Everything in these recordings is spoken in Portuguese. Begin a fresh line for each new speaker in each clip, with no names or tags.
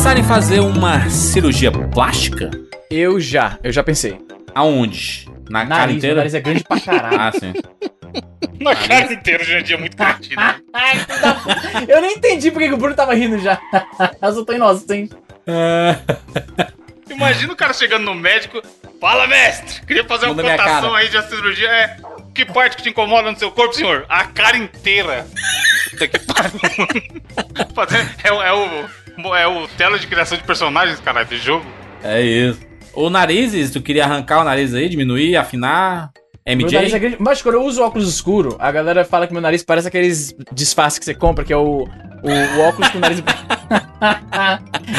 pensaram em fazer uma cirurgia plástica?
Eu já, eu já pensei.
Aonde? Na cara
Nariz, meu
inteira?
nariz é grande pra caralho.
Ah, sim.
Na cara inteira, gente, é muito
da puta. eu nem entendi porque que o Bruno tava rindo já. eu só tô inocente.
Imagina o cara chegando no médico. Fala, mestre! Queria fazer uma
Muda minha
cotação
cara."
aí de cirurgia. É. Que parte que te incomoda no seu corpo, senhor? A cara inteira. Puta que pariu. Fazer- é, o- é o. É o tela de criação de personagens, caralho, do jogo.
É isso. O nariz, tu queria arrancar o nariz aí, diminuir, afinar?
Meu nariz é
MJ?
grande. Mas quando eu uso óculos escuro, a galera fala que meu nariz parece aqueles disfarces que você compra, que é o, o, o óculos com o nariz.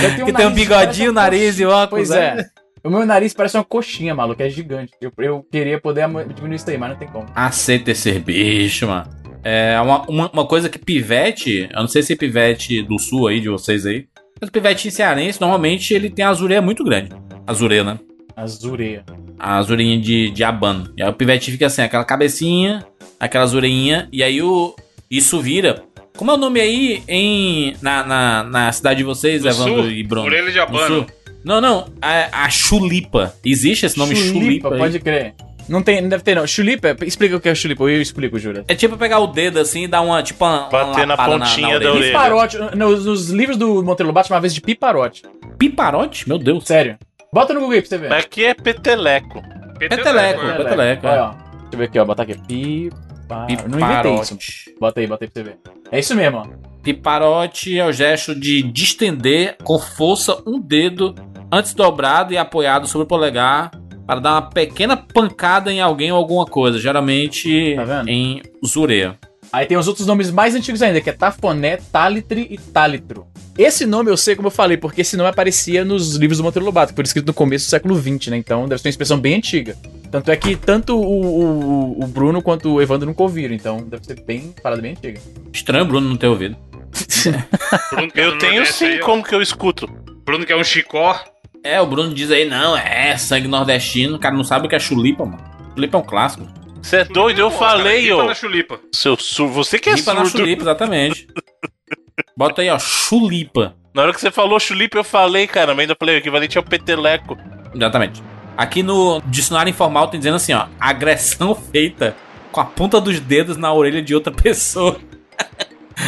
Eu tenho
Que tem um bigodinho, nariz e óculos.
Pois é. O meu nariz parece uma coxinha, maluco. É gigante. Eu, eu queria poder diminuir isso aí, mas não tem como.
Aceita ser bicho, mano. É uma, uma, uma coisa que pivete, eu não sei se é pivete do sul aí, de vocês aí, mas o pivete cearense, normalmente ele tem a azureia muito grande. Azureia, né?
Azureia.
A azurinha de, de abano. E aí o pivete fica assim, aquela cabecinha, aquela azureinha, e aí o isso vira. Como é o nome aí em na, na, na cidade de vocês,
Do
Evandro
sul,
e Bruno?
orelha de
No
abano.
Não, não, a, a chulipa. Existe esse nome chulipa? aí?
pode crer. Não tem, não deve ter não. Chulipa, explica o que é chulipa, eu explico, Jura.
É tipo pegar o dedo assim e dar uma, tipo, uma, uma
Bater na
lapada
pontinha da
orelha.
Piparote, nos, nos livros do Monteiro Lobato uma vez de piparote.
Piparote? Meu Deus.
Sério. Bota no Google aí pra você ver.
Aqui é peteleco.
Peteleco.
é.
Peteleco,
Olha,
é.
ó. Deixa eu ver aqui, ó. Botar aqui. Pipa... Não inventei isso.
Piparote.
Bota aí, bota aí pra você ver. É isso mesmo, ó.
Piparote é o gesto de distender com força um dedo antes dobrado e apoiado sobre o polegar para dar uma pequena pancada em alguém ou alguma coisa, geralmente
Tá
em zureia.
Aí tem os outros nomes mais antigos ainda, que é Tafoné, Talitre e Talitro. Esse nome eu sei como eu falei, porque esse nome aparecia nos livros do Monteiro Lobato, que foi escrito no começo do século XX, né? Então deve ser uma expressão bem antiga. Tanto é que tanto o, o, o Bruno quanto o Evandro nunca ouviram, então deve ser bem parada bem antiga.
Estranho o Bruno não ter ouvido.
Bruno, é
Eu tenho sim,
aí,
como que eu escuto?
Bruno que é um chicó.
É, o Bruno diz aí, não, é sangue nordestino, o cara não sabe o que é chulipa, mano. Chulipa é um clássico.
Você é doido? Eu falei,
cara,
ó.
na chulipa.
Seu surdo. Você que é
Chulipa na
surdo.
chulipa, exatamente. Bota aí, ó, chulipa.
Na hora que você falou chulipa, eu falei, cara, mas ainda falei, o equivalente ao peteleco.
Exatamente. Aqui no dicionário informal tem dizendo assim, ó, agressão feita com a ponta dos dedos na orelha de outra pessoa.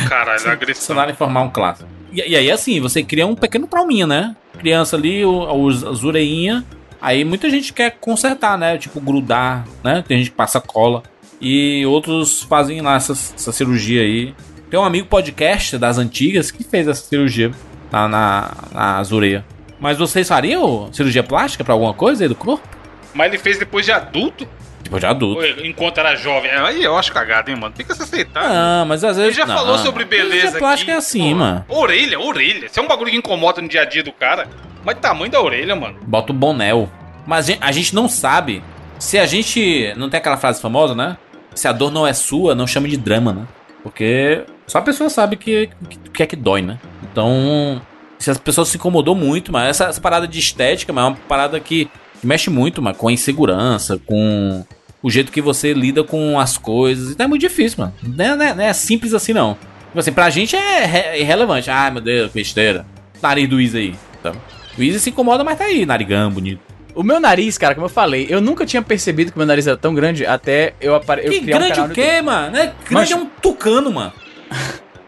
Caralho, agressão.
Dicionário informal é um clássico. E, e aí, assim, você cria um pequeno trauminha, né? Criança ali, os, as. Aí muita gente quer consertar, né? Tipo, grudar, né? Tem gente que passa cola. E outros fazem lá essa, essa cirurgia aí. Tem um amigo podcast das antigas que fez essa cirurgia na, na, orelhas. Mas vocês fariam cirurgia plástica pra alguma coisa aí do corpo?
Mas ele fez depois de adulto?
Tipo, de adulto.
Enquanto era jovem? Aí eu acho cagado, hein, mano? Tem que se aceitar.
Ah, mas às
Ele
vezes.
já
não,
falou
não.
sobre beleza aqui.
é assim,
Pô,
mano.
Orelha, orelha. Isso é um bagulho que incomoda no dia a dia do cara. Mas tamanho da orelha, mano.
Bota o bonel. Mas a gente- não sabe. Se a gente. Não tem aquela frase famosa, né? Se a dor não é sua, não chame de drama, né? Porque só a pessoa sabe que, que, que é que dói, né? Então. Se as pessoas se incomodou muito, mas essa, essa parada de estética, mas é uma parada que, que mexe muito, mas com a insegurança, com o jeito que você lida com as coisas. Então é muito difícil, mano. Não é, não é- não é simples assim, não. Tipo assim, pra gente é re- irrelevante. Ai, meu Deus, que besteira. Nariz do Izzy aí. Então, o Izzy se incomoda, mas tá aí, narigão, bonito.
O meu nariz, cara, como eu falei, eu nunca tinha percebido que meu nariz era tão grande até eu, apare... eu
Que
um
grande
canal
o quê, mano? Né? Grande
Mas-
é um tucano, mano.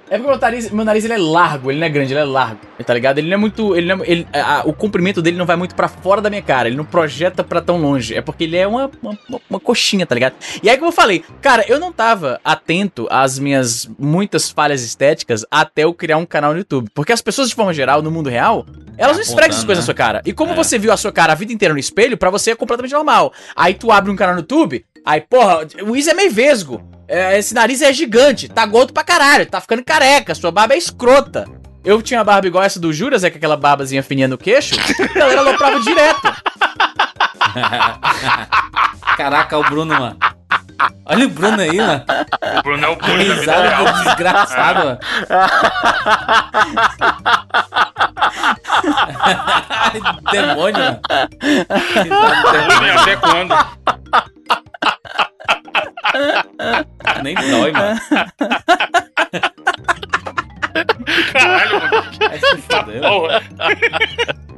É porque meu nariz, meu nariz ele é largo, ele não é grande, ele é largo, tá ligado? Ele não é muito, ele não é- ele- a- o comprimento dele não vai muito pra fora da minha cara, ele não projeta pra tão longe, é porque ele é uma, uma, uma coxinha, tá ligado? E aí como eu falei, cara, eu não tava atento às minhas muitas falhas estéticas até eu criar um canal no YouTube, porque as pessoas de forma geral no mundo real, elas não esfregam essas coisas
né?
na sua cara. E como
É.
você viu a sua cara a vida inteira no espelho, pra você é completamente normal. Aí tu abre um canal no YouTube, aí porra, o Izzy é meio vesgo. É, esse nariz é gigante, tá gordo pra caralho, tá ficando careca, sua barba é escrota. Eu tinha uma barba igual essa do Juras, é com aquela barbazinha fininha no queixo, a galera aloprava direto.
Caraca, o Bruno, mano. Olha o Bruno aí, mano.
O Bruno é o bullying da vida real.
do desgraçado, mano. Demônio, mano. Demônio.
Até quando?
Nem dói, mano.
Caralho, mano.
Vai se fuder.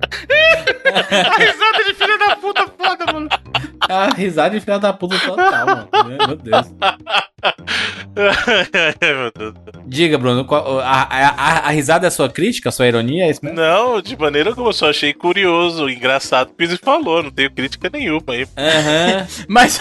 A risada de filha da puta foda, mano.
A risada de filha da puta total, mano. Meu Deus. Diga, Bruno, qual- a, a, a, a risada é a sua crítica, a sua ironia? É isso mesmo?
Não, de maneira como eu só achei curioso, engraçado o que ele falou, não tenho crítica nenhuma aí.
Aham.
Mas,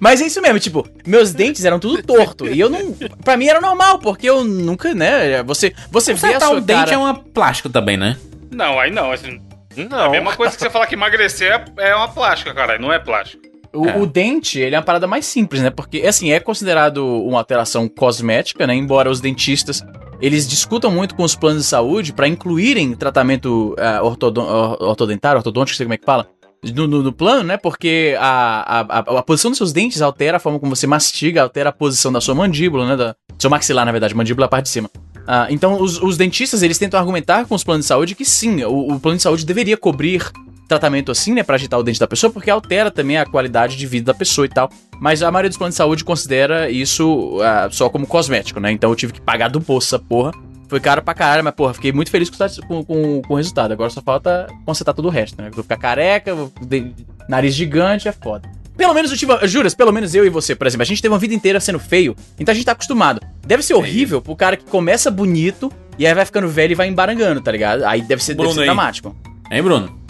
mas é isso mesmo, tipo, meus dentes eram tudo torto. E eu não. Pra mim era normal, porque eu nunca, né? Você, você vê a
Consertar
sua
o dente
cara...
é uma plástico também, né?
Não, aí não. Assim, é a
Não,
mesma coisa que você falar que emagrecer é- é uma plástica, caralho. Não é plástico.
O,
É.
o dente, ele é uma parada mais simples, né? Porque, assim, é considerado uma alteração cosmética, né? Embora os dentistas, eles discutam muito com os planos de saúde pra incluírem tratamento ah, ortodon- or- ortodentário, ortodôntico, sei como é que fala, no, no- no plano, né? Porque a, a, a, a posição dos seus dentes altera a forma como você mastiga, altera a posição da sua mandíbula, né? Da, seu maxilar, na verdade, mandíbula é a parte de cima. Ah, então, os, os dentistas, eles tentam argumentar com os planos de saúde que sim, o, o plano de saúde deveria cobrir tratamento assim, né, pra agitar o dente da pessoa, porque altera também a qualidade de vida da pessoa e tal. Mas a maioria dos planos de saúde considera isso ah, só como cosmético, né? Então eu tive que pagar do bolso essa porra. Foi caro pra caralho, mas porra, fiquei muito feliz com, o- com, com- o resultado. Agora só falta consertar todo o resto, né? Vou ficar careca, vou, nariz gigante, é foda. Pelo menos eu tive. Juras, pelo menos eu e você, por exemplo, a gente teve uma vida inteira sendo feio, então a gente tá acostumado. Deve ser horrível pro cara que começa bonito e aí vai ficando velho e vai embarangando, tá ligado? Aí deve ser, deve
Bruno
ser
aí.
dramático.
Hein, Bruno?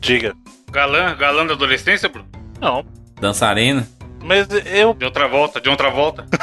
diga.
Galã, galã da adolescência, Bruno?
Não.
Dançarina.
Mas eu.
De outra volta, de outra volta.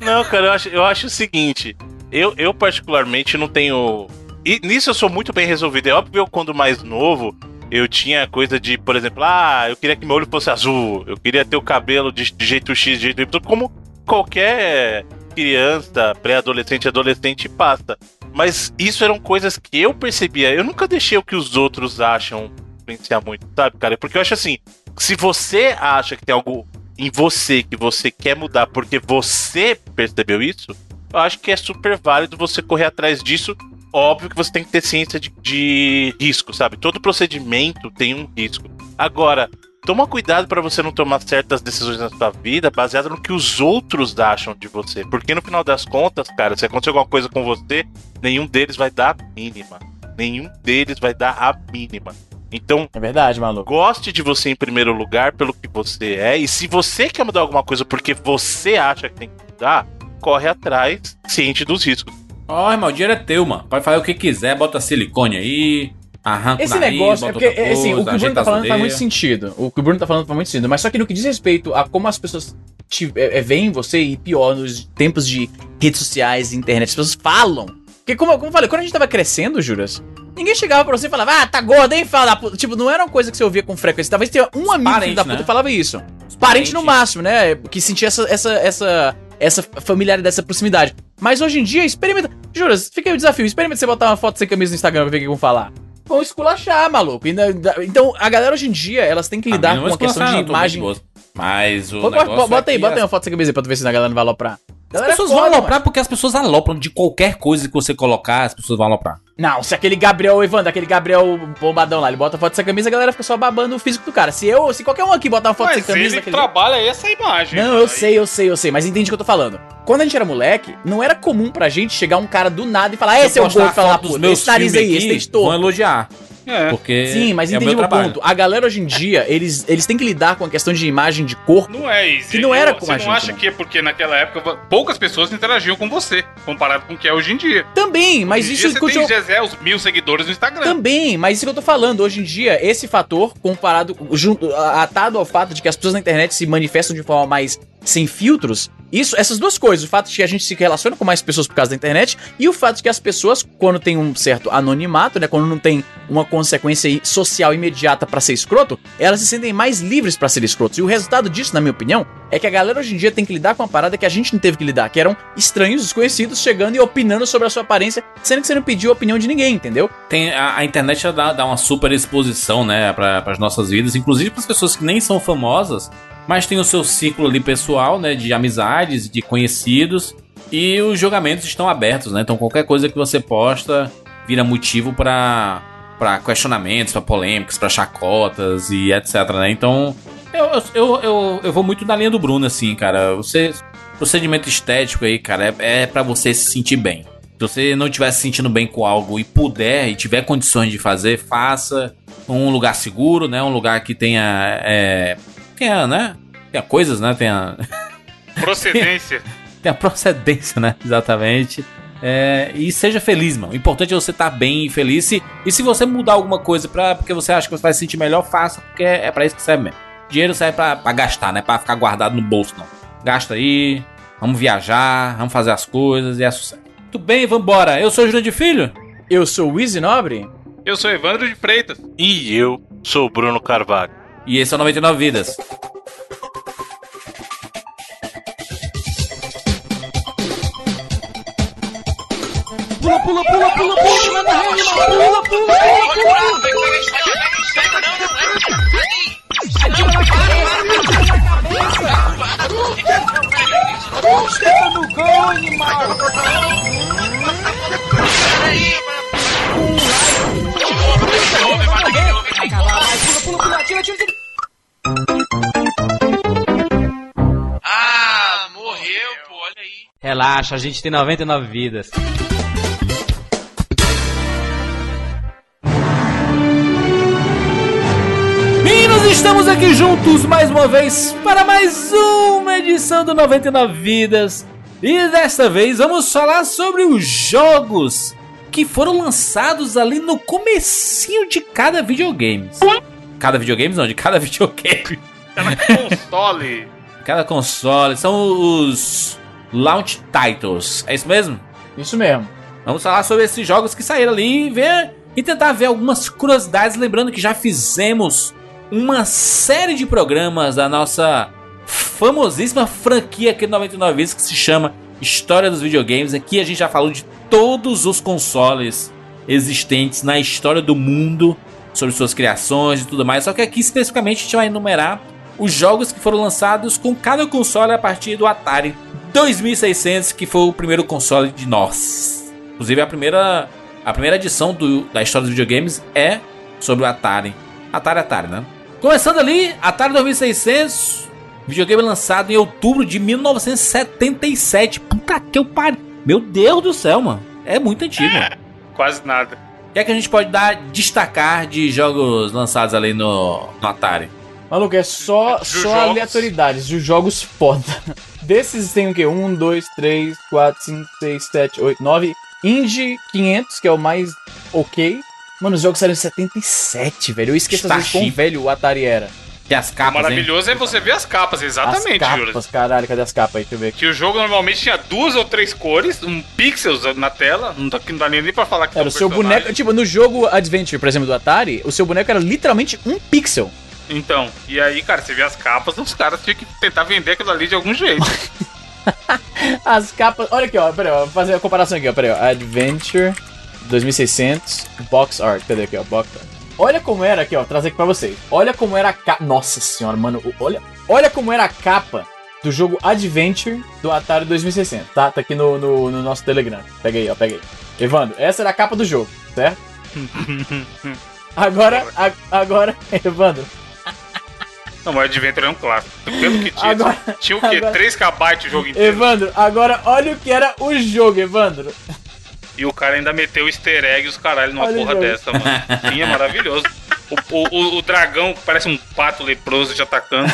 Não, cara, eu acho, eu acho o seguinte. Eu, eu, particularmente, não tenho. E nisso eu sou muito bem resolvido. É óbvio que eu, quando mais novo, eu tinha coisa de, por exemplo, ah, eu queria que meu olho fosse azul, eu queria ter o cabelo de, de jeito X, de jeito Y, como qualquer criança, pré-adolescente, adolescente passa. Mas isso eram coisas que eu percebia. Eu nunca deixei o que os outros acham influenciar muito, sabe, cara? Porque eu acho assim, se você acha que tem algo em você que você quer mudar porque você percebeu isso, eu acho que é super válido você correr atrás disso. Óbvio que você tem que ter ciência de, de risco, sabe? Todo procedimento tem um risco. Agora, toma cuidado para você não tomar certas decisões na sua vida baseado no que os outros acham de você. Porque no final das contas, cara, se acontecer alguma coisa com você, nenhum deles vai dar a mínima. Nenhum deles vai dar a mínima. Então,
É verdade, maluco.
goste de você em primeiro lugar pelo que você é. E se você quer mudar alguma coisa porque você acha que tem que mudar, corre atrás, ciente dos riscos.
Ó, irmão, o dinheiro é teu, mano. Pode fazer o que quiser, bota silicone aí, arranca
Esse
nariz,
negócio, é porque,
outra
é, assim, o
coisa,
que o Bruno tá falando faz muito sentido. O que o Bruno tá falando faz muito sentido. Mas só que no que diz respeito a como as pessoas te, é, é, veem você, e pior, nos tempos de redes sociais e internet, as pessoas falam. Porque, como, eu- como eu falei, quando a gente tava crescendo, Juras, ninguém chegava pra você e falava, ah, tá gordo, hein, fala. Tipo, não era uma coisa que você ouvia com frequência. Talvez tenha um amigo
parentes,
filho da puta
né?
que falava isso.
Os
Parente no máximo, né? Que sentia essa, essa, essa, essa familiaridade, essa proximidade. Mas hoje em dia, experimenta. Juras, fica aí o desafio. Experimenta você botar uma foto sem camisa no Instagram pra ver o que vão falar. Vão esculachar, maluco. Então, a galera hoje em dia, elas têm que lidar com a questão de imagem.
Mas o
Bota,
negócio
bota
é
aí,
que
bota aí uma foto sem camisa pra tu ver se a galera não vai aloprar.
As
Galera é
pessoas
foda,
vão
mano.
aloprar porque as pessoas alopram de qualquer coisa que você colocar, as pessoas vão aloprar.
Não, se aquele Gabriel, Evandro, aquele Gabriel bombadão lá, ele bota foto sem camisa, a galera fica só babando o físico do cara. Se eu, se qualquer um aqui botar uma foto
Mas
sem camisa
ele
daquele
trabalha essa imagem.
Não, eu
Aí-
sei, eu sei, eu sei, mas entende o que eu tô falando. Quando a gente era moleque, não era comum pra gente chegar um cara do nada e falar,
Se
esse
eu
é o gordo, falar
dos meus
esse nariz aí, esse
aqui,
dente todo.
Vão elogiar.
É.
Porque
Sim, mas
é o
entendi
meu
o
trabalho.
ponto. A galera hoje em dia, eles, eles têm que lidar com a questão de imagem de corpo.
Não é isso.
Que não era com
Você
a
não
gente,
acha
né?
que é porque naquela época poucas pessoas interagiam com você, comparado com o que é hoje em dia.
Também, mas
hoje
isso
dia você
continua...
tem Zezé, os mil seguidores no Instagram.
Também, mas isso que eu tô falando, hoje em dia, esse fator, comparado, junto, atado ao fato de que as pessoas na internet se manifestam de forma mais sem filtros, isso, essas duas coisas, o fato de que a gente se relaciona com mais pessoas por causa da internet e o fato de que as pessoas, quando tem um certo anonimato, né, quando não tem uma consequência social imediata pra ser escroto, elas se sentem mais livres pra ser escrotos. E o resultado disso, na minha opinião, é que a galera hoje em dia tem que lidar com uma parada que a gente não teve que lidar, que eram estranhos, desconhecidos, chegando e opinando sobre a sua aparência, sendo que você não pediu a opinião de ninguém, entendeu?
Tem, a, a internet dá, dá uma super exposição, né, para as nossas vidas, inclusive para as pessoas que nem são famosas, mas tem o seu ciclo ali pessoal, né, de amizades, de conhecidos, e os julgamentos estão abertos, né? Então qualquer coisa que você posta vira motivo para para questionamentos, para polêmicas, para chacotas e etc, né? Então eu, eu, eu, eu, vou muito na linha do Bruno, assim, cara. Você procedimento estético aí, cara, é, é para você se sentir bem. Se você não estiver se sentindo bem com algo e puder e tiver condições de fazer, faça um lugar seguro, né? Um lugar que tenha. É, tenha, né? Tenha coisas, né? Tenha.
Procedência.
tenha procedência, né? Exatamente. É, e seja feliz, mano. O importante é você estar tá bem e feliz. E, se você mudar alguma coisa pra, porque você acha que você vai se sentir melhor, faça, porque é, é pra isso que serve mesmo. Dinheiro serve pra, pra gastar, né? Pra ficar guardado no bolso, não. Gasta aí, vamos viajar, vamos fazer as coisas e é sucesso. Muito bem, vambora. Eu sou o Júlio de Filho.
Eu sou o Easy Nobre.
Eu sou Evandro de Freitas.
E eu sou o Bruno Carvalho.
E esse é o 99 Vidas.
Pula, pula, pula, pula, pula, pula, pula, pula, pula, pula. No gol, animal! Pula, pula, pula, tira, tira, tira.
Ah, morreu, pô, olha aí.
Relaxa, a gente tem 99 vidas.
E nós estamos aqui juntos mais uma vez para mais uma edição do 99 Vidas. E desta vez vamos falar sobre os jogos que foram lançados ali no comecinho de cada videogame. Cada videogame não, de cada videogame.
Cada console.
Cada console. São os launch titles. É isso mesmo?
Isso mesmo.
Vamos falar sobre esses jogos que saíram ali e ver e tentar ver algumas curiosidades, lembrando que já fizemos uma série de programas da nossa famosíssima franquia aqui do 99 Vidas que se chama História dos Videogames. Aqui a gente já falou de todos os consoles existentes na história do mundo, sobre suas criações e tudo mais. Só que aqui especificamente a gente vai enumerar os jogos que foram lançados com cada console a partir do Atari 2600, que foi o primeiro console de nós. Inclusive a primeira a primeira edição do, da história dos videogames é sobre o Atari. Atari Atari, né? Começando ali, Atari 2600, videogame lançado em outubro de 1977. Puta que eu pariu. Meu Deus do céu, mano. É muito antigo.
Quase nada.
O que é que a gente pode dar destacar de jogos lançados ali no, no Atari?
Maluco, é só, só
jogos.
aleatoriedades, de jogos foda. Desses tem o quê? 1, 2, 3, 4, 5, 6, 7, 8, 9. Indie 500, que é o mais ok. Mano, os jogos saíram em 77, velho. Eu esqueço às vezes quão velho o Atari era.
E as
O
capas, hein?
maravilhoso é você ver as capas, exatamente,
as
Júlio.
capas, caralho, cadê as capas aí? Deixa eu ver aqui.
Que o jogo normalmente tinha duas ou três cores, um pixels na tela, não dá, não dá nem pra falar que
Era o seu
personagens.
boneco. Tipo, no jogo Adventure, por exemplo, do Atari, o seu boneco era literalmente um pixel.
Então, e aí, cara, você vê as capas, os caras tinham que tentar vender aquilo ali de algum jeito.
As capas. Olha aqui, ó. Peraí, ó. Vou fazer a comparação aqui, ó. Peraí, ó. Adventure 2600 Box Art. Cadê aqui, ó? Box Art. Olha como era aqui, ó. Trazer aqui pra vocês. Olha como era a capa. Nossa senhora, mano. Olha, olha como era a capa do jogo Adventure do Atari 2600, tá? Tá aqui no, no, no nosso Telegram. Pega aí, ó. Pega aí. Evandro, essa era a capa do jogo, certo? Agora, a- agora, Evandro,
Não, mas o Adventure é um clássico. Pelo que tinha,
Agora-
tinha o quê?
agora-
3 KB o jogo inteiro.
Evandro, agora olha o que era o jogo, Evandro.
E o cara ainda meteu easter egg e os caralho numa
Olha
porra
jogo.
dessa, mano. Sim, é maravilhoso. O, o, o- o dragão que parece um pato leproso te atacando.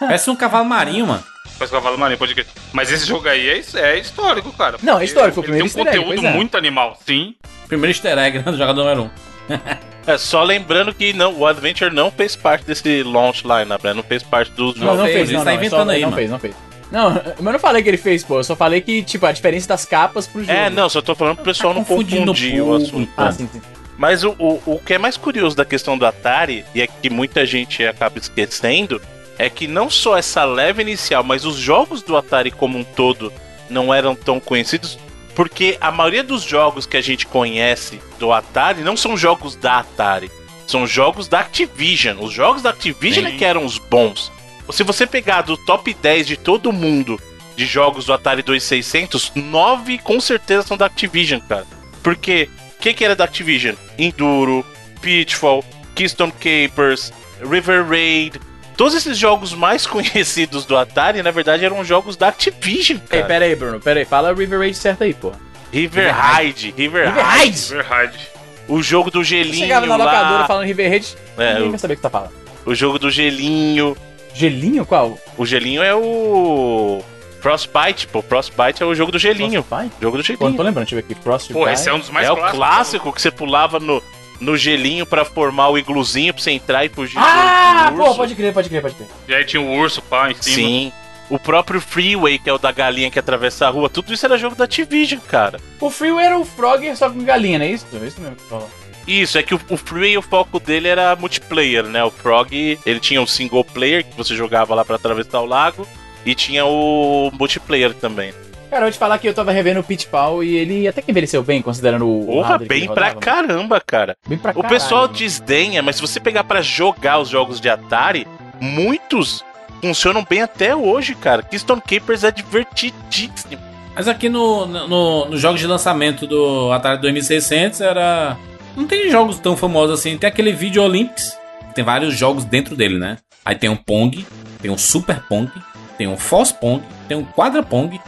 Parece um cavalo marinho, mano.
Parece um cavalo marinho, pode crer. Mas esse jogo aí é, é histórico, cara.
Não, é histórico, foi o
ele
primeiro
tem um
easter egg,
conteúdo
pois é.
muito animal, sim.
Primeiro easter egg né, do jogador número 1.
É só lembrando que não, o Adventure não fez parte desse launch lineup, né? Não fez parte dos
Não, não
fez, ele
não,
tá
não, é
inventando
só-
aí,
Não
mano.
fez, não fez. Não, mas eu não falei que ele fez, pô. Eu só falei que, tipo, a diferença das capas pro jogo.
É, não, só tô falando pro pessoal não
confundindo
confundir o assunto.
Ah, sim, sim.
Mas o, o, o que é mais curioso da questão do Atari, e é que muita gente acaba esquecendo, é que não só essa leve inicial, mas os jogos do Atari como um todo não eram tão conhecidos, porque a maioria dos jogos que a gente conhece do Atari não são jogos da Atari, são jogos da Activision. Os jogos da Activision é que eram os bons. Se você pegar do top 10 de todo mundo de jogos do Atari 2600, 9 com certeza são da Activision, cara. Porque o que, que era da Activision? Enduro, Pitfall, Keystone Capers, River Raid, Todos esses jogos mais conhecidos do Atari, na verdade, eram jogos da Activision,
Ei,
cara.
pera aí, Bruno, pera aí. Fala River Raid certo aí, pô.
River Raid, River
River
Raid.
Raid!
Verdade.
O jogo do
Você
gelinho
chegava na locadora
lá.
falando River Raid,
É,
ninguém
o-
vai saber o que tá falando.
O jogo do gelinho.
Gelinho qual?
O gelinho é o. Frostbite, pô. Frostbite é o jogo do gelinho.
Vai?
Jogo do
Pô, não
gelinho.
tô lembrando, deixa eu ver aqui. Frostbite.
Pô, esse é um dos mais
é o
clássicos.
clássico que você pulava no, no gelinho pra formar o igluzinho pra você entrar e fugir
Ah,
do
pô,
urso.
pode crer, pode crer, pode crer.
E aí tinha o urso, pá, em cima.
Sim. O próprio Freeway, que é o da galinha que atravessa a rua, tudo isso era jogo da Activision, cara.
O Freeway era o Frogger só com galinha, não é isso? É isso mesmo que falou.
Isso, é que o, o Freeway, o foco dele era multiplayer, né? O Frog, ele tinha um single player que você jogava lá pra atravessar o lago. E tinha o multiplayer também.
Cara, eu vou te falar que eu tava revendo o Pau e ele até que envelheceu bem, considerando o. o
Porra, bem
ele
pra
rodava.
caramba, cara.
Bem pra
O
caralho,
pessoal
mano.
desdenha, mas se você pegar pra jogar os jogos de Atari, muitos funcionam bem até hoje, cara. Keystone Capers é divertidíssimo.
Mas aqui no, no, nos jogos de lançamento do Atari 2600 era. Não tem jogos tão famosos assim. Tem aquele Video Olympics, tem vários jogos dentro dele, né? Aí tem um Pong, tem um Super Pong, tem um Force Pong, tem um Quadra Pong.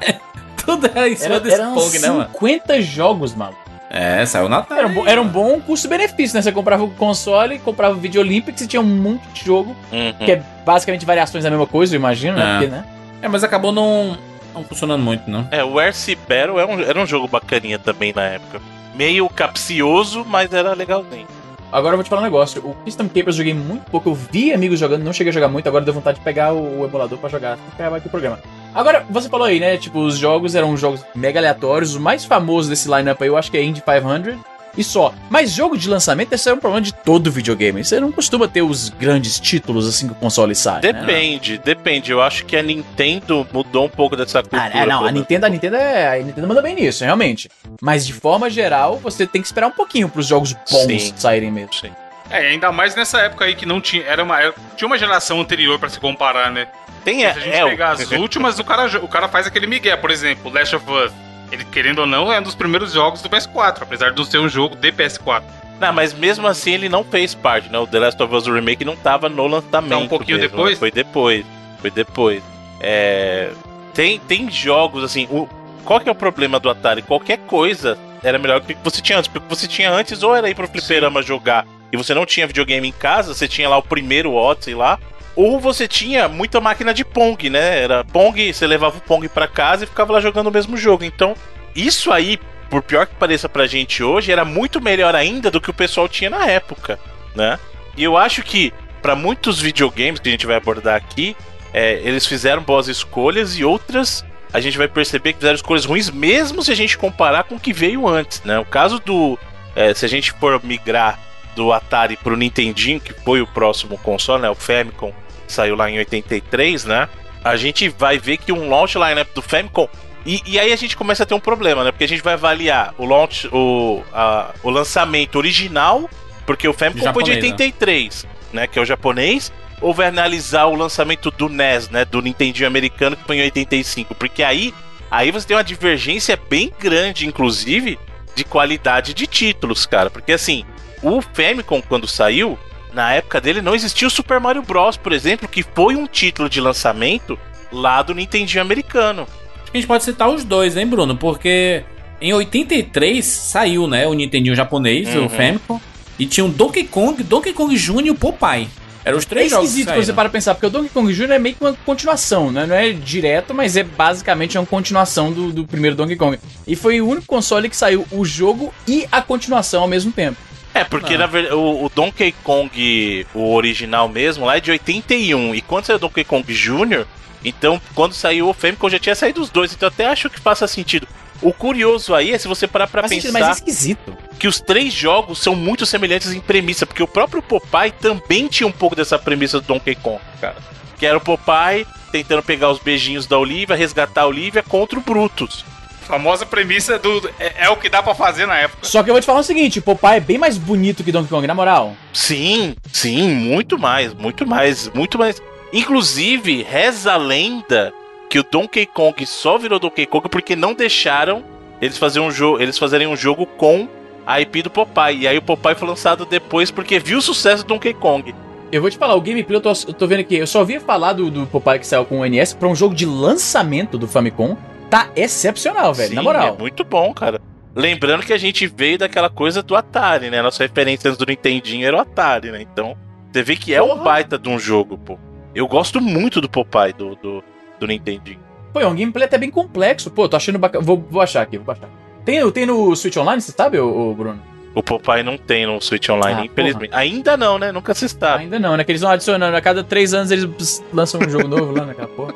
Tudo era em cima
Era,
desse
eram
Pong, né, mano?
50 jogos, mano.
É, saiu na Atari.
Era um, era um bom custo-benefício, né? Você comprava o console, comprava o Video Olympics e tinha um monte de jogo,
Uhum.
que é basicamente variações da mesma coisa, eu imagino, né?
É.
Porque, né?
É, mas acabou não, não funcionando muito, não.
É, o RC Battle era um, era um jogo bacaninha também na época. Meio capcioso, mas era legalzinho.
Agora eu vou te falar um negócio. O System Capers eu joguei muito pouco. Eu vi amigos jogando, não cheguei a jogar muito. Agora deu vontade de pegar o, o emulador pra jogar. Acabar aqui o programa. Agora, você falou aí, né? Tipo, os jogos eram jogos mega aleatórios. O mais famoso desse lineup aí eu acho que é Indy 500. E só. Mas jogo de lançamento, esse é um problema de todo videogame. Você não costuma ter os grandes títulos assim que o console sai. né?
Depende, depende. Eu acho que a Nintendo mudou um pouco dessa cultura.
Ah, é, não, a. Nintendo, a Nintendo, é, a Nintendo manda bem nisso, realmente. Mas de forma geral, você tem que esperar um pouquinho pros jogos bons
Sim.
saírem mesmo.
Sim.
É, ainda mais nessa época aí que não tinha. Era uma, era- tinha uma geração anterior pra se comparar, né?
Tem
Se
é,
a gente
é, o-
pegar as últimas, o cara, o cara faz aquele migué, por exemplo, Last of Us. Ele, querendo ou não, é um dos primeiros jogos do PS4, apesar de não ser um jogo de PS4.
Não, mas mesmo assim ele não fez parte, né? O The Last of Us Remake não tava no lançamento.
Tá um pouquinho
mesmo,
depois?
né? Foi depois. Foi depois. É, Tem, tem jogos, assim. O... Qual que é o problema do Atari? Qualquer coisa era melhor que o que você tinha antes. Porque o que você tinha antes ou era ir pro fliperama jogar e você não tinha videogame em casa, você tinha lá o primeiro Odyssey lá. Ou você tinha muita máquina de Pong, né? Era Pong, você levava o Pong pra casa e ficava lá jogando o mesmo jogo. Então, isso aí, por pior que pareça pra gente hoje, era muito melhor ainda do que o pessoal tinha na época, né? E eu acho que pra muitos videogames que a gente vai abordar aqui, é, eles fizeram boas escolhas e outras a gente vai perceber que fizeram escolhas ruins, mesmo se a gente comparar com o que veio antes, né? O caso do. é, se a gente for migrar do Atari pro Nintendinho, que foi o próximo console, né? O Famicom, saiu lá em 83, né? A gente vai ver que um launch lineup do Famicom. E, e aí a gente começa a ter um problema, né? Porque a gente vai avaliar o launch, o, a- o lançamento original, porque o Famicom foi de
Japonês, né?
83, né? Que é o japonês. Ou vai analisar o lançamento do NES, né? Do Nintendinho americano, que foi em 85. Porque aí, aí você tem uma divergência bem grande, inclusive, de qualidade de títulos, cara. Porque assim, o Famicom, quando saiu, na época dele não existia o Super Mario Bros, por exemplo, que foi um título de lançamento lá do Nintendinho americano.
Acho que a gente pode citar os dois, hein, Bruno? Porque em 83 saiu, né, o Nintendinho japonês,
Uhum.
o Famicom, e tinha o Donkey Kong, Donkey Kong Jr. e o Popeye. Eram os
É
três jogos que
esquisito quando você para pensar, porque o Donkey Kong Jr. é meio que uma continuação, né? Não é direto, mas é basicamente uma continuação do, do primeiro Donkey Kong. E foi o único console que saiu o jogo e a continuação ao mesmo tempo.
É, porque
Não.
na verdade o, o Donkey Kong, o original mesmo, lá é de 81. E quando saiu o Donkey Kong Jr., então quando saiu o Famicom já tinha saído os dois. Então até acho que faça sentido. O curioso aí é se você parar pra
Faz
pensar
sentido, mas é esquisito.
que os três jogos são muito semelhantes em premissa, porque o próprio Popeye também tinha um pouco dessa premissa do Donkey Kong, cara. Que era o Popeye tentando pegar os beijinhos da Olivia, resgatar a Olivia contra o Brutus.
Famosa premissa do. É, é o que dá pra fazer na época.
Só que eu vou te falar o seguinte, Popeye é bem mais bonito que Donkey Kong, na moral.
Sim, sim, muito mais, muito mais, muito mais. Inclusive, reza a lenda que o Donkey Kong só virou Donkey Kong porque não deixaram eles fazerem um jogo, eles fazerem um jogo com a IP do Popeye. E aí o Popeye foi lançado depois porque viu o sucesso do Donkey Kong.
Eu vou te falar, o gameplay eu tô, eu tô vendo aqui, eu só ouvia falar do, do Popeye que saiu com o NS pra um jogo de lançamento do Famicom. Tá excepcional, velho,
Sim,
na moral.
É muito bom, cara. Lembrando que a gente veio daquela coisa do Atari, né? Nossa referência antes do Nintendinho era o Atari, né? Então, você vê que é um
Porra.
baita de um jogo, pô. Eu gosto muito do Popeye do, do, do Nintendinho.
Pô, é um gameplay até bem complexo. Pô, tô achando bacana. Vou, vou achar aqui, vou baixar. Tem, tem no Switch Online, você sabe, ô, ô, Bruno?
O Popeye não tem no Switch Online,
Ah,
infelizmente. Ainda não, né? Nunca se está.
Ainda não, né? Que eles vão adicionando. A cada três anos eles lançam um jogo novo lá naquela porra.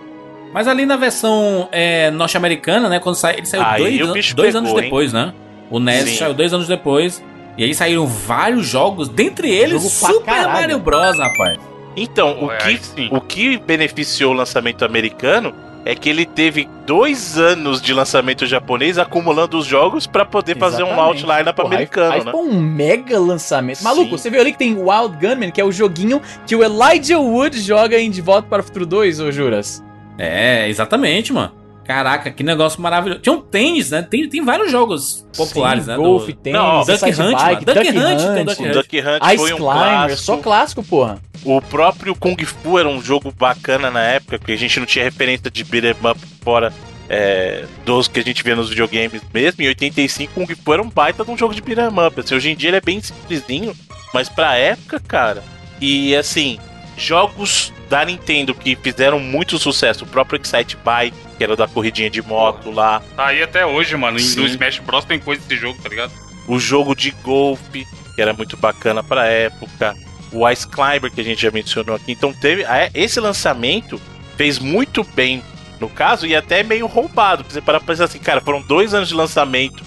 Mas ali na versão é, norte-americana, né? Quando sai, ele saiu
Aí
dois, an- dois
pegou,
anos
hein?
depois, né? O NES
Sim.
saiu dois anos depois. E aí saíram vários jogos, dentre eles Super. Mario Bros, rapaz.
Então,
Pô,
o
aí
que,
sim.
o que beneficiou o lançamento americano é que ele teve dois anos de lançamento japonês acumulando os jogos pra poder fazer um
Exatamente.
outline up
Porra, aí-
americano,
aí
né?
foi um mega lançamento. Maluco,
Sim.
você viu ali que tem Wild Gunman, que é o joguinho que o Elijah Wood joga em De Volta para o Futuro 2, ô Juras?
É, exatamente, mano. Caraca, que negócio maravilhoso. Tinha um tênis, né? Tem, tem vários jogos populares,
Sim,
né?
Golf,
do...
tênis,
Não, ó,
Duck Hunt,
Bike.
Duck
Duck
Hunt,
Hunt,
Duck Hunt.
Duck Hunt
Ice
foi um
Climber,
clássico.
só clássico, porra.
O próprio Kung Fu era um jogo bacana na época, porque a gente não tinha referência de beat'em up fora é, dos que a gente via nos videogames mesmo. Em 85, Kung Fu era um baita de um jogo de beat'em up. Assim, hoje em dia ele é bem simplesinho, mas pra época, cara. E assim, jogos da Nintendo que fizeram muito sucesso. O próprio Excite Bike, que era da corridinha de moto lá.
Tá aí até hoje, mano.
Sim.
No Smash Bros tem coisa desse jogo, tá ligado?
o jogo de golfe, que era muito bacana pra época, o Ice Climber, que a gente já mencionou aqui. Então teve esse lançamento fez muito bem no caso e até meio roubado. Pra você parar pra pensar assim, cara, foram dois anos de lançamento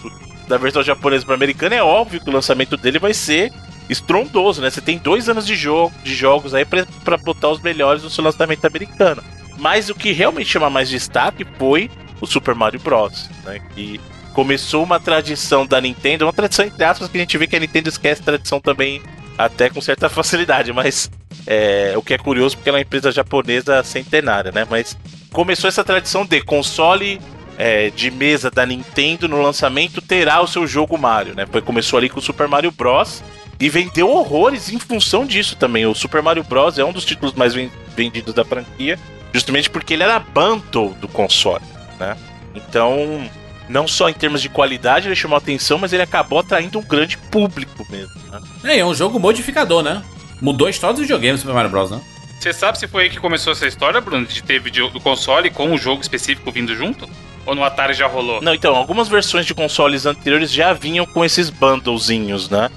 da versão japonesa para americana, é óbvio que o lançamento dele vai ser estrondoso, né? Você tem dois anos de, jogo, de jogos aí pra botar os melhores no seu lançamento americano. Mas o que realmente chama mais destaque foi o Super Mario Bros, né? Que começou uma tradição da Nintendo, uma tradição entre aspas que a gente vê que a Nintendo esquece tradição também até com certa facilidade, mas é, o que é curioso porque ela é uma empresa japonesa centenária, né? Mas começou essa tradição de console é, de mesa da Nintendo no lançamento terá o seu jogo Mario, né? Foi, começou ali com o Super Mario Bros. E vendeu horrores em função disso também. O Super Mario Bros. é um dos títulos mais ven- vendidos da franquia, justamente porque ele era bundle do console, né? Então, não só em termos de qualidade ele chamou atenção, mas ele acabou atraindo um grande público mesmo. Né?
É, é um jogo modificador, né? Mudou a história dos videogames Super Mario Bros, né?
Você sabe se foi aí que começou essa história, Bruno? De ter vídeo do console com o jogo específico vindo junto? Ou no Atari já rolou?
Não, então, algumas versões de consoles anteriores já vinham com esses bundlezinhos, né?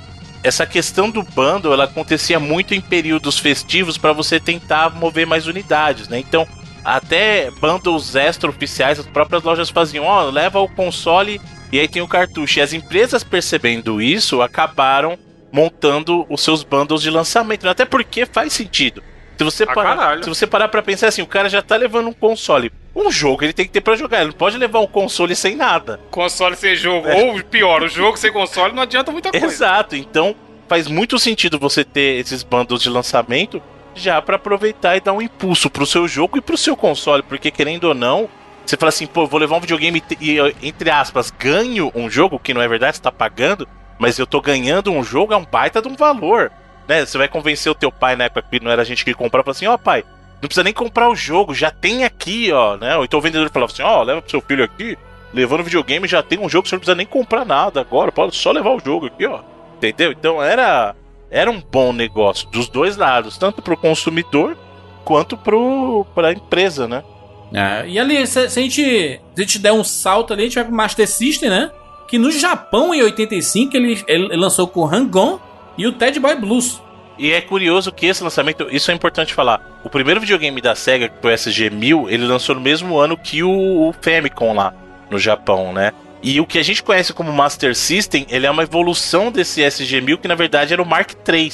Essa questão do bundle, ela acontecia muito em períodos festivos para você tentar mover mais unidades, né? Então, até bundles extra-oficiais, as próprias lojas faziam, ó, leva o console e aí tem o cartucho. E as empresas percebendo isso, acabaram montando os seus bundles de lançamento, né? até porque faz sentido. Se você,
Ah,
parar,
caralho.
se você parar pra pensar assim, o cara já tá levando um console. Um jogo ele tem que ter pra jogar, ele não pode levar um console sem nada.
Console sem jogo.
É.
Ou pior, o jogo sem console não adianta muita coisa.
Exato, então faz muito sentido você ter esses bundles de lançamento já pra aproveitar e dar um impulso pro seu jogo e pro seu console, porque querendo ou não, você fala assim, pô, vou levar um videogame e, entre aspas, ganho um jogo, que não é verdade, você tá pagando, mas eu tô ganhando um jogo, é um baita de um valor, né? Você vai convencer o teu pai, na época que não era a gente que comprava, fala assim, ó pai, não precisa nem comprar o jogo, já tem aqui, ó, né? Ou então o vendedor falava assim, ó, leva pro seu filho aqui, levando o videogame, já tem um jogo, você não precisa nem comprar nada agora, pode só levar o jogo aqui, ó. Entendeu? Então era era um bom negócio dos dois lados, tanto pro consumidor quanto pro pra empresa, né?
É, e ali, se, se a gente, se a gente der um salto ali, a gente vai pro Master System, né? Que no Japão, em 85, ele, ele lançou com Hang-On e o Ted Boy Blues.
E é curioso que esse lançamento, isso é importante falar. O primeiro videogame da Sega, que foi o SG-1000, ele lançou no mesmo ano que o, o Famicom lá no Japão, né? E o que a gente conhece como Master System, ele é uma evolução desse SG-1000 que na verdade era o Mark III,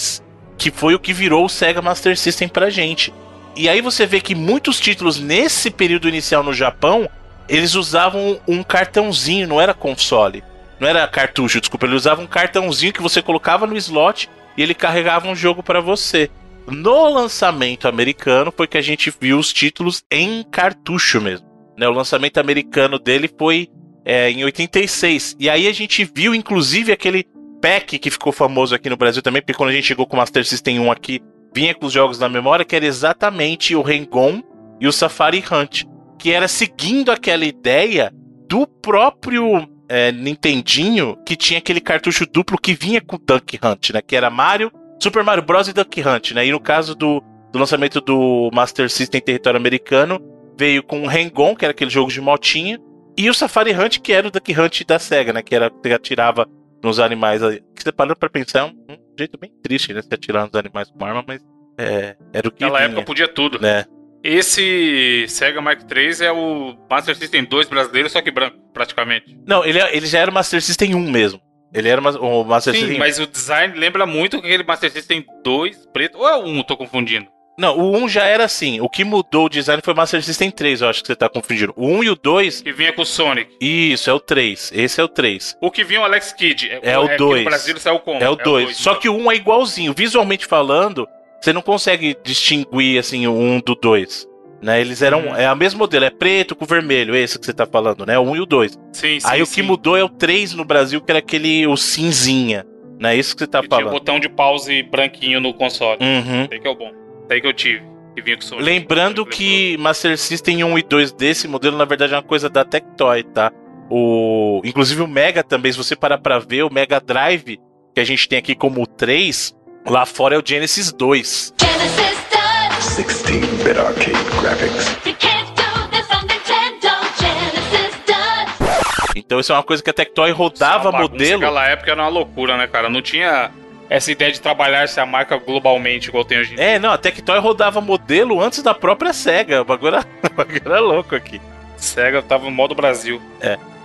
que foi o que virou o Sega Master System pra gente. E aí você vê que muitos títulos nesse período inicial no Japão, eles usavam um cartãozinho, não era console. Não era cartucho, desculpa, ele usava um cartãozinho que você colocava no slot e ele carregava um jogo pra você. No lançamento americano foi que a gente viu os títulos em cartucho mesmo. Né? O lançamento americano dele foi é, em 86. E aí a gente viu, inclusive, aquele pack que ficou famoso aqui no Brasil também, porque quando a gente chegou com o Master System 1 aqui, vinha com os jogos na memória, que era exatamente o Rengon e o Safari Hunt, que era seguindo aquela ideia do próprio é, Nintendinho, que tinha aquele cartucho duplo que vinha com Duck Hunt, né? Que era Mario, Super Mario Bros. e Duck Hunt, né? E no caso do, do lançamento do Master System em território americano, veio com o Rengon, que era aquele jogo de motinha, e o Safari Hunt, que era o Duck Hunt da SEGA, né? Que era que atirava nos animais. Que você parando pra pensar, é um, um jeito bem triste, né? Se atirar nos animais com arma, mas é, era o que
Naquela
vinha,
época podia tudo.
né?
Esse Sega Mark III é o Master System 2 brasileiro, só que branco, praticamente.
Não, ele, ele já era o Master System 1 mesmo. Ele era o Master
Sim,
System
mas o design lembra muito aquele Master System 2 preto. Ou é o 1, tô confundindo.
Não, o 1 já era assim. O que mudou o design foi o Master System 3, eu acho que você tá confundindo. O 1 e o 2,
Que vinha com o Sonic.
isso, é o 3. Esse é o 3.
O que vinha o Alex Kidd.
É o
aqui
dois.
No Brasil saiu como?
É o 2. Só que o 1 é igualzinho. Visualmente falando, você não consegue distinguir assim o 1 do 2. Né? Eles eram.
Uhum.
É o mesmo modelo, é preto com vermelho, esse que você tá falando, né? O 1 e o 2.
Sim, sim,
Aí o
sim.
que mudou é o 3 no Brasil, que era aquele o cinzinha. Não é isso que você tá
Que tinha
falando.
botão de pause branquinho no console.
Uhum.
Aí que é o bom. Aí que eu tive. Que vinha com o Sonic.
Lembrando que Master System 1 e 2 desse modelo, na verdade, é uma coisa da Tectoy, tá? O... Inclusive o Mega também, se você parar pra ver, o Mega Drive, que a gente tem aqui como o 3, lá fora é o Genesis 2.
Genesis does.
16-bit arcade graphics.
Então isso é uma coisa que a Tectoy rodava
bagunça
modelo.
Naquela época era uma loucura, né, cara? Não tinha essa ideia de trabalhar essa marca globalmente igual tem hoje em dia.
É, não, a Tectoy rodava modelo antes da própria SEGA. O bagulho era, o bagulho era louco aqui.
Sega tava no modo Brasil.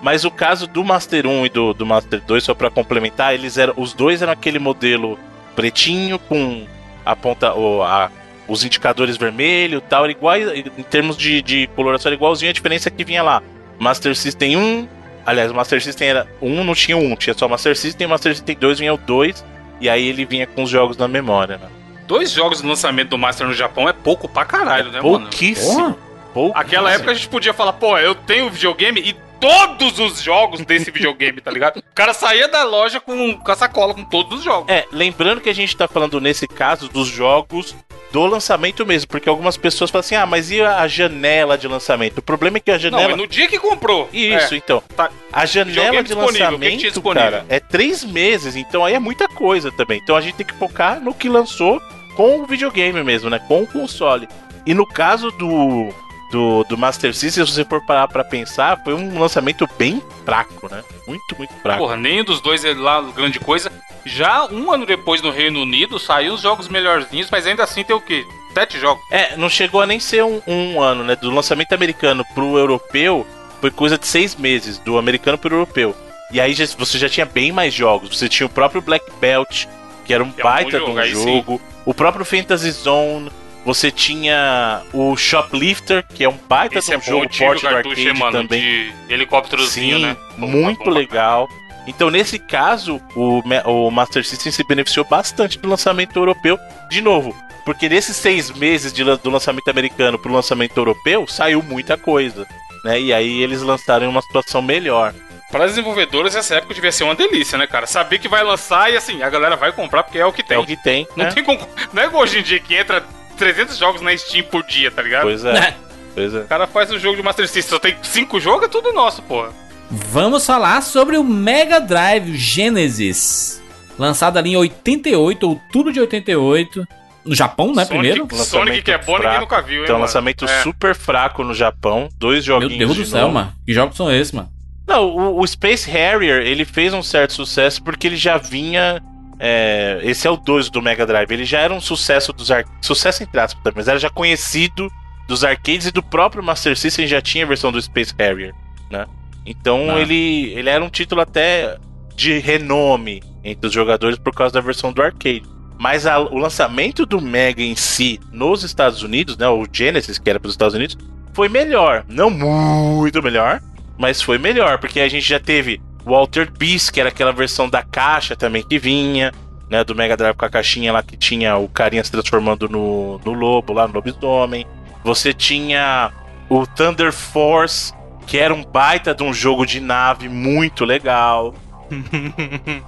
Mas o caso do Master 1 e do, do Master 2, só pra complementar, eles eram. Os dois eram aquele modelo pretinho com a ponta. O, a, os indicadores vermelho e tal. Era igual, em termos de, de coloração, era igualzinho. A diferença é que vinha lá. Master System 1. Aliás, o Master System era 1, não tinha 1, tinha só Master System, Master System 2 vinha o 2, e aí ele vinha com os jogos na memória, né?
Dois jogos no lançamento do Master no Japão é pouco pra caralho, né, mano?
Pouquíssimo. Pouquíssimo.
Aquela época a gente podia falar, pô, eu tenho videogame e todos os jogos desse videogame, tá ligado? O cara saía da loja com, com a sacola com todos os jogos.
É, lembrando que a gente tá falando nesse caso dos jogos do lançamento mesmo, porque algumas pessoas falam assim: ah, mas e a janela de lançamento? O problema é que a
Não,
janela.
é no dia que comprou.
Isso,
É,
então.
tá.
A janela de lançamento, cara, é três meses, então aí é muita coisa também. Então a gente tem que focar no que lançou com o videogame mesmo, né? Com o console. E no caso do, do, do Master System, se você for parar pra pensar, foi um lançamento bem fraco, né? Muito, muito fraco.
Porra, nenhum dos dois é lá grande coisa. Já um ano depois no Reino Unido saiu os jogos melhorzinhos, mas ainda assim tem o quê? Sete jogos.
É, não chegou a nem ser um, um ano, né? Do lançamento americano pro europeu, foi coisa de seis meses, do americano pro europeu. E aí já- você já tinha bem mais jogos. Você tinha o próprio Black Belt, que era um
Que é um
baita de
jogo,
um jogo. O próprio Fantasy Zone. Você tinha o Shoplifter, que é um baita
Esse
de
é
um
bom,
jogo
o
porte do
cartucho,
arcade
mano,
também.
de helicópterozinho,
Sim,
né?
Muito legal. Então, nesse caso, o, o Master System se beneficiou bastante do lançamento europeu. De novo, porque nesses seis meses de do lançamento americano pro lançamento europeu, saiu muita coisa. Né? E aí eles lançaram em uma situação melhor.
Para desenvolvedores, essa época devia ser uma delícia, né, cara? Saber que vai lançar e assim, a galera vai comprar porque é o que tem.
É o que tem.
Não
né?
tem. Não é hoje em dia que entra 300 jogos na Steam por dia, tá ligado?
Pois é. pois é.
O cara faz um jogo de Master System, só tem 5 jogos, é tudo nosso, porra.
Vamos falar sobre o Mega Drive Genesis. Lançado ali em 88, outubro de 88. No Japão, né?
Sonic,
Primeiro.
Sonic que é bom, ninguém
fraco.
nunca viu, hein,
Então,
mano?
lançamento
É.
super fraco no Japão. Dois
Meu
joguinhos.
Deus do
de
céu,
novo.
mano. Que jogos são esses, mano?
Não, o, o Space Harrier, ele fez um certo sucesso porque ele já vinha. É, esse é o 2 do Mega Drive. Ele já era um sucesso dos ar... Sucesso entre aspas, mas era já conhecido dos arcades e do próprio Master System já tinha a versão do Space Harrier, né? Então
Ah.
ele, ele era um título até de renome entre os jogadores por causa da versão do arcade. Mas a- o lançamento do Mega em si nos Estados Unidos, né, o Genesis, que era para os Estados Unidos, foi melhor. Não muito melhor, mas foi melhor, porque a gente já teve o Walter Beast, que era aquela versão da caixa também que vinha, né, do Mega Drive com a caixinha lá que tinha o carinha se transformando no, no lobo, lá no lobisomem. Você tinha o Thunder Force, que era um baita de um jogo de nave muito legal.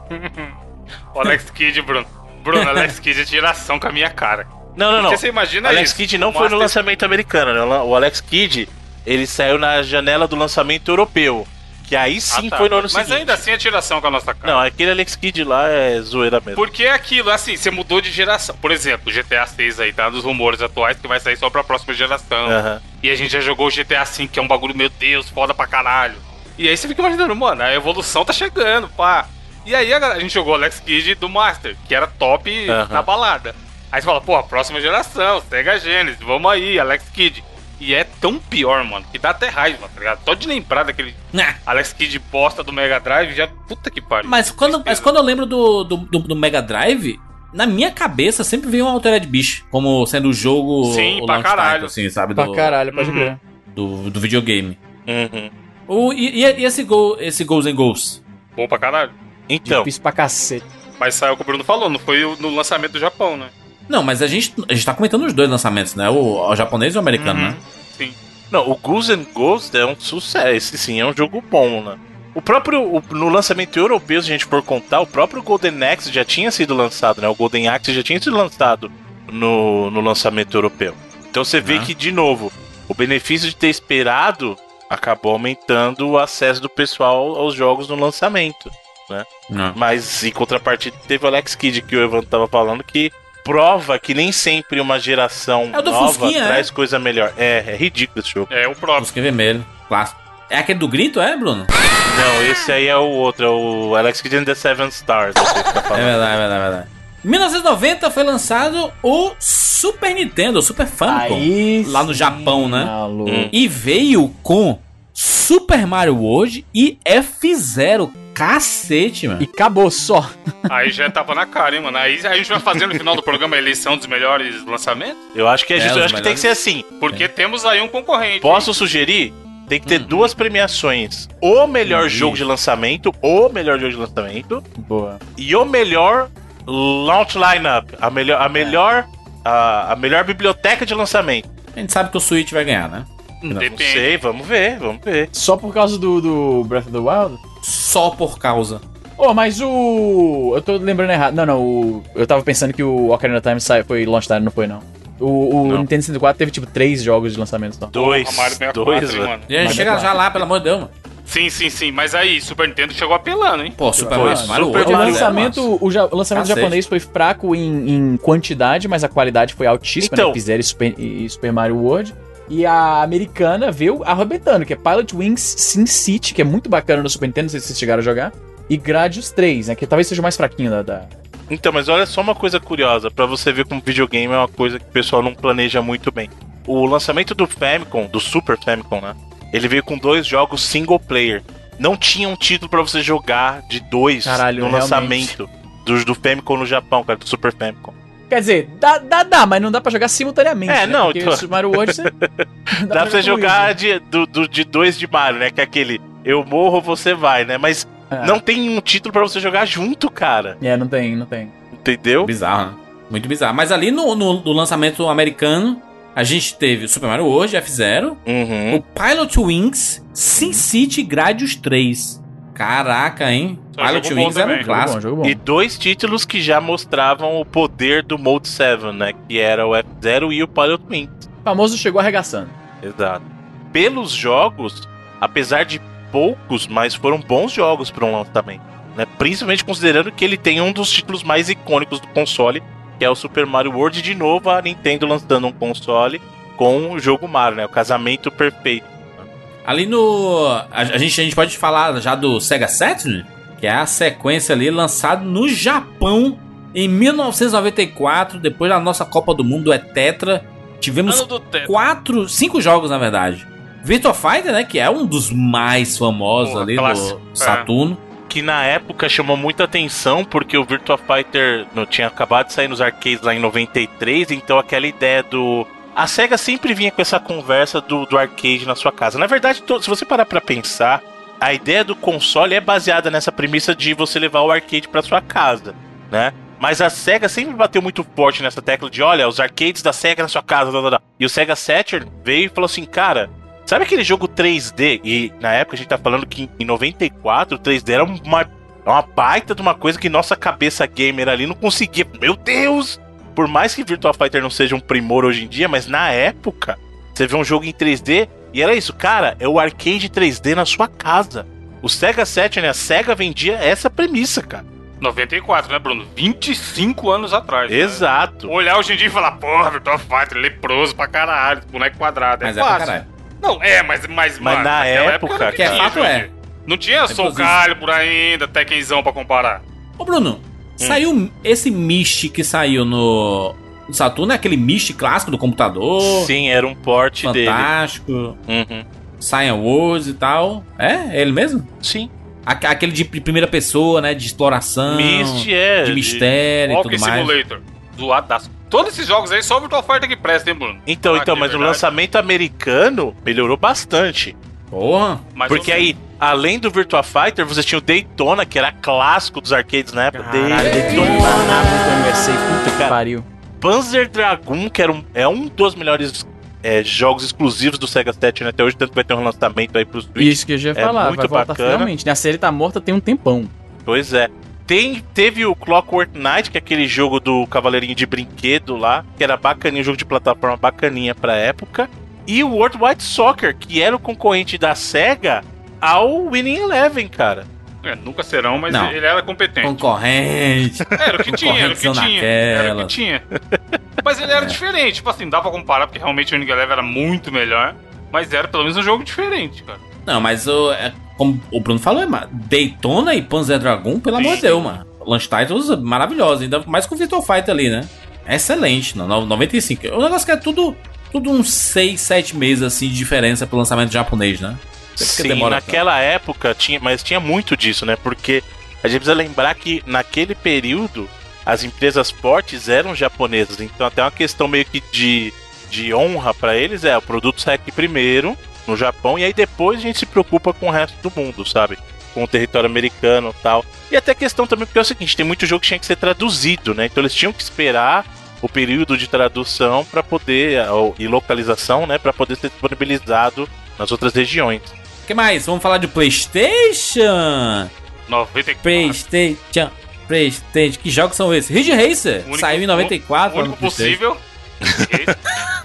o Alex Kidd, Bruno. Bruno, Alex Kidd é tiração com a minha cara.
Não, não, não.
Porque você imagina
Alex
isso.
Kidd não
o
foi no
Master-
lançamento americano, né? O Alex Kidd, ele saiu na janela do lançamento europeu. Que aí
Ah,
sim
tá.
foi no ano
Mas
seguinte.
ainda assim é tiração com a nossa cara.
Não, aquele Alex Kidd lá é zoeira mesmo.
Porque é aquilo, assim, você mudou de geração. Por exemplo, o GTA 6 aí tá nos rumores atuais que vai sair só pra próxima geração. E a gente já jogou o GTA V, que é um bagulho, meu Deus, foda pra caralho. E aí você fica imaginando, mano, a evolução tá chegando, pá. E aí a, a gente jogou o Alex Kidd do Master, que era top na balada. Aí você fala, pô, próxima geração, Sega Genesis, vamos aí, Alex Kidd. E é tão pior, mano, que dá até raiva, tá ligado? Só de lembrar daquele
Nah.
Alex Kidd bosta do Mega Drive, já. Puta que pariu.
Mas quando, mas quando eu lembro do, do, do- do Mega Drive, na minha cabeça sempre veio um Altered Beast como sendo o jogo.
Sim,
o
pra caralho.
title, assim, sabe?
Pra
Do,
caralho, pode
Uhum.
crer.
do, do videogame.
Uhum.
O, e, e- e esse, gol, esse Goals and Goals?
Bom pra caralho.
Então,
Difícil pra cacete.
Mas saiu o que o Bruno falou, não foi no lançamento do Japão, né?
Não, mas a gente, a gente tá comentando os dois lançamentos, né? O, o japonês e o americano,
Uhum.
né?
Sim.
não, o Goose Ghost é um sucesso. Esse sim é um jogo bom, né? O próprio, o- no lançamento europeu, se a gente for contar, o próprio Golden Axe já tinha sido lançado, né? O Golden Axe já tinha sido lançado no, no lançamento europeu. Então você vê
Ah.
que, de novo, o benefício de ter esperado acabou aumentando o acesso do pessoal aos jogos no lançamento.
Não.
Mas em contrapartida teve o Alex Kidd que o Evan tava falando que prova que nem sempre uma geração
É
nova
Fusquinha,
traz coisa melhor. É, é ridículo esse jogo.
É o próprio.
Fusca vermelho, clássico. É aquele do grito, é, Bruno?
Não, esse aí é o outro, é o Alex Kidd and the Seven Stars. que tá
É verdade, é verdade, é verdade. Em 1990 foi lançado o Super Nintendo, o Super Famicom.
Aí
lá no Japão, né?
maluco.
E veio com Super Mario World e F0. Cacete, mano.
E acabou só.
Aí já tava na cara, hein, mano. Aí a gente vai fazer no final do programa a eleição dos melhores lançamentos,
Eu acho que é,
É,
justo, eu acho que tem que ser assim.
porque temos aí um concorrente.
Posso sugerir? Tem que ter
Hum.
duas premiações. O melhor
Hum,
jogo de lançamento, o melhor jogo de lançamento
Boa.
e o melhor launch lineup, a melhor a melhor a, a melhor biblioteca de lançamento.
A gente sabe que o Switch vai ganhar, né?
Não
Depende.
sei, vamos ver, vamos ver.
Só por causa do, do Breath of the Wild?
Só por causa.
Ô, mas o. Eu tô lembrando errado. Não, não. O... Eu tava pensando que o Ocarina of Time sai- foi launch time, não foi, não. O, o
Não.
Nintendo 64 teve tipo três jogos de lançamento só.
Dois,
A Mario 64,
dois,
hein, mano.
E a gente chega já lá, pelo amor de Deus, mano.
Sim, sim, sim. Mas aí, Super Nintendo chegou apelando, hein?
Pô, Super
Foi,
Mario,
Super.
O
é
lançamento, o, ja- o lançamento
Cacete.
japonês foi fraco em, em quantidade, mas a qualidade foi altíssima,
Então.
né? Fizeram Super, e Super Mario World. E a americana veio arrebentando, que é Pilot Wings Sin City, que é muito bacana no Super Nintendo, não sei se vocês chegaram a jogar. E Gradius 3, né? Que talvez seja o mais fraquinho da. da-
Então, mas olha só uma coisa curiosa, pra você ver como videogame é uma coisa que o pessoal não planeja muito bem. O lançamento do Famicom, do Super Famicom, né? Ele veio com dois jogos single player. Não tinha um título pra você jogar de dois
Caralho,
no
realmente.
lançamento do, do Famicom no Japão, cara, do Super Famicom.
Quer dizer, dá, dá, dá, mas não dá pra jogar simultaneamente.
É,
né?
não,
Porque
então-
o Super Mario World você.
Dá pra você jogar
isso.
de, do, do- de dois de Mario, né? Que é aquele eu morro, você vai, né? Mas
É.
não tem um título pra você jogar junto, cara.
É, não tem, não tem.
Entendeu?
Bizarro, né? Muito bizarro. Mas ali no, no, no lançamento americano, a gente teve o Super Mario World, F0,
Uhum.
o Pilot Wings, Sin City Gradius 3. Caraca, hein?
É
Pilot Wings era um
também.
Jogo bom,
clássico.
jogo bom.
E dois títulos que já mostravam o poder do Mode 7, né? Que era o F0 e o Pilot Wings.
O famoso chegou arregaçando.
Exato. Pelos jogos, apesar de poucos, mas foram bons jogos para um lançamento. Né? Principalmente considerando que ele tem um dos títulos mais icônicos do console, que é o Super Mario World. De novo, a Nintendo lançando um console com o jogo Mario, né? O casamento perfeito.
Ali no. A, a gente, a gente pode falar já do Sega Saturn, que é a sequência ali lançado no Japão em 1994, depois da nossa Copa do Mundo é Tetra. Tivemos
teto.
quatro, cinco jogos na verdade. Virtua Fighter, né, que é um dos mais famosos
Pô,
ali
clássico,
do
é.
Saturno.
Que na época chamou muita atenção porque o Virtua Fighter não tinha acabado de sair nos arcades lá em 93, então aquela ideia do. A SEGA sempre vinha com essa conversa do, do arcade na sua casa. Na verdade, se você parar pra pensar, a ideia do console é baseada nessa premissa de você levar o arcade pra sua casa, né? Mas a SEGA sempre bateu muito forte nessa tecla de, olha, os arcades da SEGA na sua casa, blá, blá, blá. E o Sega Saturn veio e falou assim, cara, sabe aquele jogo 3D? E na época a gente tá falando que em 94 o 3D era uma, uma baita de uma coisa que nossa cabeça gamer ali não conseguia. Meu Deus! Por mais que Virtua Fighter não seja um primor hoje em dia, mas na época, você vê um jogo em 3D e era isso, cara, é o arcade 3D na sua casa. O Sega Saturn, a Sega vendia essa premissa, cara.
94, né, Bruno? 25 anos atrás. né?
Exato.
Olhar hoje em dia e falar, porra, Virtua Fighter, leproso pra caralho, boneco quadrado.
Mas
é
é pra
fácil.
caralho.
Não, é, mas, mas,
Mas
mano,
na
naquela
época,
era
Que é fato, é.
Não tinha Soul
Inclusive-
Calibur ainda, Tekkenzão pra comparar.
Ô, Bruno, saiu esse Mist que saiu no no Saturno, é aquele Mist clássico do computador.
Sim, era um porte dele.
Fantástico.
Uhum.
Science Wars e tal. É? É ele mesmo?
Sim.
Aque- Aquele de primeira pessoa, né? De exploração.
Mist é.
De mistério e
Walking
tudo mais.
Simulator. Zoadaço. Todos esses jogos aí, só o Virtua Fighter que presta, hein, Bruno?
Então,
Falar
então,
é
mas o lançamento americano melhorou bastante.
Porra.
Mas
porque aí, além do Virtua Fighter, você tinha o Daytona, que era clássico dos arcades na época.
Caralho,
Day-
Daytona USA, puta que pariu.
Panzer Dragoon, que era um, é um dos melhores é, jogos exclusivos do Sega Saturn até hoje, tanto que vai ter um lançamento aí pro Switch.
Isso que eu já ia
é
falar,
muito
vai voltar
bacana.
finalmente. né? A série tá morta tem um tempão.
Pois é. Tem, teve o Clockwork Knight, que é aquele jogo do cavaleirinho de brinquedo lá, que era bacaninho, um jogo de plataforma bacaninha pra época. E o World Wide Soccer, que era o concorrente da SEGA ao Winning Eleven, cara.
É, nunca serão, mas
Não.
ele era competente.
Concorrente.
Era o que tinha, era o que tinha. Era o
naquela.
que tinha. Mas ele era diferente, tipo assim, dá pra comparar, porque realmente o Winning Eleven era muito melhor. Mas era pelo menos um jogo diferente, cara.
Não, mas o, é, como o Bruno falou, é, Daytona e Panzer Dragoon, pelo amor de
Sim.
Deus, mano. Launch titles maravilhosos, ainda mais com o Virtua Fighter ali, né? Excelente, no, no 95. O negócio que é tudo, tudo uns 6, 7 meses assim de diferença pro lançamento japonês, né?
Sim,
demora
naquela época tinha, mas tinha muito disso, né? Porque a gente precisa lembrar que naquele período as empresas fortes eram japonesas, então até uma questão meio que de, de honra pra eles é o produto sai aqui primeiro no Japão e aí depois a gente se preocupa com o resto do mundo, sabe? Com o território americano e tal. E até questão também porque é o seguinte, tem muito jogo que tinha que ser traduzido, né? Então eles tinham que esperar o período de tradução para poder e localização, né, para poder ser disponibilizado nas outras regiões.
O que mais? Vamos falar de PlayStation?
94.
PlayStation. PlayStation. Que jogos são esses? Ridge Racer.
Único-
Saiu em 94.
O único possível.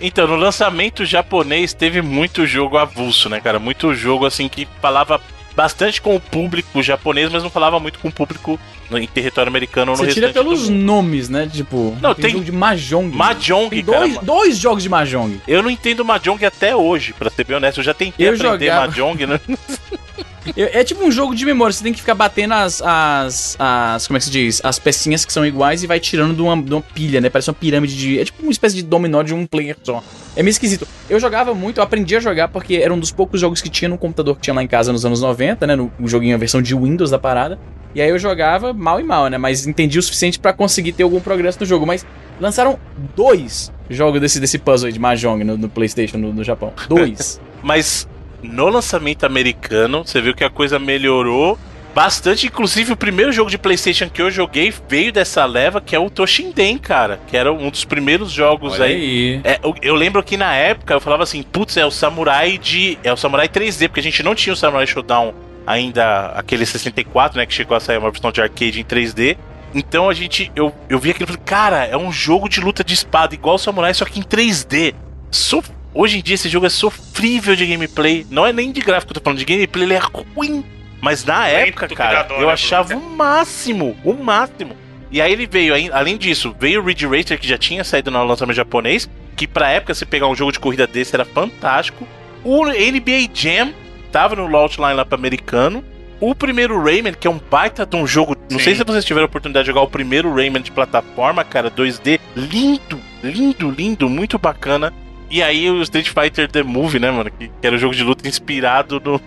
Então, no lançamento japonês teve muito jogo avulso, né, cara? Muito jogo assim que falava bastante com o público japonês, mas não falava muito com o público no- em território americano ou no
Você tira pelos nomes, né? Tipo,
Não, tem-
jogo de Mahjong.
Mahjong,
Tem
cara.
dois, dois jogos de Mahjong.
Eu não entendo Mahjong até hoje, pra ser bem honesto. Eu já tentei
Eu
aprender
jogava-
Mahjong, né?
É tipo um jogo de memória, você tem que ficar batendo as, as, as. Como é que se diz? As pecinhas que são iguais e vai tirando de uma, de uma pilha, né? Parece uma pirâmide de. É tipo uma espécie de dominó de um player só. É meio esquisito. Eu jogava muito, eu aprendi a jogar porque era um dos poucos jogos que tinha no computador que tinha lá em casa nos anos 90, né? No, joguinho, a versão de Windows da parada. E aí eu jogava mal e mal, né? Mas entendi o suficiente pra conseguir ter algum progresso no jogo. Mas lançaram dois jogos desse, desse puzzle de Mahjong no, no PlayStation no, no Japão. Dois.
Mas no lançamento americano, você viu que a coisa melhorou bastante. Inclusive, o primeiro jogo de PlayStation que eu joguei veio dessa leva, que é o Toshinden, cara. Que era um dos primeiros jogos
Olha
aí.
aí.
É, eu, eu lembro que na época eu falava assim, putz, é o Samurai de. É o Samurai 3D, porque a gente não tinha o Samurai Showdown ainda, aquele 64, né? Que chegou a sair uma versão de arcade em 3D. Então a gente. Eu, eu vi aquilo e falei, cara, é um jogo de luta de espada, igual o Samurai, só que em 3D. So- hoje em dia esse jogo é sofrível de gameplay. Não é nem de gráfico tô falando, de gameplay ele é ruim. Mas na
Lento
época, cara,
dó,
eu
né,
achava o máximo, o máximo. E aí ele veio, além disso, veio o Ridge Racer, que já tinha saído no lançamento japonês, que pra época, você pegar um jogo de corrida desse era fantástico. O NBA Jam tava no launch line lá pro americano. O primeiro Rayman, que é um baita de um jogo. Não
Sim.
sei se vocês tiveram a oportunidade de jogar o primeiro Rayman de plataforma, cara, 2D. Lindo, lindo, lindo, muito bacana. E aí o Street Fighter The Movie, né, mano? Que, que era um jogo de luta inspirado no.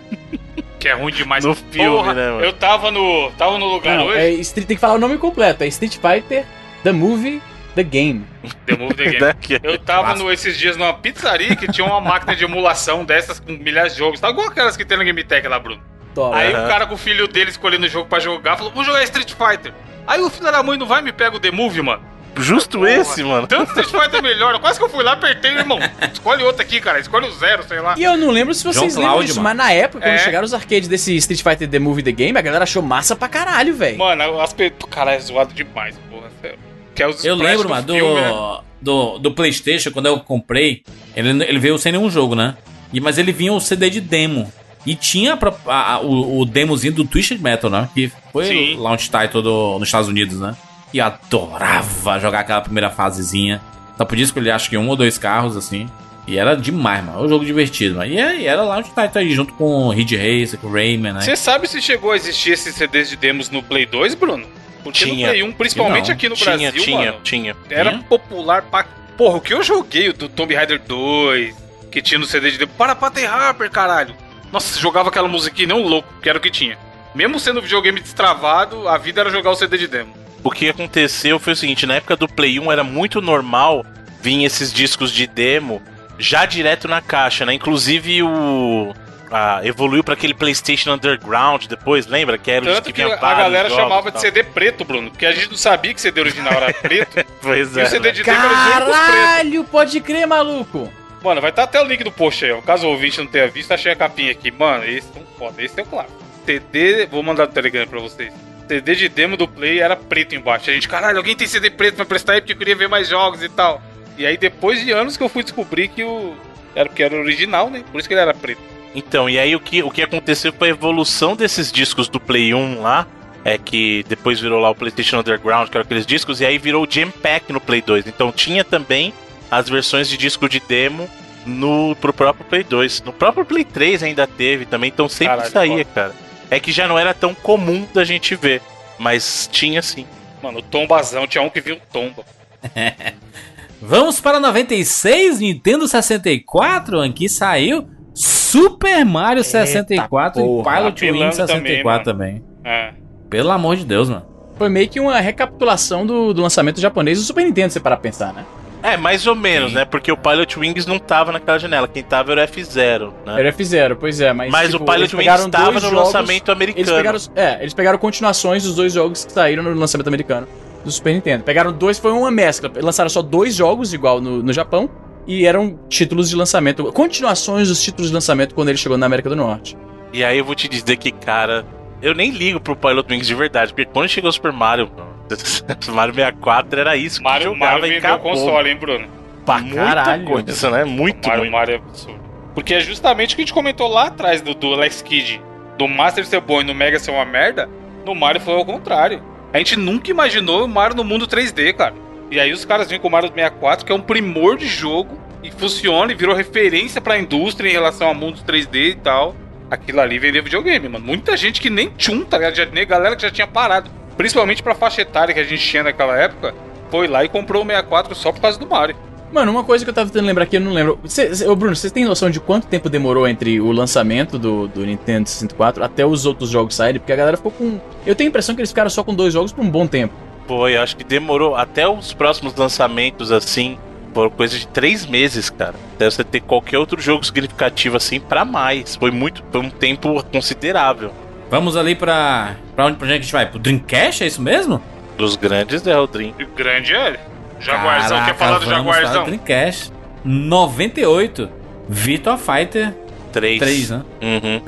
Que é ruim demais.
No filme, né, mano?
Eu tava no, tava no lugar
Não,
hoje.
é Street- tem que falar o nome completo. É Street Fighter, The Movie, The Game.
The Move the Game.
né, que-
Eu tava no, esses dias numa pizzaria que tinha uma máquina de emulação dessas com milhares de jogos. Tá igual aquelas que tem na Game Tech lá, Bruno.
Top.
Aí
Aham.
o cara com o filho dele escolhendo o jogo pra jogar falou: Vou jogar Street Fighter. Aí o filho da mãe não vai e me pega o The Movie, mano.
Justo
Porra,
esse, mano.
Tanto Street Fighter melhor. Quase que eu fui lá, apertei, irmão. Escolhe outro aqui, cara. Escolhe o zero, sei lá.
E eu não lembro se vocês
João
lembram
Cláudio,
disso,
mano.
mas na época, quando
É.
chegaram os arcades desse Street Fighter The Movie The Game, a galera achou massa pra caralho, velho.
Mano, o aspecto. Cara, é zoado demais, porra, sério. Que é os
Eu lembro, mano, do,
né?
do, do PlayStation, quando eu comprei, ele, ele veio sem nenhum jogo, né? E, mas ele vinha o CD de demo. E tinha a pro- a- a- o, o demozinho do Twisted Metal, né? Que foi
Sim.
o launch title do, nos Estados Unidos, né? E adorava jogar aquela primeira fasezinha. Só podia escolher, acho que um ou dois carros, assim. E era demais, mano. Era um jogo divertido, mano. E, é- e era launch title aí, junto com Ridge Racer, com Rayman, né?
Você sabe se chegou a existir esses CDs de demos no Play 2, Bruno? Porque
Tinha.
no Play 1, principalmente
Não.
aqui no
tinha,
Brasil,
tinha,
mano,
tinha.
era
Tinha?
popular pra... Porra, o que eu joguei, o do Tomb Raider 2, que tinha no CD de demo. Para Pater Harper, caralho. Nossa, jogava aquela musiquinha nem um louco, que era o que tinha. Mesmo sendo videogame destravado, a vida era jogar o CD de demo.
O que aconteceu foi o seguinte, na época do Play 1 era muito normal vir esses discos de demo já direto na caixa, né? Inclusive o ah, evoluiu pra aquele PlayStation Underground depois, lembra? Que era o
Tanto
que
que
vinha
a galera
jogos
chamava
e
de. CD preto, Bruno, porque a gente não sabia que CD original era preto.
Pois
e
é.
o CD
né?
de demo era.
Caralho, pode crer, maluco.
Mano, vai estar até o link do post aí. ó. Caso o ouvinte não tenha visto, achei a capinha aqui. Mano, esse é um foda. Esse é o claro. CD, vou mandar no Telegram pra vocês. CD de demo do Play era preto embaixo. A gente, caralho, alguém tem CD preto pra prestar aí porque eu queria ver mais jogos e tal. E aí, depois de anos que eu fui descobrir que o. Era porque era original, né? Por isso que ele era preto.
Então, e aí o que, o que aconteceu foi a evolução desses discos do Play 1 lá. É que depois virou lá o PlayStation Underground, que eram aqueles discos, e aí virou o Jam Pack no Play 2. Então tinha também as versões de disco de demo no pro próprio Play 2. No próprio Play 3 ainda teve também, então sempre
Caralho,
saía, cara. É que já não era tão comum da gente ver, mas tinha sim.
Mano, o tombazão. Tinha um que viu tomba.
Vamos para 96, Nintendo 64, em que saiu Super Mario 64 e
porra,
Pilot Wing
apelando
64 também,
É.
Pelo amor de Deus, mano.
Foi meio que uma recapitulação do, do lançamento japonês do Super Nintendo, se você parar pra pensar, né?
É, mais ou menos,
Sim.
né? Porque o Pilot Wings não tava naquela janela. Quem tava era o F0, né?
Era F0, pois é, mas.
Mas
tipo,
o Pilot Wings
dois
no
jogos-
lançamento americano.
Eles pegaram, é, eles pegaram continuações dos dois jogos que saíram no lançamento americano do Super Nintendo. Pegaram dois, foi uma mescla. Lançaram só dois jogos igual no, no Japão e eram títulos de lançamento, continuações dos títulos de lançamento quando ele chegou na América do Norte.
E aí eu vou te dizer que, cara, eu nem ligo pro Pilot Wings de verdade, porque quando chegou o Super Mario, Mario 64 era isso que
Mario, Mario
e
vendeu o
acabou.
console, hein, Bruno?
Pra
Muita
caralho.
coisa, né? Muito,
Mario,
muito.
Mario é absurdo. Porque é justamente o que a gente comentou lá atrás do, do Alex Kidd, do Master ser bom e no Mega ser uma merda, no Mario foi ao contrário. A gente nunca imaginou o Mario no mundo 3D, cara. E aí os caras vêm com o Mario 64, que é um primor de jogo, e funciona e virou referência pra indústria em relação a mundos 3D e tal. Aquilo ali vendeu videogame, mano. Muita gente que nem tchum, tá ligado? Já, nem galera que já tinha parado. Principalmente pra faixa etária que a gente tinha naquela época, foi lá e comprou o 64 só por causa do Mario.
Mano, uma coisa que eu tava tentando lembrar aqui, eu não lembro. Cê, cê- ô Bruno, vocês têm noção de quanto tempo demorou entre o lançamento do, do Nintendo 64 até os outros jogos saírem? Porque a galera ficou com. Eu tenho a impressão que eles ficaram só com dois jogos por um bom tempo.
Foi, acho que demorou até os próximos lançamentos, assim, foram coisa de três meses, cara. Até você ter qualquer outro jogo significativo, assim, pra mais. Foi muito, foi um tempo considerável.
Vamos ali pra. Pra onde, pra onde é a gente vai? Pro Dreamcast, é isso mesmo?
Dos grandes é o Dream.
O grande é ele. Jaguarzão,
Caraca,
quer falar do Jaguarzão?
Dreamcast. 98. Virtua Fighter
3.
3, né?
Uhum.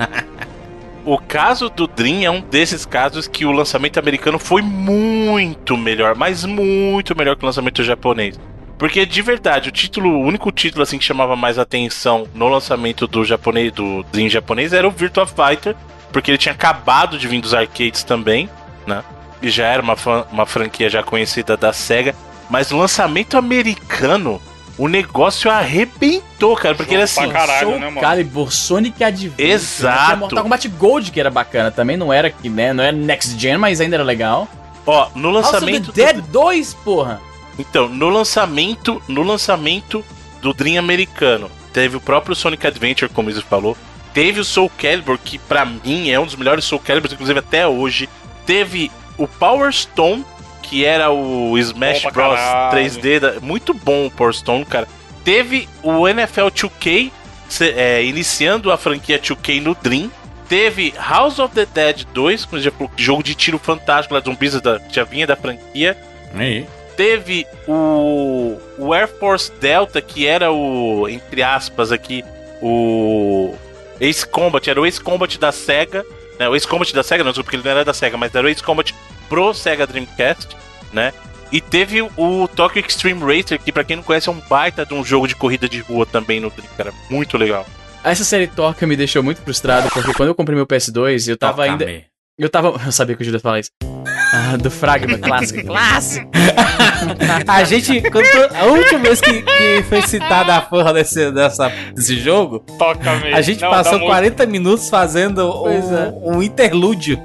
o caso do Dream é um desses casos que o lançamento americano foi muito melhor, mas muito melhor que o lançamento japonês. Porque de verdade, o título, o único título assim que chamava mais atenção no lançamento do japonês, do Dream japonês era o Virtua Fighter, porque ele tinha acabado de vir dos arcades também, né? E já era uma, uma franquia já conhecida da Sega, mas o lançamento americano, o negócio arrebentou, cara, porque ele
Jogo
assim,
pra caralho,
Soul
né, mano?
Calibur, Sonic Adventure.
Exato.
Mortal Kombat Gold que era bacana também, não era que, né, não era Next Gen, mas ainda era legal.
ó, no
House of
lançamento
the
do-
Dead 2, porra.
Então, no lançamento, no lançamento do Dream americano, teve o próprio Sonic Adventure, como o Izzy falou. Teve o Soul Calibur, que pra mim é um dos melhores Soul Caliburs, inclusive até hoje. Teve o Power Stone, que era o Smash
Bom pra
Bros
caralho.
3D, da- muito bom o Power Stone, cara. Teve o NFL 2K, se- é, iniciando a franquia 2K no Dream. Teve House of the Dead 2, como já falou, jogo de tiro fantástico lá de zumbis da, que já vinha da franquia
Aí.
teve o, o Air Force Delta, que era o, entre aspas aqui, o Ace Combat, era o Ace Combat da SEGA, né? O Ace Combat da SEGA, não, desculpa, porque ele não era da SEGA, mas era o Ace Combat pro SEGA Dreamcast, né? E teve o Tokyo Extreme Racer, que pra quem não conhece é um baita de um jogo de corrida de rua também no Dream, cara. Muito legal.
Essa série Toca me deixou muito frustrado, porque quando eu comprei meu PS2, eu tava ainda.
Toca-me.
Eu tava. Eu sabia que o Júlio ia falar isso. Ah, do Fragma, clássico. clássico!
A gente, quando, a última vez que, que foi citada a porra desse, dessa, desse jogo,
Toca mesmo.
a gente
Não,
passou
dá muito-
40 minutos fazendo
Pois é.
um, um interlúdio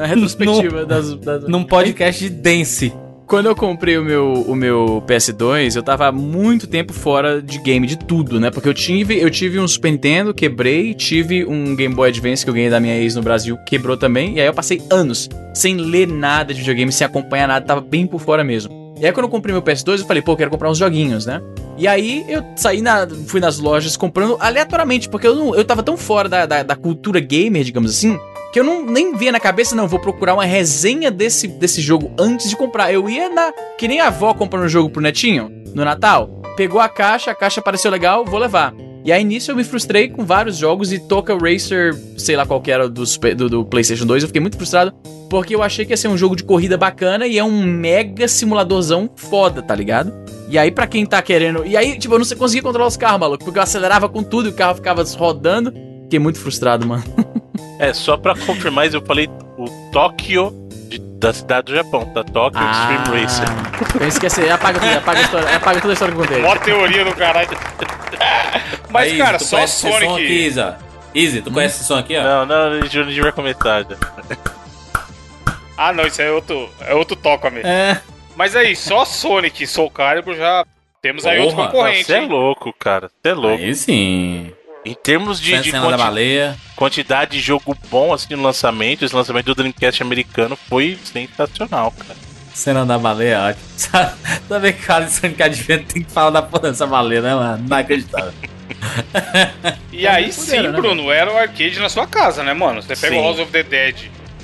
A retrospectiva das, das.
num podcast de dance.
Quando eu comprei o meu, o meu PS2, eu tava muito tempo fora de game, de tudo, né? Porque eu tive, eu tive um Super Nintendo, quebrei, tive um Game Boy Advance que eu ganhei da minha ex no Brasil, quebrou também, e aí eu passei anos sem ler nada de videogame, sem acompanhar nada, tava bem por fora mesmo. E aí quando eu comprei meu PS2, eu falei, pô, eu quero comprar uns joguinhos, né? E aí eu saí na. fui nas lojas comprando aleatoriamente, porque eu, não, eu tava tão fora da, da, da cultura gamer, digamos assim, que eu não nem via na cabeça, não, vou procurar uma resenha desse, desse jogo antes de comprar. Eu ia na. Que nem a avó comprando um jogo pro netinho no Natal. Pegou a caixa, a caixa pareceu legal, vou levar. E aí nisso eu me frustrei com vários jogos e Toca Racer, sei lá qual que era do, do, do PlayStation 2, eu fiquei muito frustrado porque eu achei que ia ser um jogo de corrida bacana e é um mega simuladorzão foda, tá ligado? E aí, pra quem tá querendo. E aí, tipo, eu não conseguia controlar os carros, maluco, porque eu acelerava com tudo e o carro ficava rodando. Fiquei muito frustrado, mano.
É, só pra confirmar, eu falei o Tóquio de- da cidade do Japão, tá? Tóquio Extreme Racer.
Eu esqueci, apaga tudo, apaga, a história, apaga toda a história que eu contei.
Mó teoria do caralho. Mas,
Aí,
cara, só
som aqui,
Sonic.
Isa? Easy, tu conhece esse som aqui, ó?
Não, não, não devia comentar já.
Ah, não, isso é outro, é outro toca mesmo.
É.
Mas aí, só Sonic e Soul Calibur já temos aí outro
Porra,
concorrente.
Você é louco, cara. Você é louco.
Aí sim.
Em termos de, de quanti-
baleia.
quantidade de jogo bom assim no lançamento, esse lançamento do Dreamcast americano foi sensacional, cara.
Cena da baleia, ótimo. Sabe, sabe que cara de Sonic Adventure tem que falar da porra dessa baleia, né, mano? Não é acreditável.
E aí sim,
né,
Bruno, era o arcade na sua casa, né, mano? Você pega
Sim.
o House of the Dead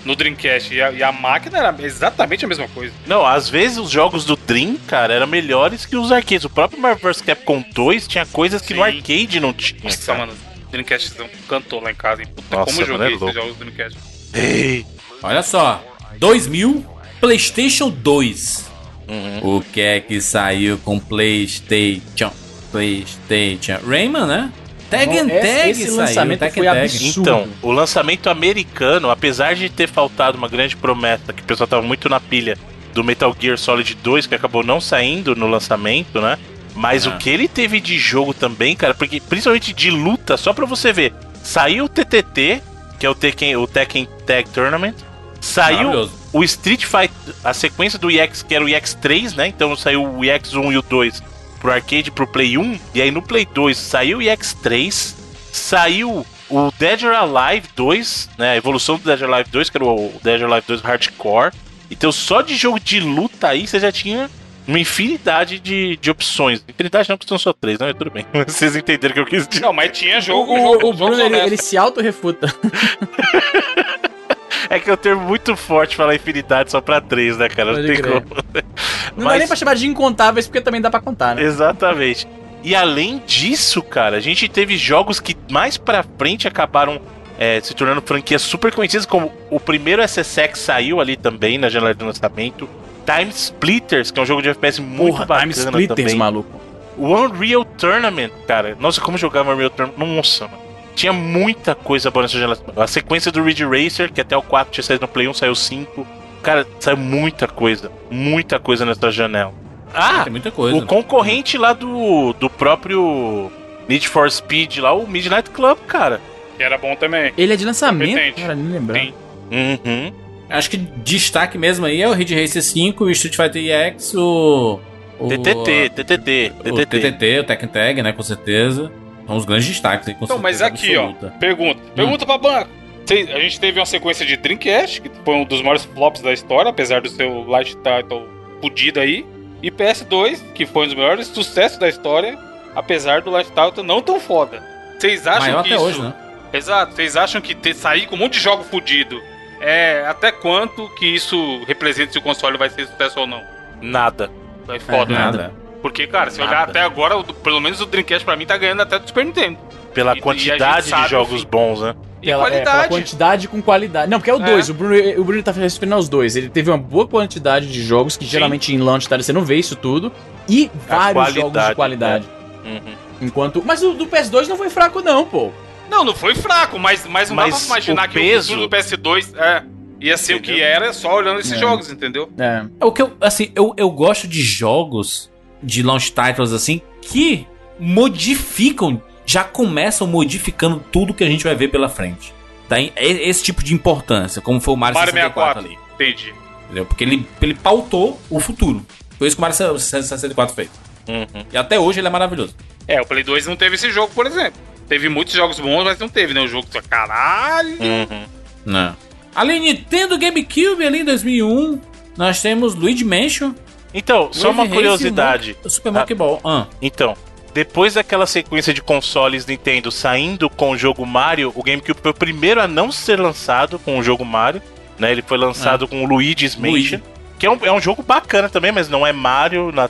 no Dreamcast e a, e a máquina era exatamente a mesma coisa.
Não, às vezes os jogos do Dream, cara, eram melhores que os arcades. O próprio Marvel vs Capcom 2 tinha coisas que no
Sim.
arcade não tinha.
Nossa,
cara.
mano, Dreamcast cantou lá em casa, hein? Puta,
Nossa,
como eu
mano,
joguei
é
esses jogos do Dreamcast.
Ei.
Olha só. 2000, PlayStation 2.
Uhum.
O que é que saiu com PlayStation? PlayStation. Rayman, né? Tag and Tag
esse
saiu,
lançamento
Tag
foi
Tag.
absurdo.
Então, o lançamento americano, apesar de ter faltado uma grande promessa, que o pessoal tava muito na pilha do Metal Gear Solid 2, que acabou não saindo no lançamento, né? Mas
Ah.
o que ele teve de jogo também, cara, porque principalmente de luta, só pra você ver, saiu o TTT, que é o Tekken, o Tekken Tag Tournament, saiu o Street Fighter, a sequência do EX, que era o EX3, né? Então saiu o EX1 e o 2 pro arcade pro Play 1, e aí no Play 2 saiu o EX3, saiu o Dead or Alive 2, né? A evolução do Dead or Alive 2, que era o Dead or Alive 2 Hardcore. Então só de jogo de luta aí você já tinha uma infinidade de, de opções. Infinidade não, porque são só três, né? Mas tudo bem. Vocês entenderam o que eu quis dizer.
Não, mas tinha
O,
jogo,
o,
jogo,
o
jogos
Bruno, ele, ele se auto-refuta.
É que é um termo muito forte falar infinidade só pra três, né, cara? Não
Pode
tem
crer.
como.
Não dá
Mas-
nem pra chamar de incontáveis, porque também dá pra contar, né?
Exatamente. E além disso, cara, a gente teve jogos que mais pra frente acabaram é, se tornando franquias super conhecidas, como o primeiro SSX saiu ali também na janela de lançamento. Time Splitters, que é um jogo de FPS muito
Porra,
bacana
Time Splitters,
também.
maluco.
O Unreal Tournament, cara. Nossa, como jogava Unreal Tournament. Nossa, mano. Tinha muita coisa boa nessa janela. A sequência do Ridge Racer, que até o 4 tinha saído no Play 1, saiu 5. Cara, saiu muita coisa. Muita coisa nessa janela. Ah,
Tem muita coisa.
o concorrente lá do, do próprio Need for Speed, lá, o Midnight Club, cara.
Que era bom também.
Ele é de lançamento?
Competente.
Cara, nem lembrar.
Sim.
Uhum.
Acho que destaque mesmo aí é o Ridge Racer 5, o Street Fighter EX, o. o
TTT, TTT,
O
TTT.
TTT, o Tekken Tag, né? Com certeza. São os grandes destaques aí, com
Então, mas aqui, ó,
absoluta.
pergunta. Pergunta pra banco. A gente teve uma sequência de Dreamcast, que foi um dos maiores flops da história, apesar do seu light title fudido aí. E PS2, que foi um dos maiores sucessos da história, apesar do light title não tão foda. Vocês acham
Maior
que
até
isso...
hoje, né?
Exato. Vocês acham que ter, sair com um monte de jogo fudido é até quanto que isso representa se o console vai ser sucesso ou não?
Nada.
É foda, né?
Nada.
Porque, cara, se olhar até agora, pelo menos o Dreamcast pra mim tá ganhando até do Super Nintendo.
Pela
E- e a
quantidade
sabe
de jogos bons, né?
E
Pela, é, pela
qualidade.
quantidade com qualidade. Não, porque é o
É.
2. O Bruno, o Bruno tá referindo aos dois. Ele teve uma boa quantidade de jogos, que geralmente em launch title você não vê isso tudo. E vários jogos de
qualidade,
qualidade.
Uhum.
Enquanto. Mas o do PS2 não foi fraco, não, pô.
Não, não foi fraco, mas, mas não dá
Mas
pra imaginar
o
que
peso-
o futuro do PS2 é, ia ser o que
Entendeu?
era só olhando esses
É.
jogos, entendeu?
É.
É O que eu, assim, eu, eu gosto de jogos de launch titles assim que modificam, já começam modificando tudo que a gente vai ver pela frente. Tá? É esse tipo de importância, como foi o Mario,
Mario
64
64
ali.
Entendi.
Entendeu? Porque ele, ele pautou o futuro. Foi isso que o Mario 64 fez.
Uhum.
E até hoje ele é maravilhoso.
É, o Play 2 não teve esse jogo, por exemplo. Teve muitos jogos bons, mas não teve, né? O jogo do caralho.
Uhum.
Não. Ali Nintendo GameCube ali em 2001, nós temos Luigi Mansion,
Então, só
Wave
uma curiosidade.
o Super Monkey Ball. Ah.
Então, depois daquela sequência de consoles Nintendo saindo com o jogo Mario, o GameCube foi o primeiro a não ser lançado com o jogo Mario. Né? Ele foi lançado com o Luigi's Mansion,
Luigi.
que é um, é um jogo bacana também, mas não é Mario na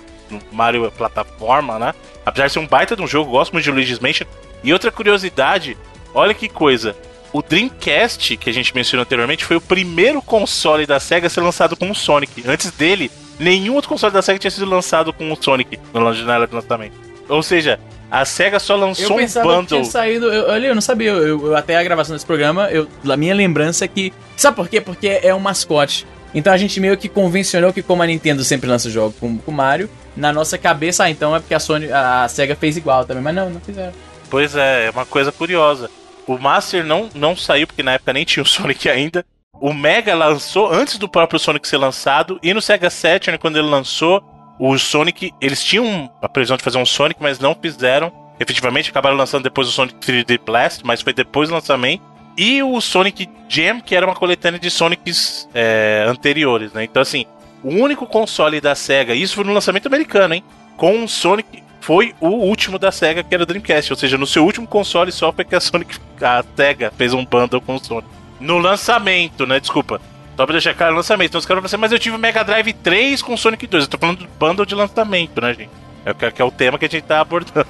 Mario é plataforma, né? Apesar de ser um baita de um jogo, gosto muito de Luigi's Mansion. E outra curiosidade, olha que coisa. O Dreamcast, que a gente mencionou anteriormente, foi o primeiro console da SEGA a ser lançado com o Sonic. Antes dele, nenhum outro console da SEGA tinha sido lançado com o Sonic na janela de lançamento. Ou seja, a SEGA só
Eu
lançou um
pensava que
bundle.
tinha saído. Eu, olha, eu não sabia. Eu, eu- até a gravação desse programa, eu, a minha lembrança é que. Sabe por quê? Porque é um mascote. Então a gente meio que convencionou que, como a Nintendo sempre lança jogo com o Mario, na nossa cabeça, ah, então é porque a Sony, a Sega fez igual também. Mas não, não fizeram.
Pois é, é uma coisa curiosa. O Master não, não saiu, porque na época nem tinha o Sonic ainda. O Mega lançou antes do próprio Sonic ser lançado. E no Sega Saturn, quando ele lançou, o Sonic. Eles tinham a previsão de fazer um Sonic, mas não fizeram. Efetivamente, acabaram lançando depois o Sonic 3D Blast, mas foi depois do lançamento. E o Sonic Jam, que era uma coletânea de Sonics é, anteriores, né? Então, assim, o único console da SEGA, isso foi no lançamento americano, hein? Com o Sonic foi o último da SEGA, que era o Dreamcast. Ou seja, no seu último console só foi que a Sonic, a SEGA fez um bundle com o Sonic. No lançamento, né? Desculpa. Só pra deixar claro, no lançamento. Então os caras assim, mas eu tive o Mega Drive 3 com Sonic 2. Eu tô falando do bundle de lançamento, né, gente? É, o que- é o tema que a gente tá abordando.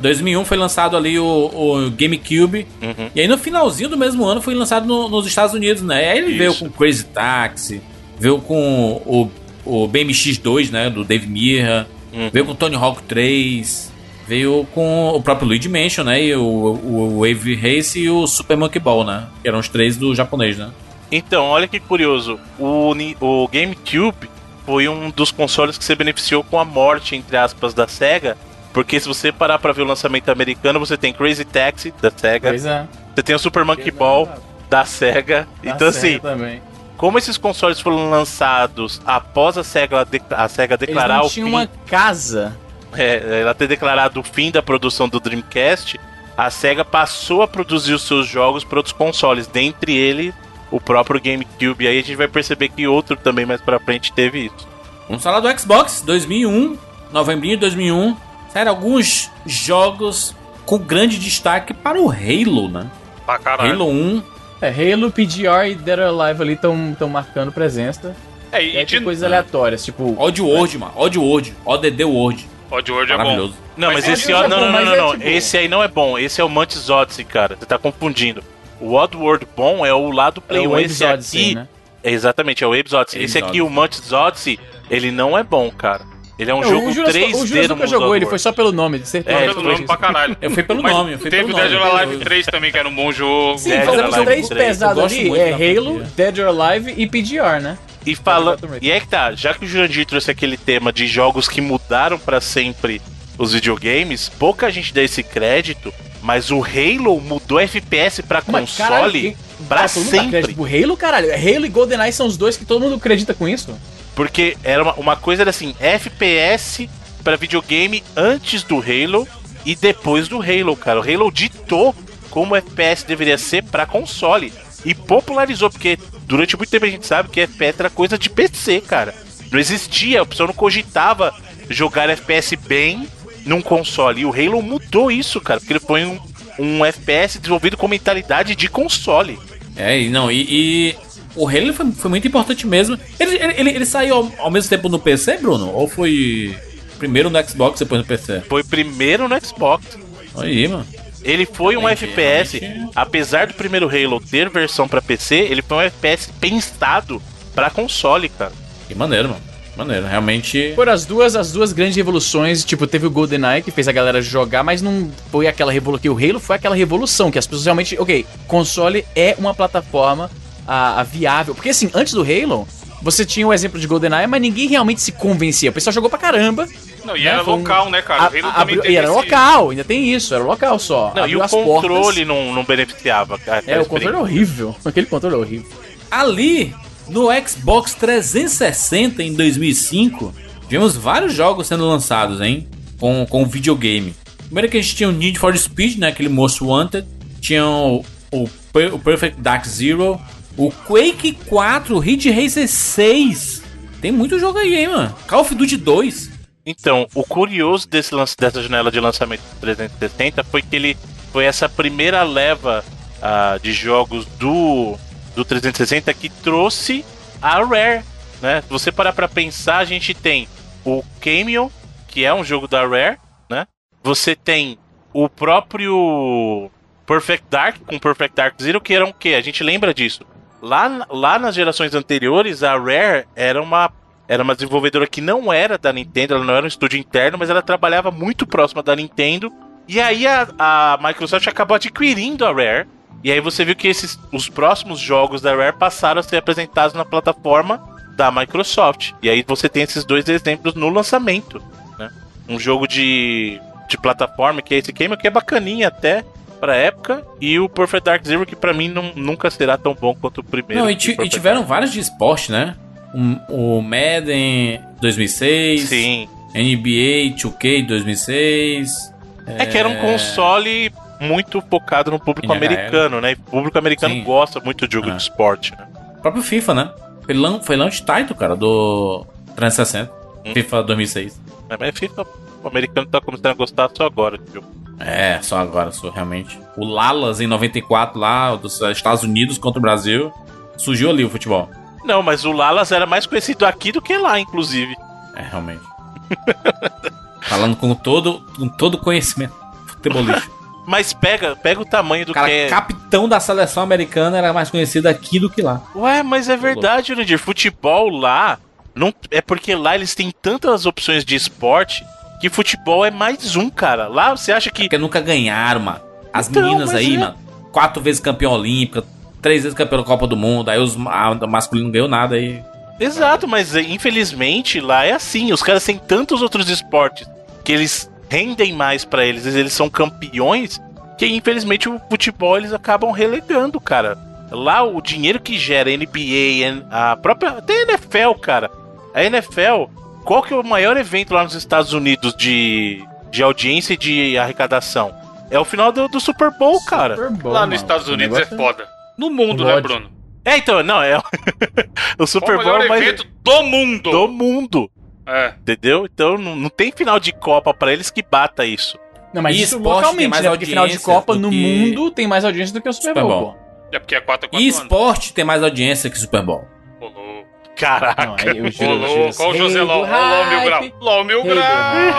2001 foi lançado ali o, o GameCube.
Uhum.
E aí no finalzinho do mesmo ano foi lançado no- nos Estados Unidos, né? E aí ele
Isso.
veio com Crazy Taxi, veio com o, o BMX2, né? Do Dave Mirra,
Uhum.
veio com Tony Hawk 3, veio com o próprio Luigi Mansion, né? E o, o, Wave Race e o Super Monkey Ball, né? Que eram os três do japonês, né?
Então, olha que curioso. O, o GameCube foi um dos consoles que se beneficiou com a morte, entre aspas, da SEGA. Porque se você parar pra ver o lançamento americano, você tem Crazy Taxi da SEGA,
Pois é.
você tem o Super Monkey Ball da SEGA.
Da
Então,
Sega
assim,
também.
como esses consoles foram lançados após a SEGA, de- a SEGA
Eles
declarar
não
o
tinham
fim,
uma casa.
É, ela ter declarado o fim da produção do Dreamcast, a SEGA passou a produzir os seus jogos para outros consoles, dentre ele o próprio GameCube. E aí a gente vai perceber que outro também mais pra frente teve isso.
Vamos falar do Xbox 2001, novembrinho de 2001. Sério, alguns jogos com grande destaque para o Halo, né?
Pra caralho.
Halo 1.
É, Halo, PGR e Dead or Alive ali estão marcando presença.
É,
E
e de
tem coisas aleatórias, tipo.
Odd World, mano. Odd World. ODD World.
Oddworld é bom.
Maravilhoso.
Não, mas,
Mas
esse
esse
ó,
é
não,
bom,
não, não,
mas
não,
é
não.
tipo-
Esse aí não é bom. Esse é o Mantis Odyssey, cara. Você tá confundindo. O Oddworld bom é o lado Play
é o
1.
Waves
Esse
Odyssey,
aqui,
né?
é exatamente, é o Waves Odyssey. Esse aqui, o Mantis Odyssey, ele não é bom, cara. Ele é um
Não,
jogo
o Juras,
3D
o Juras nunca jogou, ele foi só pelo nome, de certeza.
É,
pelo nome pra caralho.
Eu fui pelo
Mas
nome, eu fui
Teve
pelo
o Dead
nome.
or Alive 3 também, que era um bom jogo.
Sim,
Dead or
fazemos
Alive
três
3.
pesados ali, é Halo. Dead or Alive e PGR, né?
E fala.
Tomb Raider.
E é que tá, já que o Jurandir trouxe aquele tema de jogos que mudaram pra sempre os videogames, pouca gente dá esse crédito, mas o Halo mudou FPS
caralho,
console
dá
sempre.
pro Halo, caralho. Halo e GoldenEye são os dois que todo mundo acredita com isso.
Porque era uma, uma coisa era assim, FPS pra videogame antes do Halo e depois do Halo, cara. O Halo ditou como FPS deveria ser pra console e popularizou, porque durante muito tempo a gente sabe que FPS era coisa de PC, cara. Não existia, a pessoa não cogitava jogar FPS bem num console. E o Halo mudou isso, cara, porque ele foi um, um FPS desenvolvido com mentalidade de console.
É, e não, e, e o Halo foi, foi muito importante mesmo. Ele, ele, ele- ele saiu ao, ao mesmo tempo no PC, Bruno? Ou foi primeiro no Xbox, depois no PC?
Foi primeiro no Xbox.
Aí, mano.
Ele foi um FPS,
realmente.
apesar do primeiro Halo ter versão pra PC, ele foi um FPS pensado pra console, cara.
Que maneiro, mano. Maneiro, realmente.
Foram as duas, as duas grandes revoluções. Tipo, teve o GoldenEye que fez a galera jogar, mas não foi aquela revolução. Que o Halo foi aquela revolução que as pessoas realmente. Ok, console é uma plataforma a, a viável. Porque assim, antes do Halo, você tinha o exemplo de GoldenEye, mas ninguém realmente se convencia. O pessoal jogou pra caramba.
Não, e
Né,
era
foi um-
local, né, cara?
A- abriu- e era local, ainda tem isso, era local só.
Não, e o controle
portas.
não, não beneficiava. aquela
É, o controle é horrível. Aquele controle é horrível.
Ali, no Xbox 360 em 2005, tivemos vários jogos sendo lançados, hein? Com, com videogame. Primeiro que a gente tinha o Need for Speed, né? Aquele Most Wanted. Tinha o, o, o Perfect Dark Zero. O Quake 4, o Ridge Racer 6. Tem muito jogo aí, hein, mano? Call of Duty 2.
Então, o curioso desse lance, dessa janela de lançamento do 360 foi que ele foi essa primeira leva ah, de jogos do, do 360 que trouxe a Rare, né? Se você parar pra pensar, a gente tem o Cameo, que é um jogo da Rare, né? Você tem o próprio Perfect Dark com Perfect Dark Zero, que era um quê? A gente lembra disso. Lá, lá nas gerações anteriores, a Rare era uma era uma desenvolvedora que não era da Nintendo, ela não era um estúdio interno, mas ela trabalhava muito próxima da Nintendo. E aí a, a Microsoft acabou adquirindo a Rare. E aí você viu que esses, os próximos jogos da Rare passaram a ser apresentados na plataforma da Microsoft. E aí você tem esses dois exemplos no lançamento. Né? Um jogo de, de plataforma que é esse game, que é bacaninha até pra época. E o Perfect Dark Zero, que pra mim não- nunca será tão bom quanto o primeiro.
Não, e, e tiveram vários de esporte, né? Um- o Madden 2006.
Sim.
NBA 2K 2006.
É que era um console muito focado no público americano, né? E o público americano
Sim.
gosta muito de jogo
É.
de esporte, né?
O próprio FIFA, né? Foi, lan foi launch title, cara, do 360.
Hum.
FIFA 2006.
É, Mas FIFA, o americano tá começando a gostar só agora de jogo.
É, só agora, só realmente. O Lalas em 94 lá, dos Estados Unidos contra o Brasil. Surgiu ali o futebol.
Não, mas o Lalas era mais conhecido aqui do que lá, inclusive.
É, realmente. Falando com todo, com todo conhecimento futebolístico.
Mas pega, pega o tamanho do
cara,
que é.
capitão da seleção americana, era mais conhecido aqui do que lá.
Ué, mas é verdade, Jurandir. Futebol lá. Não... É porque lá eles têm tantas opções de esporte que futebol é mais um, cara. Lá você acha que.
Porque nunca ganharam, mano. As
Então,
meninas aí,
é.
mano. Quatro vezes campeão olímpica, três vezes campeão da Copa do Mundo. Aí os a, masculino não ganhou nada aí.
Exato, mas eh, infelizmente lá é assim. Os caras têm tantos outros esportes que eles rendem mais pra eles, eles são campeões, que infelizmente o futebol eles acabam relegando, cara. Lá o dinheiro que gera NBA, a própria até a NFL, cara. A NFL, qual que é o maior evento lá nos Estados Unidos de, de audiência e de arrecadação? É o final do, do Super Bowl, cara.
Super bom,
Lá
mano.
nos Estados
O
Unidos é foda. No mundo,
O
né. Bruno?
É, então, não, é o Super
o maior
Bowl mas
evento do mundo.
do mundo.
É.
Entendeu? Então não, não tem final de Copa pra eles que bata isso.
Não, mas
E
isso localmente,
mais
né? Porque final de Copa no
que-
mundo tem mais audiência do que o Super
Super
Bowl,
Bowl.
É porque é 4 a 4
E
anos.
esporte tem mais audiência que Super Bowl.
Caraca.
Não, aí eu juro, eu juro.
Olha o José Ló. o Ló Mil Grau. Ló Mil Grau.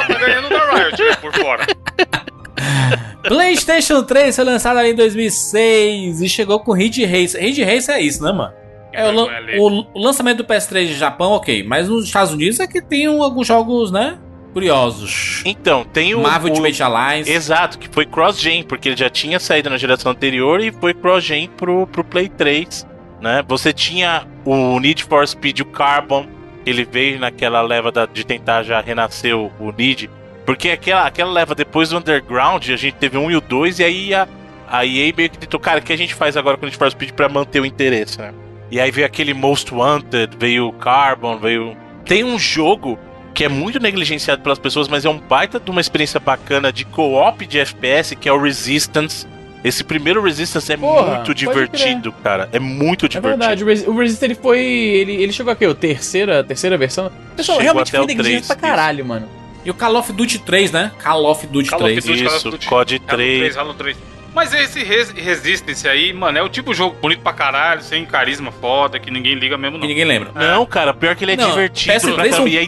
Tá ganhando da Riot né, por fora.
PlayStation 3 foi lançado ali em 2006 e chegou com Ridge Racer. Ridge Racer é isso, né, mano? É, o, lan-
vergonha alheia.
o- o lançamento do PS3 de Japão, ok. Mas nos Estados Unidos é que tem um- alguns jogos, né? Curiosos.
Então, tem o.
Marvel
o-
Ultimate Alliance.
Exato, que foi cross-gen, porque ele já tinha saído na geração anterior e foi cross-gen pro, pro Play 3. Né? Você tinha o Need for Speed, o Carbon, ele veio naquela leva da- de tentar já renascer o, o Need. Porque aquela, aquela leva depois do Underground, a gente teve um e o dois, e aí a, a EA meio que tentou, cara, o que a gente faz agora com o Need for Speed pra manter o interesse, né? E aí veio aquele Most Wanted, veio o Carbon, veio. Tem um jogo que é muito negligenciado pelas pessoas, mas é um baita de uma experiência bacana de co-op de FPS, que é o Resistance. Esse primeiro Resistance é
Porra,
muito divertido, cara. É muito
É
divertido.
verdade, o Resi- o Resist ele foi. Ele, ele chegou aqui, o terceira, terceira versão. Pessoal,
Chegou
realmente foi
o
negligente
3,
pra caralho, mano.
E o Call of Duty 3, né? Call of Duty
Call of
3.
Duty, Call of
Isso,
Duty.
COD
Halo
3.
3, Halo 3. Mas esse Res Resistance aí, mano, é o tipo de jogo bonito pra caralho, sem carisma foda, que ninguém liga mesmo,
Que
não.
ninguém lembra.
Não, cara, pior que ele é
Não,
divertido
PS3
pra
um,
caramba, e é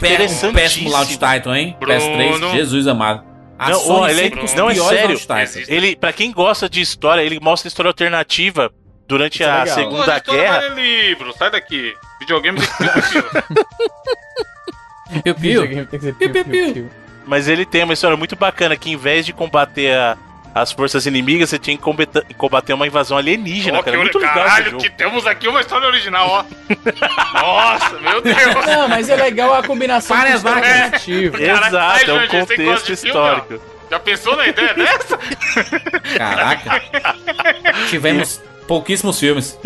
um péssimo launch title, hein?
Bruno.
PS3, Jesus amado. A
Não,
Sony
ó, ele é- não, é sério. Ele, para quem gosta de história, ele mostra história alternativa durante
Isso é
a
legal.
Segunda
Pô,
Guerra.
vai ler livro, sai daqui. Videogame tem que.
Videogame tem ser
Piu, piu, piu.
piu.
Mas ele tem uma história muito bacana que em vez de combater a- as forças inimigas, você tinha que combater, uma invasão alienígena,
Ó,
cara. É
que
muito legal esse
caralho, que temos aqui uma história original, ó. Nossa, meu Deus.
Não, mas é legal a combinação
Várias
com
Exato, é um contexto
de filme,
histórico.
Já pensou na ideia dessa?
Caraca. Tivemos pouquíssimos filmes.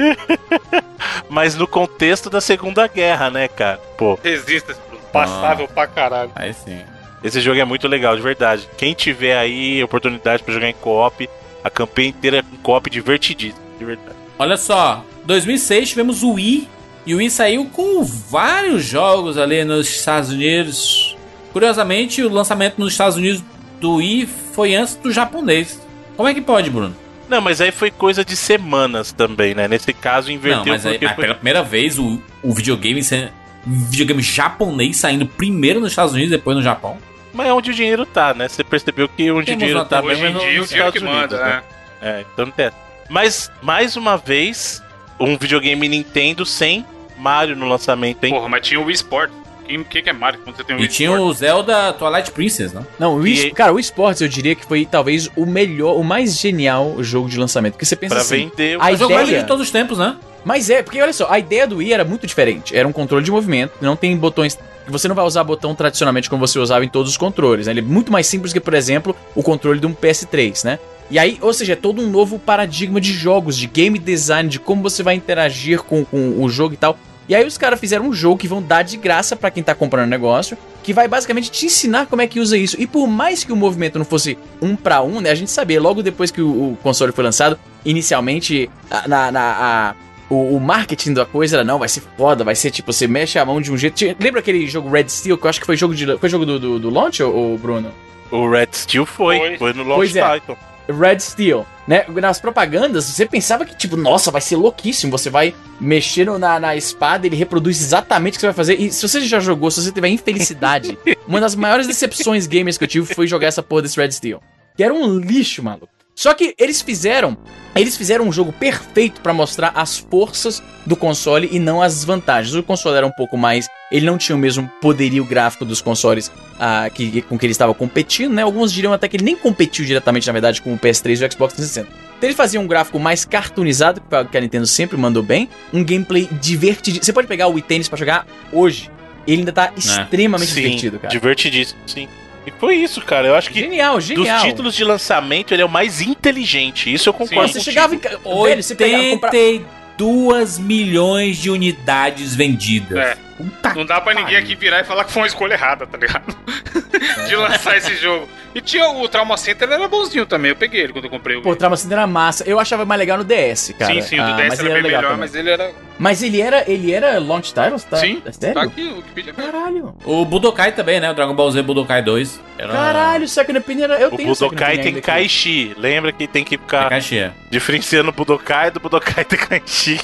Mas no contexto da Segunda Guerra, né, cara? Pô,
Resistance, passável pra caralho.
Aí sim.
Esse jogo é muito legal, de verdade. Quem tiver aí oportunidade pra jogar em co-op, a campanha inteira é em co-op divertidíssimo, de verdade.
Olha só, 2006 tivemos o Wii. E o Wii saiu com vários jogos ali nos Estados Unidos. Curiosamente, o lançamento nos Estados Unidos do Wii foi antes do japonês. Como é que pode, Bruno?
Não, mas aí foi coisa de semanas também, né? Nesse caso, inverteu
Não, mas aí, mas
foi...
pela primeira vez o, o videogame sendo- videogame japonês saindo primeiro nos Estados Unidos e depois no Japão.
Mas é onde o dinheiro tá, né? Você percebeu que onde o
Temos
dinheiro
uma
tá mesmo é
dia o
nos
dinheiro que
Estados Unidos,
manda, né?
É, então não tem. essa. Mas, mais uma vez, um videogame Nintendo sem Mario no lançamento, hein?
Porra, mas tinha o Wii Sport. O que, que é Mario quando você tem o
E tinha o Zelda Twilight Princess, né?
Não, o
E-
e... cara, o esportes eu diria que foi talvez o melhor, o mais genial jogo de lançamento. Porque você pensa
Pra
assim,
vender.
a
mais
ideia-
lindo de todos os tempos, né?
Mas é, porque olha só, a ideia do Wii era muito diferente. Era um controle de movimento, não tem botões. Você não vai usar botão tradicionalmente como você usava em todos os controles. né? Ele é muito mais simples que, por exemplo, o controle de um PS3, né? E aí, ou seja, é todo um novo paradigma de jogos, de game design, de como você vai interagir com, com o jogo e tal. E aí os caras fizeram um jogo que vão dar de graça pra quem tá comprando o negócio, que vai basicamente te ensinar como é que usa isso. E por mais que o movimento não fosse um pra um, né? A gente sabia, logo depois que o, o console foi lançado, inicialmente, a- na, na- a- o, o marketing da coisa era, não, vai ser foda, vai ser tipo, você mexe a mão de um jeito. Tinha- Lembra aquele jogo Red Steel, que eu acho que foi jogo, de, foi jogo do, do, do launch, ô, ô, Bruno?
O Red Steel foi, foi,
Foi.
no Launch
Pois é.
Title.
Red Steel, né? Nas propagandas, você pensava que, tipo, nossa, vai ser louquíssimo. Você vai mexer no- na, na espada, ele reproduz exatamente o que você vai fazer. E se você já jogou, se você tiver infelicidade, uma das maiores decepções gamers que eu tive foi jogar essa porra desse Red Steel. Que era um lixo, maluco. Só que eles fizeram. Eles fizeram um jogo perfeito pra mostrar as forças do console e não as vantagens. O console era um pouco mais. Ele não tinha o mesmo poderio gráfico dos consoles ah, que, com que ele estava competindo, né? Alguns diriam até que ele nem competiu diretamente, na verdade, com o PS3 e o Xbox 360. Então ele fazia um gráfico mais cartoonizado, que a Nintendo sempre mandou bem, um gameplay divertido. Você pode pegar o Wii Tennis pra jogar hoje, ele ainda tá extremamente
Sim,
divertido, cara.
divertidíssimo, sim. E foi isso, cara. Eu acho que
Genial, genial.
dos títulos de lançamento, ele é o mais inteligente. Isso eu concordo
Você
contigo.
chegava em ca- velho, você pegava, comprava...
82 milhões de unidades vendidas.
É.
Puta
Não dá pra
que
ninguém
pariu.
aqui virar e falar que foi uma escolha errada, tá ligado? de lançar esse jogo. E tinha o Trauma Center, ele era bonzinho também. Eu peguei ele quando eu comprei o.
Pô, o Trauma Center era massa. Eu achava mais legal no DS, cara.
sim, sim, o do
Ah,
DS
mas
era
ele
bem melhor,
também.
mas ele era.
Mas ele era, ele era launch titles, tá?
Sim,
É sério?
Tá aqui, o Wikipedia.
Caralho.
O Budokai também, né? O Dragon Ball Z Budokai 2. Era...
Caralho, Second Opinion era... Eu
O
tenho
Budokai tem. Kaishi. Lembra que tem que
É
ficar
caixinha.
diferenciando o Budokai do Budokai tem Kaishi.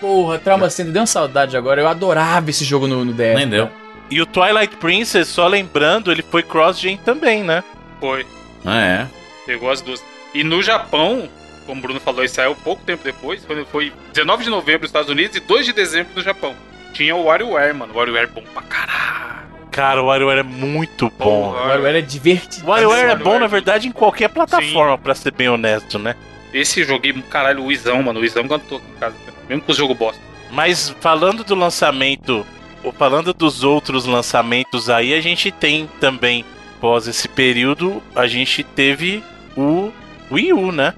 Porra, Trauma Center, deu uma saudade agora. Eu adorava esse jogo no, no DS.
Nem deu.
E o Twilight Princess, só lembrando, ele foi cross-gen também, né?
Foi.
Ah, é.
Pegou as duas. E no Japão, como o Bruno falou, ele saiu pouco tempo depois. Foi, foi 19 de novembro nos Estados Unidos e 2 de dezembro no Japão. Tinha o WarioWare, mano. O WarioWare bom pra caralho.
Cara, o WarioWare é muito bom.
Porra.
O WarioWare é divertido.
O WarioWare é
WarioWare
bom, na
é
verdade, em qualquer plataforma, pra ser bem honesto, né?
Esse joguei, caralho, o Wizão, mano. O Wizão cantou aqui em casa. Mesmo com o jogo bosta.
Mas falando do lançamento, ou falando dos outros lançamentos aí, a gente tem também, pós esse período, a gente teve o Wii U, né?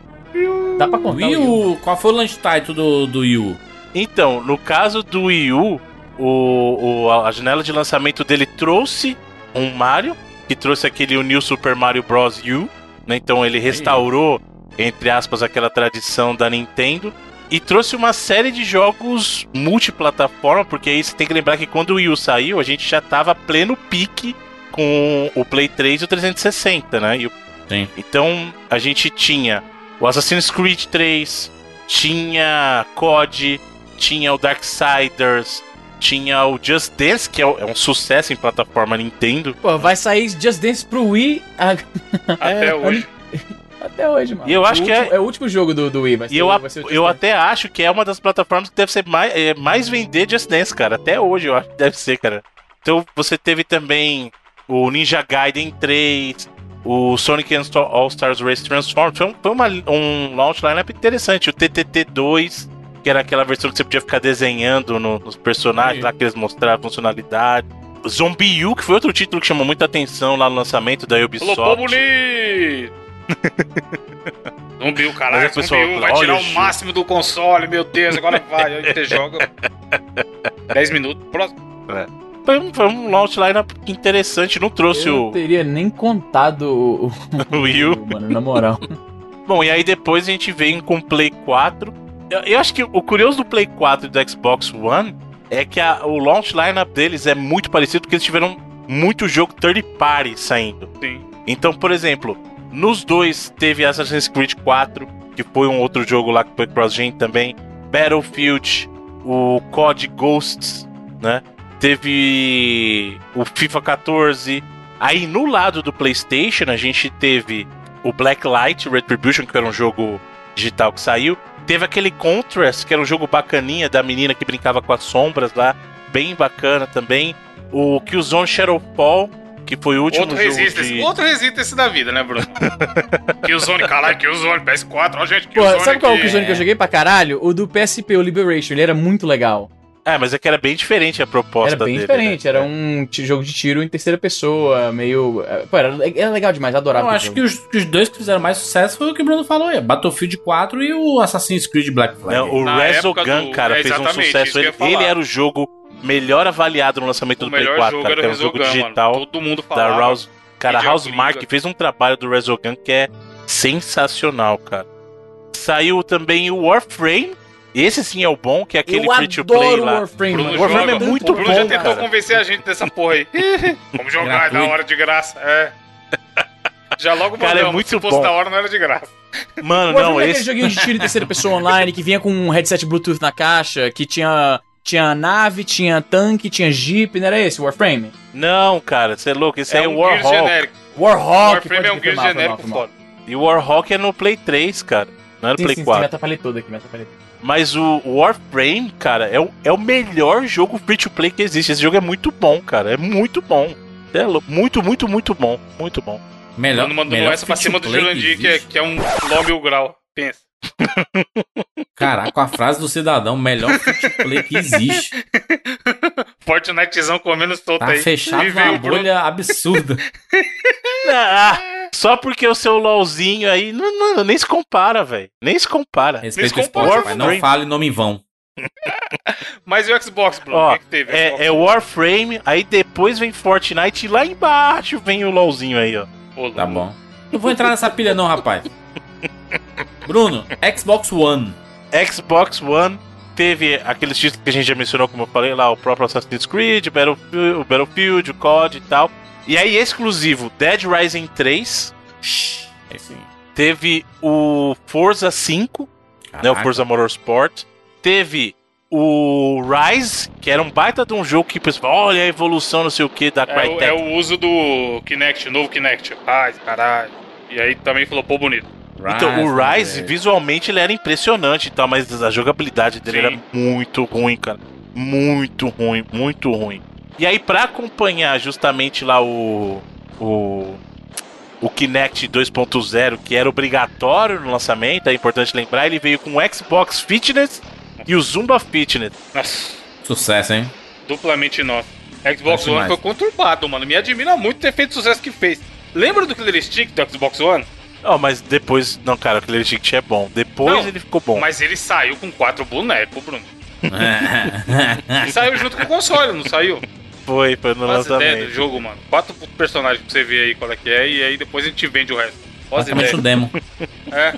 Dá pra contar
Wii
o Wii
U, qual foi o launch title do, do Wii U?
Então, no caso do Wii U, o, o- a janela de lançamento dele trouxe um Mario, que trouxe aquele o New Super Mario Bros. U, né? Então ele restaurou, entre aspas, aquela tradição da Nintendo. E trouxe uma série de jogos multiplataforma, porque aí você tem que lembrar que quando o Wii U saiu, a gente já tava pleno pique com o Play 3 e o 360, né? E o
Sim.
então a gente tinha o Assassin's Creed 3, tinha COD, tinha o Darksiders, tinha o Just Dance, que é um é um sucesso em plataforma Nintendo.
Pô, vai sair Just Dance pro Wii a-
Até hoje.
Até hoje, mano.
E eu acho
O
que
último- é... o último jogo do, do Wii, ser,
E eu,
vai ser
eu até acho que é uma das plataformas que deve ser mais, é, mais vender Just Dance, cara. Até hoje eu acho que deve ser, cara. Então você teve também o Ninja Gaiden 3, o Sonic All Stars Race Transform. Foi, um, foi uma- um launch lineup interessante. O TTT 2, que era aquela versão que você podia ficar desenhando no- nos personagens
Sim.
lá que eles mostraram a funcionalidade. O Zombie U, que foi outro título que chamou muita atenção lá no lançamento da Ubisoft.
Bonito! Zumbiu, caralho,
Mas a pessoa
zumbiu, vai tirar
o
máximo do console, meu Deus, agora vai. Aí você joga 10 minutos, próximo.
Foi um, foi um launch lineup interessante, não trouxe
Eu
o,
não teria nem contado o, o,
U.
mano, na moral.
Bom, e aí depois a gente vem com o Play 4. Eu, eu acho que o curioso do Play 4 e do Xbox One é que a- o launch lineup deles é muito parecido porque eles tiveram muito jogo third party saindo.
Sim.
Então, por exemplo, nos dois teve Assassin's Creed 4, que foi um outro jogo lá que foi cross-gen também. Battlefield, o COD Ghosts, né? Teve o FIFA 14. Aí no lado do PlayStation a gente teve o Blacklight Retribution, que era um jogo digital que saiu. Teve aquele Contrast, que era um jogo bacaninha da menina que brincava com as sombras lá, bem bacana também. O Killzone Shadowfall, que foi o último
Outro
jogo
Resistance,
de...
outro Resistance da vida, né, Bruno? Killzone, caralho, Killzone, PS4, ó, gente,
Pô, sabe qual é o. Killzone que eu joguei pra caralho? O do PSP, o Liberation. Ele era muito legal.
É, mas é que era bem diferente a proposta
Era bem
dele,
diferente.
né?
Era um jogo de tiro em terceira pessoa, meio. é, Pô, era, era legal demais, adorava.
Eu acho
jogo.
que os, que os dois que fizeram mais sucesso foi o que o Bruno falou aí: Battlefield 4 e o Assassin's Creed Black Flag.
Não, o Resogun,
do-
cara,
é,
fez um sucesso. Ele, ele era o jogo melhor avaliado no lançamento
O
do Play
melhor
4,
jogo
cara,
era
que
o
era um jogo digital
mano. Todo mundo
da
falava.
House. Cara,
Hideo
House. Mark fez um trabalho do Resogun que é sensacional, cara. Saiu também o Warframe. Esse sim é o bom, que é aquele
eu
free to play
adoro
lá.
Warframe,
Bruno
mano.
Warframe
joga.
é muito
o Bruno já
bom,
tentou
cara.
convencer a gente dessa porra aí. Vamos jogar, é da hora de graça. É. Já logo
Cara, é muito
se fosse
bom.
da hora não era de graça.
Mano,
O
não,
é aquele
esse.
joguinho de tiro em terceira pessoa online que vinha com um headset Bluetooth na caixa, que tinha. Tinha nave, tinha tanque, tinha jeep, não era esse Warframe?
Não, cara, você é louco. Esse aí é
um
Warhawk.
genérico.
Warhawk!
Warframe é um
foi
genérico foda.
E o Warhawk é no Play 3, cara. Não é no
Sim,
Play
sim, sim,
4.
me atrapalhei todo aqui, me atrapalhei todo.
Mas o Warframe, cara, é o, é o melhor jogo free to play que existe. Esse jogo é muito bom, cara. É muito bom. É lou- muito, muito, muito bom. Muito bom.
Melhor,
Bruno mandou
melhor
essa pra cima do Jurandir, que, é, que é um LOL mil grau. Pensa.
Caraca, a frase do cidadão, melhor free-to-play que existe.
Fortnitezão comendo solto
Tá
aí.
fechado
Bruno.
bolha absurda.
Ah, só porque o seu LOLzinho aí. Não, não, nem se compara, velho. Nem se compara.
Respeita o
Mas
esporte,
o
Não fale nome em vão.
Mas e o Xbox, Bruno?
Ó,
o que, que teve? Xbox
É, é o Warframe, aí depois vem Fortnite e lá embaixo vem o LOLzinho aí, ó.
Tá bom. Não vou entrar nessa pilha, não, rapaz. Bruno, Xbox One.
Xbox One teve aqueles títulos que a gente já mencionou, como eu falei lá, o próprio Assassin's Creed, Battlefield, o Battlefield, o COD e tal. E aí, exclusivo, Dead Rising 3.
É aí.
Teve o Forza 5, né, o. Forza Motorsport. Teve o Rise, que era um baita de um jogo que o pessoal, olha a evolução, não sei o que, da
É, o-
Crytek.
é o uso do Kinect, novo Kinect. Ai, caralho. E aí também falou, pô, bonito.
Então, o
Rise,
Rise,
velho.
visualmente, ele era impressionante e tal, mas a jogabilidade dele
Sim.
era muito ruim, cara. Muito ruim, muito ruim. E aí, pra acompanhar justamente lá o. O. O Kinect 2.0, que era obrigatório no lançamento, é importante lembrar, ele veio com o Xbox Fitness e o Zumba Fitness.
Nossa,
Sucesso, hein?
duplamente nosso. Xbox
Acho
One foi conturbado, mano. Me admira muito ter feito o sucesso que fez. Lembra do Killer Stick do Xbox One?
Ó, mas depois. Não, cara, o Killer Instinct é bom. Depois
Não,
ele ficou bom.
Mas ele saiu com quatro bonecos, Bruno. E saiu junto com o console, não saiu?
Foi, foi no
Faz ideia do
lançamento.
jogo, mano. Quatro personagens pra você ver aí qual é que é, e aí depois a gente vende o resto. Faz
Basicamente
ideia.
um demo.
É.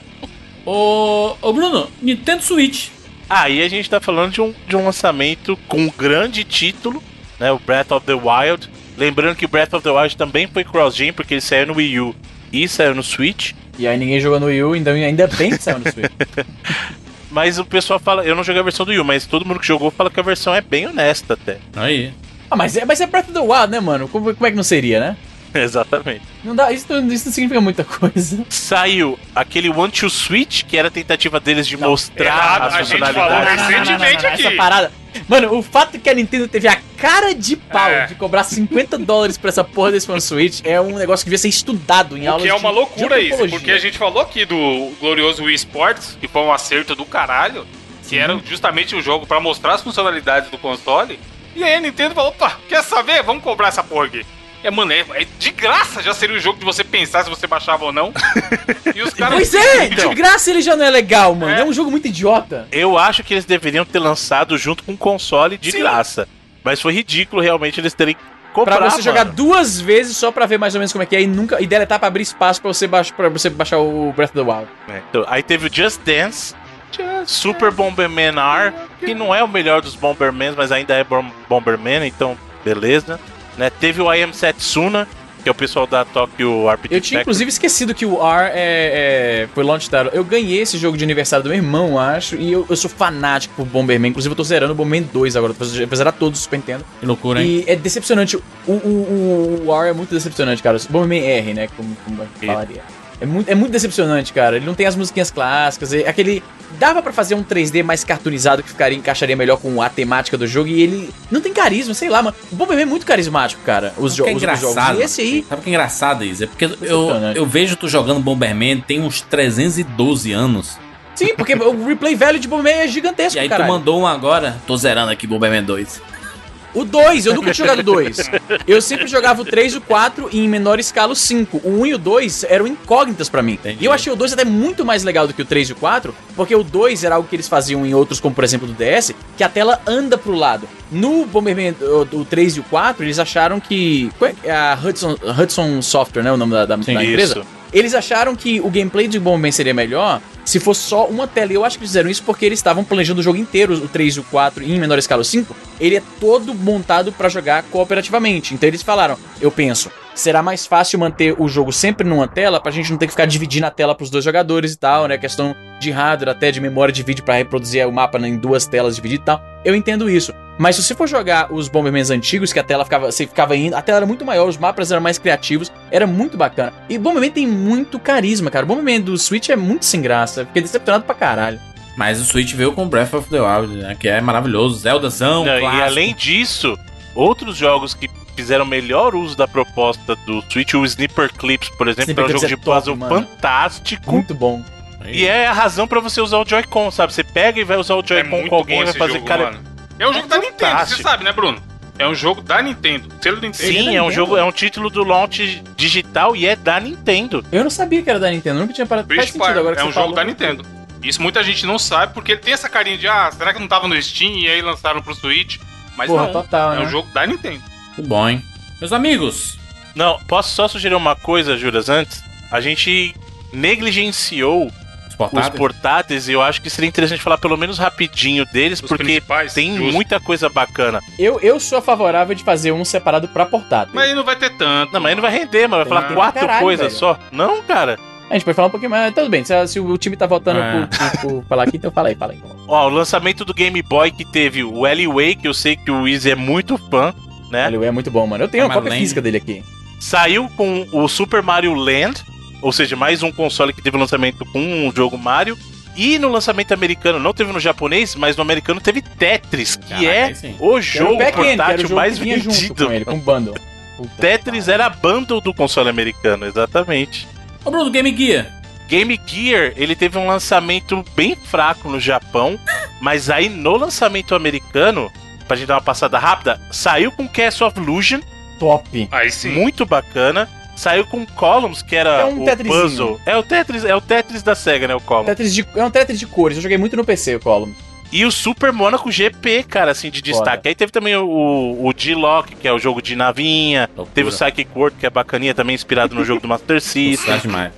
Ô, ô, Bruno, Nintendo Switch.
Aí a gente tá falando de um, de um lançamento com um grande título, né? O Breath of the Wild. Lembrando que o Breath of the Wild também foi cross-gen, porque ele saiu no Wii U e saiu no Switch.
E aí ninguém jogou no Wii U, então ainda bem que saiu no Switch.
Mas o pessoal fala, eu não joguei a versão do Wii, U, mas todo mundo que jogou fala que a versão é bem honesta até.
Aí.
Ah, mas é, mas é Breath of the Wild, né, mano? Como, como é que não seria, né?
Exatamente.
Não dá, isso, não- isso não significa muita coisa.
Saiu aquele One to Switch, que era a tentativa deles de
Não,
mostrar as
a gente falou
funcionalidades.
recentemente aqui.
Essa parada. Mano, o fato que a Nintendo teve a cara de pau
É.
de cobrar 50 dólares pra essa porra desse One Switch é um negócio que devia ser estudado em
O
aulas
que é
de-
uma
de
loucura isso,
antropologia.
porque a gente falou aqui do glorioso Wii Sports, que foi um acerto do caralho, que era justamente o jogo pra mostrar as funcionalidades do console. E aí a Nintendo falou, opa, quer saber? Vamos cobrar essa porra aqui. É, mano, é, é de graça já seria o jogo de você pensar se você baixava ou não. e os caras.
Pois é,
Então.
de graça ele já não é legal, mano. É,
É.
um jogo muito idiota.
Eu acho que eles deveriam ter lançado junto com o console de
Sim.
graça. Mas foi ridículo realmente eles terem
Pra
comprado.
você jogar duas vezes só pra ver mais ou menos como é que é e nunca e deletar pra abrir espaço pra você, baixar, pra você baixar o Breath of the Wild.
Então, aí teve o Just Dance, Super Bomberman R, que não é o melhor dos Bombermans, mas ainda é Bom- Bomberman, então beleza. Né? Teve o I Am Setsuna, que é o pessoal da Tokyo RPG
Eu tinha inclusive esquecido que o R é, é, foi launch title. Eu ganhei esse jogo de aniversário do meu irmão, acho, e eu, eu sou fanático por Bomberman. Inclusive eu tô zerando o Bomberman 2 agora, eu zerar todos os Super Nintendo.
Que loucura, hein?
E é decepcionante. O, o, o, o R é muito decepcionante, cara. O Bomberman R, né? Como, como eu falaria. É muito, é muito decepcionante, cara. Ele não tem as musiquinhas clássicas. É aquele. Dava pra fazer um 3D mais cartoonizado que ficaria, encaixaria melhor com a temática do jogo. E ele não tem carisma, sei lá, mano. O Bomberman é muito carismático, cara. Os, jo
que é
os, os jogos. E esse aí.
Sabe o que é engraçado, Isa? É porque eu, eu vejo tu jogando Bomberman tem uns 312 anos.
Sim, porque o replay velho de Bomberman é gigantesco,
E aí
cara.
tu mandou um agora. Tô zerando aqui Bomberman 2.
O 2, eu nunca tinha jogado o 2. Eu sempre jogava o 3 e o 4 e em menor escala o 5. O 1 e o 2 eram incógnitas pra mim.
Entendi.
E eu achei o 2 até muito mais legal do que o 3 e o 4, porque o 2 era algo que eles faziam em outros, como por exemplo do DS, que a tela anda pro lado. No Bomberman, o, o 3 e o 4, eles acharam que. qual é A Hudson, Hudson Software, né? O nome da, da, da empresa.
Isso.
Eles acharam que o gameplay de Bomberman seria melhor se fosse só uma tela. Eu acho que fizeram isso porque eles estavam planejando o jogo inteiro, o 3 e o 4, e em menor escala o 5. Ele é todo montado pra jogar cooperativamente. Então eles falaram, eu penso, será mais fácil manter o jogo sempre numa tela pra gente não ter que ficar dividindo a tela pros dois jogadores e tal, né? Questão de hardware, até de memória de vídeo pra reproduzir o mapa em duas telas divididas e tal. Eu entendo isso. Mas se você for jogar os Bombermans antigos, que a tela ficava, você ficava indo, a tela era muito maior, os mapas eram mais criativos, era muito bacana. E Bomberman tem muito carisma, cara. O Bomberman do Switch é muito sem graça, fiquei decepcionado pra caralho.
Mas o Switch veio com Breath of the Wild, né? Que é maravilhoso. Zeldazão,
Não, e além disso, outros jogos que fizeram melhor uso da proposta do Switch, o Sniper Clips, por exemplo,
Sniper
é um jogo
Clips
de
é top,
puzzle
mano.
fantástico.
Muito bom.
E é a razão pra você usar o Joy-Con, sabe? Você pega e vai usar o
É
Joy-Con
muito
com alguém e vai fazer.
jogo,
cara,
mano. É um jogo da Nintendo, você sabe, né, Bruno? É um jogo da Nintendo. Selo Nintendo.
Sim,
é
é um jogo, é um título do launch digital e é da Nintendo.
Eu não sabia que era da Nintendo, nunca tinha parado. Faz sentido
Fire
agora que
é um jogo da Nintendo. Isso muita gente não sabe, porque ele tem essa carinha de, ah, será que não tava no Steam e aí lançaram pro Switch? Mas
Porra,
não,
total,
é
né?
um jogo da Nintendo.
Muito bom, hein? Meus amigos,
Não, posso só sugerir uma coisa, Juras, antes? A gente negligenciou
os
os
portáteis.
portáteis e eu acho que seria interessante falar pelo menos rapidinho deles,
Os
porque tem
justo.
muita coisa bacana.
Eu, eu sou favorável de fazer um separado pra portátil.
Mas aí não vai ter tanto.
Não, mas aí não vai render, mas vai falar quatro
caralho,
coisas
velho.
só. Não, cara.
A gente pode falar um pouquinho mais. Tudo bem, se, se o time tá voltando
É.
falar aqui, então fala aí, fala aí.
Ó, o lançamento do Game Boy que teve o Way, que eu sei que o Easy é muito fã, né?
Ele é muito bom, mano. Eu tenho
É
uma cópia física dele aqui.
Saiu com o Super Mario Land, ou seja, mais um console que teve lançamento com um jogo Mario. E no lançamento americano, não teve no japonês, mas no americano teve Tetris, que
Caraca,
é
sim.
o
era
jogo
o era o
portátil
jogo
mais
vinha junto
vendido.
com ele, com o bundle. Puta
Tetris era a bundle do console americano, exatamente.
Ô, Bruno, Game Gear.
Game Gear, ele teve um lançamento bem fraco no Japão, mas aí no lançamento americano, pra gente dar uma passada rápida, saiu com Castle of Illusion,
Top.
Aí sim.
muito bacana. Saiu com Columns, que era
É um
o
Tetrisinho.
puzzle. É o Tetris, é o Tetris da Sega, né, o Columns.
Tetris de, é um Tetris de cores. Eu joguei muito no PC, o Column.
E o Super Monaco GP, cara, assim, de destaque. Aí teve também o, o G-Lock, que é o jogo de navinha.
Loucura.
Teve o Psychic World, que é bacaninha, também inspirado no jogo do Master System.
Demais.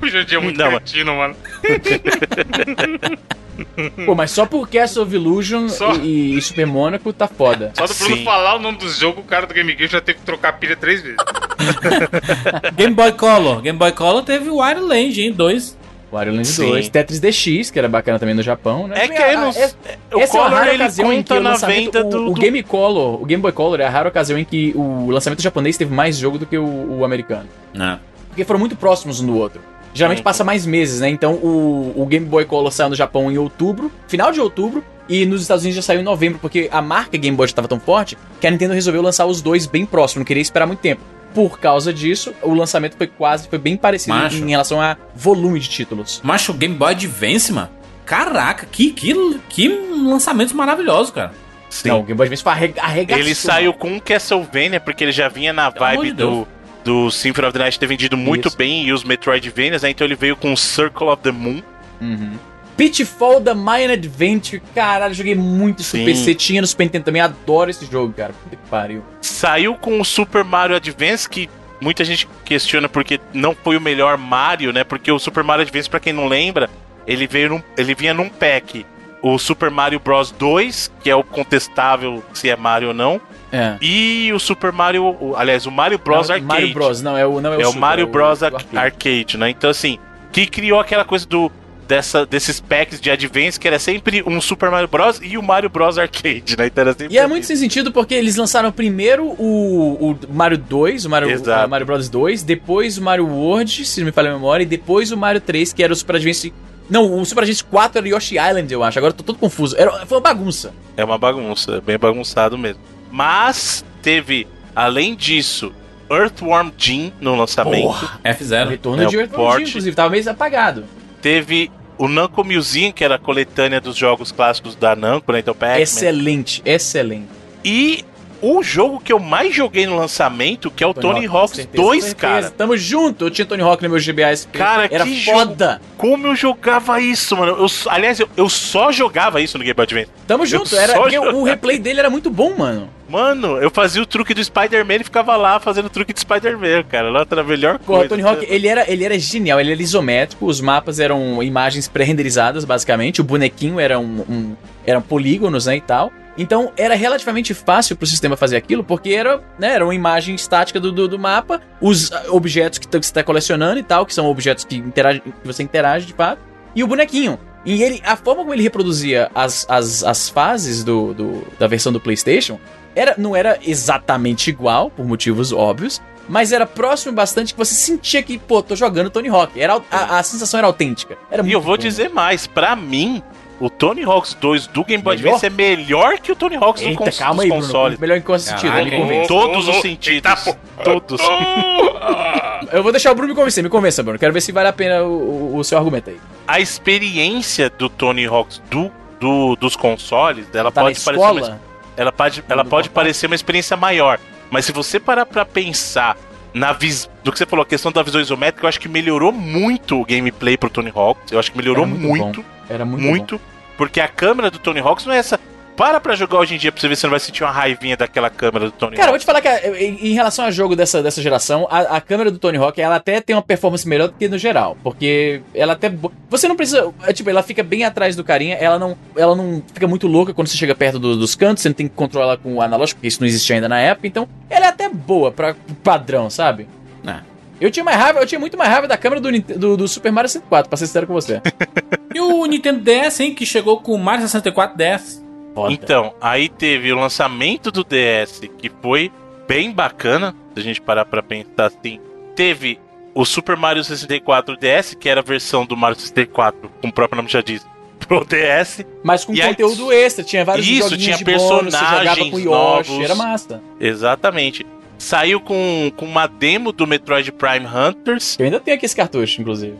O Jandir é muito
Não,
cretino, mano.
Pô, mas só por Castle of Illusion
Só.
e, e Super Monaco tá foda.
Só do Bruno
Sim.
falar o nome do jogo, o cara do Game Gear já teve que trocar a pilha três vezes.
Game Boy Color. Game Boy Color teve o Wild Land, hein? Dois.
Wario Land
Sim.
2, Tetris DX, que era bacana também no Japão, né?
É que aí não-
essa-
o
essa é uma
Color
rara
ele
ocasião em que
conta
o
na
lançamento,
venda
o,
do,
o
do-
Game Color, o Game Boy Color é a rara ocasião em que o lançamento japonês teve mais jogo do que o, o americano.
É.
Porque foram muito próximos um do outro. Geralmente
Uhum.
passa mais meses, né? Então o, o Game Boy Color saiu no Japão em outubro, final de outubro, e nos Estados Unidos já saiu em novembro, porque a marca Game Boy já estava tão forte que a Nintendo resolveu lançar os dois bem próximos, não queria esperar muito tempo. Por causa disso, o lançamento foi quase, foi bem parecido
Macho.
em relação a volume de títulos.
Macho, o Game Boy Advance, mano. Caraca, que, que, que lançamentos maravilhosos, cara.
Sim.
Não, o Game Boy Advance foi arrega- arregaçou.
Ele saiu com Castlevania, porque ele já vinha na vibe
de Deus.
Do, Symphony of the Night ter vendido muito
Isso.
bem e os Metroidvanias, né? Então ele veio com Circle of the Moon.
Uhum. Pitfall da Mayan Adventure, caralho, joguei muito isso no. PC, tinha no Super Nintendo também, adoro esse jogo, cara. Puta que pariu.
Saiu com o Super Mario Advance, que muita gente questiona porque não foi o melhor Mario, né? Porque o Super Mario Advance, pra quem não lembra, ele veio num, ele vinha num pack. O Super Mario Bros 2, que é o contestável se é Mario ou não,
É.
e o Super Mario, o- aliás, o Mario Bros
Não,
Arcade.
Mario Bros, não, é o, não é o
é o
Super,
Mario
é
Bros Ar-
arcade.
Arcade, né? Então assim, que criou aquela coisa do dessa, desses packs de Advance que era sempre um Super Mario Bros e o Mario Bros Arcade, né? Então era sempre
E é muito sem sentido porque eles lançaram primeiro o, o Mario 2, o Mario, o Mario Bros 2, depois o Mario World, se não me falha a memória, e depois o Mario 3, que era o Super Advance. Não, o Super Advance 4 era Yoshi Island, eu acho. Agora eu tô todo confuso. Era, foi uma bagunça.
É uma bagunça, bem bagunçado mesmo. Mas teve, além disso, Earthworm Jim no lançamento.
Porra. O
F0.
retorno
É,
de Earthworm
port.
Jim, inclusive, tava meio apagado.
Teve o Namco Museum, que era a coletânea dos jogos clássicos da Namco, né? Então, Pac-Man.
Excelente, excelente.
E o jogo que eu mais joguei no lançamento, que é o Tony,
com
Hawk's
certeza,
2,
com
cara.
Tamo junto. Eu tinha Tony Hawk no meu GBA SP.
Cara,
Era
que
foda.
Como eu jogava isso, mano? Eu, aliás, eu, eu só jogava isso no Game Boy Advance.
Tamo junto. Era, o replay dele era muito bom, mano.
Mano, eu fazia o truque do Spider-Man e ficava lá fazendo o truque do Spider-Man, cara. Lá era a melhor
Porra,
coisa.
Tony Hawk, ele era, ele era genial, ele era isométrico, os mapas eram imagens pré-renderizadas, basicamente, o bonequinho era um, um- eram polígonos, né, e tal. Então, era relativamente fácil pro sistema fazer aquilo, porque era, né, era uma imagem estática do, do, do mapa, os ah, objetos que, t- que você tá colecionando e tal, que são objetos que, interage, que você interage, de fato, e o bonequinho. E ele, a forma como ele reproduzia as, as, as fases do, do- da versão do PlayStation era, não era exatamente igual, por motivos óbvios, mas era próximo bastante que você sentia que, pô, tô jogando Tony Hawk. Era, a, a sensação era autêntica. Era
E eu vou
bom.
dizer mais, pra mim, o Tony Hawk's 2 do Game Boy? Advance é melhor que o Tony Hawk's do
Eita,
cons
calma
dos
aí, Bruno.
consoles.
Melhor em qual sentido?
Caraca,
Me
hein?
convence.
Todos os sentidos.
eita.
Todos.
Eu vou deixar o Bruno me convencer. Me convença, Bruno. Quero ver se vale a pena o, o- seu argumento aí.
A experiência do Tony Hawk's do, do- dos consoles, ela
Tá
pode parecer uma, ela pode, ela pode parecer uma experiência maior. Mas se você parar pra pensar na vis do que você falou, a questão da visão isométrica, eu acho que melhorou muito o gameplay pro Tony Hawk. Eu acho que melhorou
Era muito
muito,
Era muito,
muito,
bom.
Porque a câmera do Tony Hawk não é essa. Para pra jogar hoje em dia pra você ver se você não vai sentir uma raivinha daquela câmera do Tony
Cara, eu vou
Hawk.
te falar que a- em em relação a jogo dessa, dessa geração, a, a câmera do Tony Hawk, ela até tem uma performance melhor do que no geral. Porque ela até. Você não precisa. é, Tipo, ela fica bem atrás do carinha, ela não, ela não fica muito louca quando você chega perto do- dos cantos, você não tem que controlar com o analógico, porque isso não existia ainda na época. Então, ela é até boa pra padrão, sabe?
É.
Eu tinha mais raiva, eu tinha muito mais raiva da câmera do, do, do Super Mario 64, pra ser sincero com você.
E o Nintendo DS, hein, que chegou com o Mario 64 DS.
Foda.
Então, aí teve o lançamento do DS, que foi bem bacana, se a gente parar pra pensar assim. Teve o Super Mario 64 DS, que era a versão do Mario 64, como o próprio nome já diz, pro DS.
Mas com
E aí-
conteúdo extra, tinha vários
Isso, tinha
de bônus,
personagens
com Yoshi,
novos.
era massa.
Exatamente. Saiu com, com uma demo do Metroid Prime Hunters.
Eu ainda tenho aqui esse cartucho, inclusive.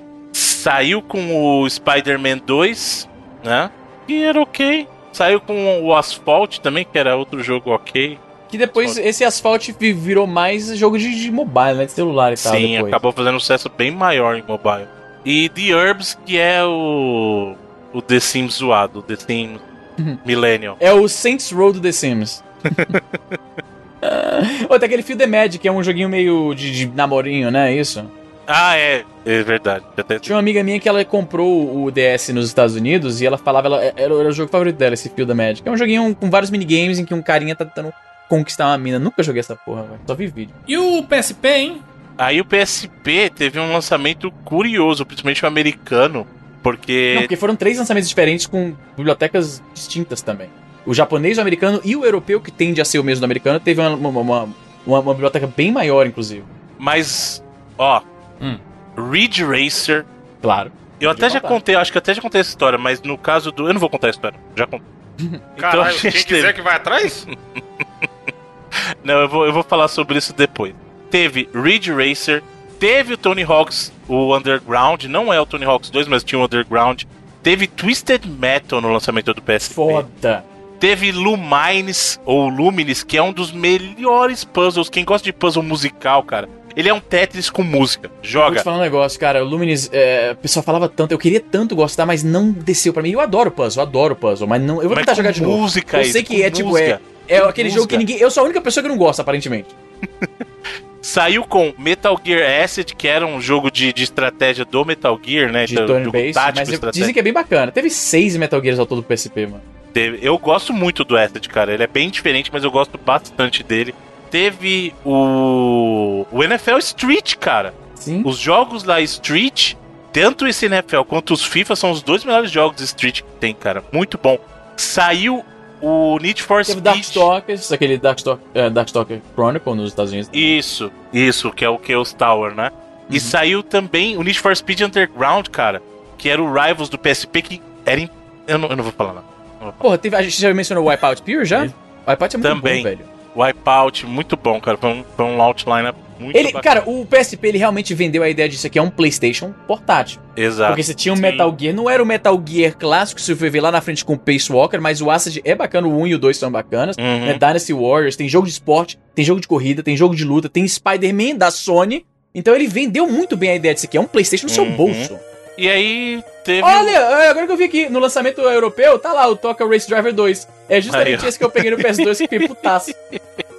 Saiu com o Spider-Man 2, né? Que era ok. Saiu com o Asphalt também, que era outro jogo ok.
Que depois esse Asphalt vi- virou mais jogo de, de mobile, né? De celular e tal.
Sim,
depois.
acabou fazendo um sucesso bem maior em mobile. E The Herbs, que é o. O The Sims zoado, o The Sims
Uhum.
Millennial.
É o Saints Row do The Sims. Ou tem aquele Feel the Magic, que é um joguinho meio de, de namorinho, né? Isso.
Ah, é, é verdade. Até...
Tinha uma amiga minha que ela comprou o DS nos Estados Unidos e ela falava, ela, era, era o jogo favorito dela, esse Feel the Magic. É um joguinho com vários minigames em que um carinha tá tentando conquistar uma mina. Nunca joguei essa porra, velho. Só vi vídeo.
E o PSP, hein?
Aí o PSP teve um lançamento curioso, principalmente o americano, porque.
Não, porque foram três lançamentos diferentes com bibliotecas distintas também. O japonês, o americano e o europeu, que tende a ser o mesmo do americano, teve uma, uma, uma, uma- uma biblioteca bem maior, inclusive.
Mas, ó,
Hum.
Ridge Racer.
Claro.
Eu até já
contar.
contei, acho que até já contei essa história, mas no caso do. Eu não vou contar a história, já contei.
Caralho,
a
quem
gente
quiser
teve-
que vai atrás?
Não, eu vou, eu vou falar sobre isso depois. Teve Ridge Racer, teve o Tony Hawk's, o Underground, não é o Tony Hawk's 2, mas tinha o Underground. Teve Twisted Metal no lançamento do PSP.
Foda.
Teve Lumines, ou Lumines, que é um dos melhores puzzles. Quem gosta de puzzle musical, cara, ele é um Tetris com música.
Vou te
Joga.
falar um negócio, cara. O Luminis, é, o pessoal falava tanto, eu queria tanto gostar, mas não desceu pra mim. Eu adoro puzzle, eu adoro puzzle, mas não. Eu vou
Mas
tentar jogar de novo.
música,
Eu sei que é tipo,
música.
é, é aquele jogo que
música.
ninguém. Eu sou a única pessoa que não gosta, aparentemente.
Saiu com Metal Gear Acid, que era um jogo de, de estratégia do Metal Gear, né?
De turn based,
tático,
mas
estratégia.
dizem que é bem bacana. Teve seis Metal Gears ao todo do PSP, mano.
Eu gosto muito do Acid, cara. Ele é bem diferente, mas eu gosto bastante dele. Teve o. O NFL Street, cara.
Sim.
Os jogos lá Street, tanto esse NFL quanto os FIFA, são os dois melhores jogos Street que tem, cara. Muito bom. Saiu o Need for
Teve
Speed.
Darkstalkers, aquele Darkstalker, é, Darkstalker Chronicle nos Estados Unidos.
Isso, isso, que é o Chaos Tower, né? E saiu também o Need for Speed Underground, cara. Que era o Rivals do PSP, que era. im- Eu, não, eu não vou falar, não.
Porra, teve, a gente já mencionou o Wipeout Pure já? Wipeout é muito
Também.
bom, velho.
Wipeout, muito bom, cara. Foi um, foi um lineup muito
Ele,
bacana.
cara, o PSP ele realmente vendeu a ideia disso aqui é um PlayStation portátil.
Exato.
Porque você tinha um
Sim.
Metal Gear, não era o Metal Gear clássico, se você for ver lá na frente com o Pace Walker, mas o Acid é bacana, o 1 e o 2 são bacanas.
Uhum.
Né, Dynasty Warriors, tem jogo de esporte, tem jogo de corrida, tem jogo de luta, tem Spider-Man da Sony. Então ele vendeu muito bem a ideia disso aqui, é um PlayStation no seu
Uhum.
bolso.
E aí teve.
Olha, é, agora que eu vi aqui, no lançamento europeu, tá lá o Toca Race Driver 2. É justamente
Aí,
esse que eu peguei no PS2 que fiquei putaço.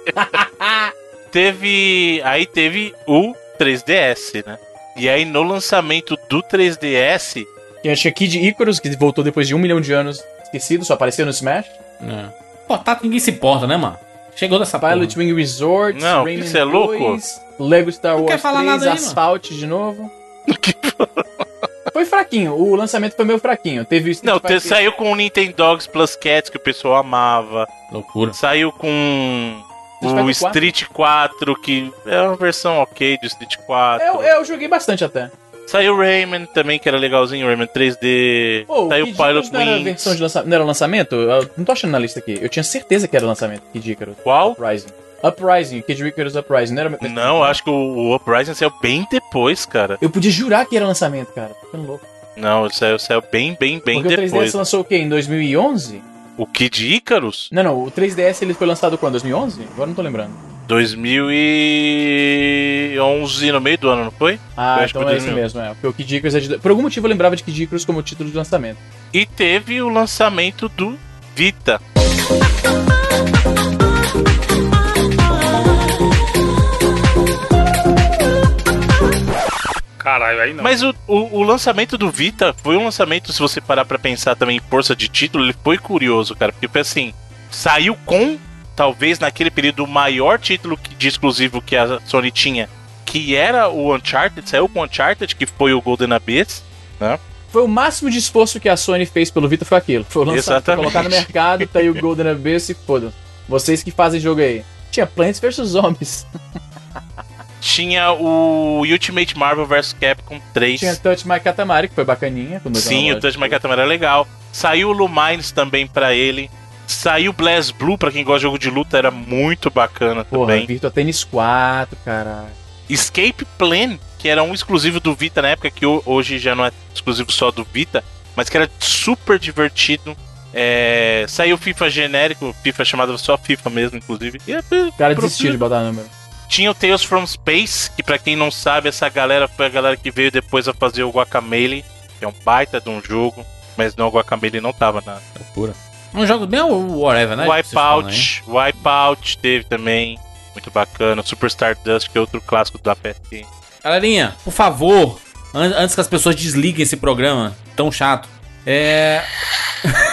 Teve. Aí teve o 3DS, né? E aí no lançamento do 3DS.
Tinha tinha Kid Icarus, que voltou depois de um milhão de anos esquecido, só apareceu no Smash.
É. Portátil ninguém se importa, né, mano? Chegou dessa.
Pilot Wing Resort,
Não,
Rayman
isso é louco?
2, Lego Star
Não
Wars
quer falar
3,
nada aí, mano.
Asphalt de novo. foi fraquinho, o lançamento foi meio fraquinho. Teve o Street
Não, te- saiu com o Nintendogs Plus Cats, que o pessoal amava.
Loucura.
Saiu com o
Fighter 4.
Street 4, que é uma versão ok do Street 4.
Eu, eu joguei bastante até.
Saiu Rayman também, que era legalzinho, Rayman 3D.
Pô,
Saiu
Kid
Pilot
Icarus não era,
Wings.
versão de lança... não era lançamento? Eu não tô achando na lista aqui. Eu tinha certeza que era lançamento, Kid Icarus.
Qual?
Uprising. Uprising, Kid Icarus Uprising. Não era...
Não, acho que o, o Uprising saiu bem depois, cara.
Eu podia jurar que era lançamento, cara. Tô ficando louco.
Não, saiu, saiu bem, bem, bem
Porque
depois.
o 3DS lançou o quê? Em 2011?
O Kid Icarus?
Não, não. O 3DS ele foi lançado quando? 2011? Agora não tô lembrando.
2011, no meio do ano, não foi?
Ah,
Eu acho
então é
2011.
mesmo, é. Porque o Kid Icarus é de... Por algum motivo eu lembrava de Kid Icarus como título de lançamento.
E teve o lançamento do Vita.
Caralho, aí não.
Mas o, o, o lançamento do Vita foi um lançamento, se você parar pra pensar também em força de título, ele foi curioso, cara. Porque foi assim, saiu com, talvez naquele período, o maior título que- de exclusivo que a Sony tinha, que era o Uncharted, saiu com o Uncharted, que foi o Golden Abyss.
Foi o máximo de esforço que a Sony fez pelo Vita foi aquilo. Foi lançar, foi colocar no mercado, tá aí o Golden Abyss e foda Vocês que fazem jogo aí. Tinha Plants vs Zombies.
Tinha o Ultimate Marvel vs Capcom 3.
Tinha Touch My Katamari, que foi bacaninha.
Sim, o. Touch My Katamari era legal. Saiu o Lumines também pra ele. Saiu o Blast Blue, pra quem gosta de jogo de luta, era muito bacana
Porra,
também.
Virtua Tennis 4, caralho.
Escape Plan, que era um exclusivo do Vita na época, que ho- hoje já não é exclusivo só do Vita, mas que era super divertido. É, saiu FIFA genérico, FIFA chamado só FIFA mesmo, inclusive. E é,
O cara desistiu de botar número.
Tinha o Tales from Space, que pra quem não sabe, essa galera foi a galera que veio depois a fazer o Guacamele, que é um baita de um jogo, mas não, o Guacamele não tava na,
Loucura. Um jogo bem o whatever, né? vocês falam.
Wipeout, Wipeout teve também, muito bacana. Super Stardust, que é outro clássico da PSP.
Galerinha, por favor, an- antes que as pessoas desliguem esse programa tão chato, é.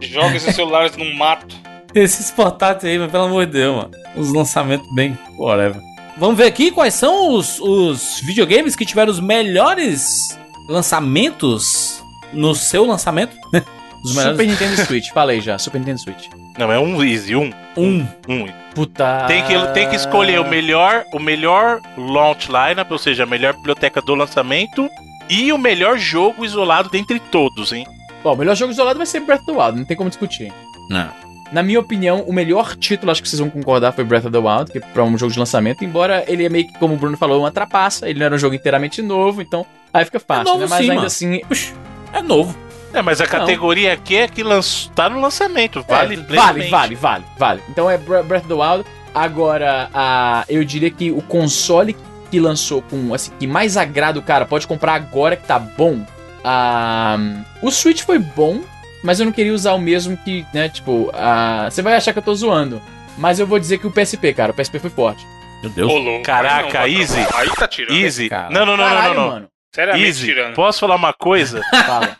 Joga esses celulares no mato.
Esses portáteis aí, mas pelo amor de Deus, mano. Os lançamentos bem. Whatever. vamos ver aqui quais são os, os videogames que tiveram os melhores lançamentos no seu lançamento. os melhores.
Super Nintendo Switch, falei já, Super Nintendo Switch.
Não, é um easy, um.
Um.
Um.
Puta.
Tem que, tem que escolher o melhor, o melhor launch lineup, ou seja, a melhor biblioteca do lançamento e o melhor jogo isolado dentre todos, hein?
Bom, o melhor jogo isolado vai ser Breath of the Wild, não tem como discutir.
Não.
Na minha opinião, o melhor título, acho que vocês vão concordar, foi Breath of the Wild, que é pra um jogo de lançamento, embora ele é meio que, como o Bruno falou, uma trapaça, ele não era um jogo inteiramente novo, então aí fica fácil,
novo
né? Mas
sim,
ainda
mano.
assim,
Puxa, é novo.
É, mas a
Não.
categoria aqui é que lanç... tá no lançamento, vale
É, vale, vale, vale, vale. Então é Bre- Breath of the Wild. Agora, a, eu diria que o console que lançou com, assim, que mais agrada o cara, pode comprar agora que tá bom. Ah, o Switch foi bom, mas eu não queria usar o mesmo que, né, tipo, ah, você vai achar que eu tô zoando. Mas eu vou dizer que o PSP, cara, o PSP foi forte.
Meu Deus.
Ô, louco.
Caraca,
não,
Easy.
Aí tá tirando.
Easy.
cara.
Não, não, não,
Caralho,
não, não.
mano.
Seriamente
Easy.
tirando.
Posso falar uma coisa?
Fala.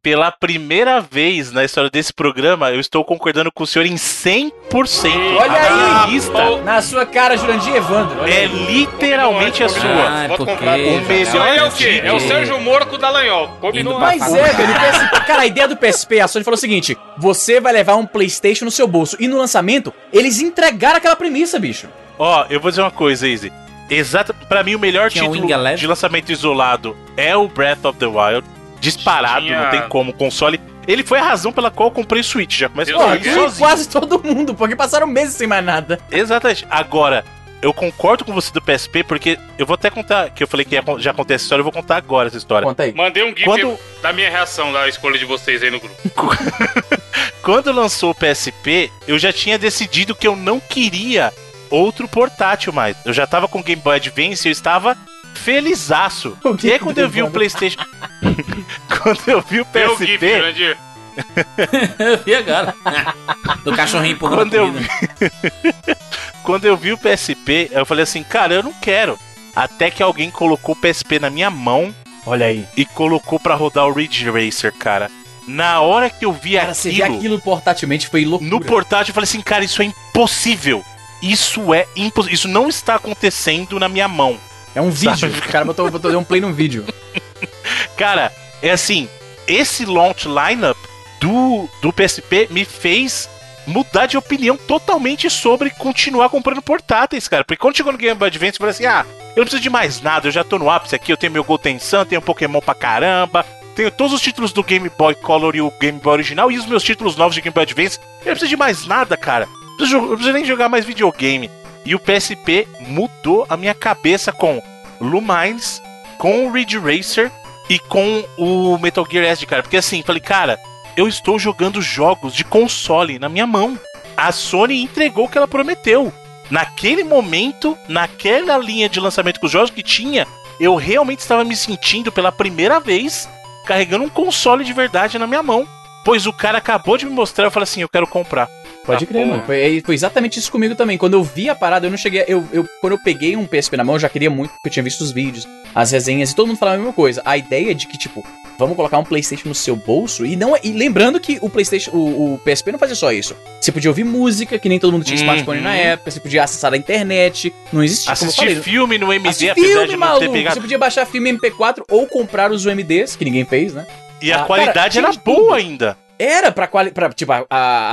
Pela primeira vez na história desse programa, eu estou concordando com o senhor em 100%.
Olha
a minha
aí!
lista
Na sua cara, Jurandir Evandro. Olha
é
aí.
literalmente a sua.
Ah, é porque...
o melhor
aí é o quê? É o. Sérgio Moro com o Dallagnol. Combinou.
Mas é, velho, PSP, cara, a ideia do PSP, a Sony falou o seguinte: você vai levar um PlayStation no seu bolso. E no lançamento, eles entregaram aquela premissa, bicho.
Ó, eu vou dizer uma coisa, Easy. Exato, pra mim o melhor
Tinha
título de lançamento isolado é o Breath of the Wild. Disparado,
Tinha-
não tem como. Console. Ele foi a razão pela qual eu comprei o Switch. Já começa a
e quase todo mundo, porque passaram meses sem mais nada.
Exatamente. Agora, eu concordo com você do PSP, porque eu vou até contar, que eu falei que ia já contei essa história, eu vou contar agora essa história.
Conta aí.
Mandei um gif
Quando-
da minha reação da escolha de vocês aí no grupo.
Quando lançou o PSP, eu já tinha decidido que eu não queria outro portátil mais. Eu já tava com o Game Boy Advance e eu estava felizaço.
O que
E aí
que
quando eu vi o? PlayStation. quando eu vi o
o gif,
PSP,
Jurandir.
e agora? Do cachorrinho empurrando
Quando eu
comida.
quando eu vi o PSP, eu falei assim, cara, eu não quero. Até que alguém colocou o PSP na minha mão
Olha aí.
e colocou pra rodar o Ridge Racer, cara. Na hora que eu vi
Cara, você vê
aquilo,
aquilo portátilmente, foi loucura.
no portátil, eu falei assim, cara, isso é impossível. Isso é impossível. Isso não está acontecendo na minha mão.
É um vídeo.
Sabe?
O cara botou, botou deu um play num vídeo.
Cara, é assim, esse launch lineup do, do PSP me fez mudar de opinião totalmente sobre continuar comprando portáteis, cara. Porque quando chegou no Game Boy Advance, eu falei assim, ah, eu não preciso de mais nada, eu já tô no ápice aqui, eu tenho meu Golden Sun, tenho Pokémon pra caramba, tenho todos os títulos do Game Boy Color e o Game Boy original e os meus títulos novos de Game Boy Advance. Eu não preciso de mais nada, cara. Eu não preciso nem jogar mais videogame. E o PSP mudou a minha cabeça com Lumines, com o Ridge Racer e com o Metal Gear Solid, cara. Porque assim, falei, cara, eu estou jogando jogos de console na minha mão. A Sony entregou o que ela prometeu. Naquele momento, naquela linha de lançamento com os jogos que tinha, eu realmente estava me sentindo pela primeira vez carregando um console de verdade na minha mão. Pois o cara acabou de me mostrar, eu falei assim, eu quero comprar.
Pode
Tá
crer, mano. Foi, foi exatamente isso comigo também. Quando eu vi a parada, eu não cheguei. Eu, eu, quando eu peguei um PSP na mão, eu já queria muito, porque eu tinha visto os vídeos, as resenhas, e todo mundo falava a mesma coisa. A ideia de que, tipo, vamos colocar um PlayStation no seu bolso. E não é- E lembrando que o PlayStation, o, o PSP não fazia só isso. Você podia ouvir música, que nem todo mundo tinha
Uhum.
smartphone na época. Você podia acessar a internet. Não existia. como eu
Assistir
falei,
filme no MD,
Assistir
apesar
filme,
de não ter
maluco.
pegado.
Você podia baixar filme MP4 ou comprar os UMDs, que ninguém fez, né?
E a
Ah,
qualidade
cara,
era boa
tudo.
ainda.
Era pra quali... pra, tipo, a-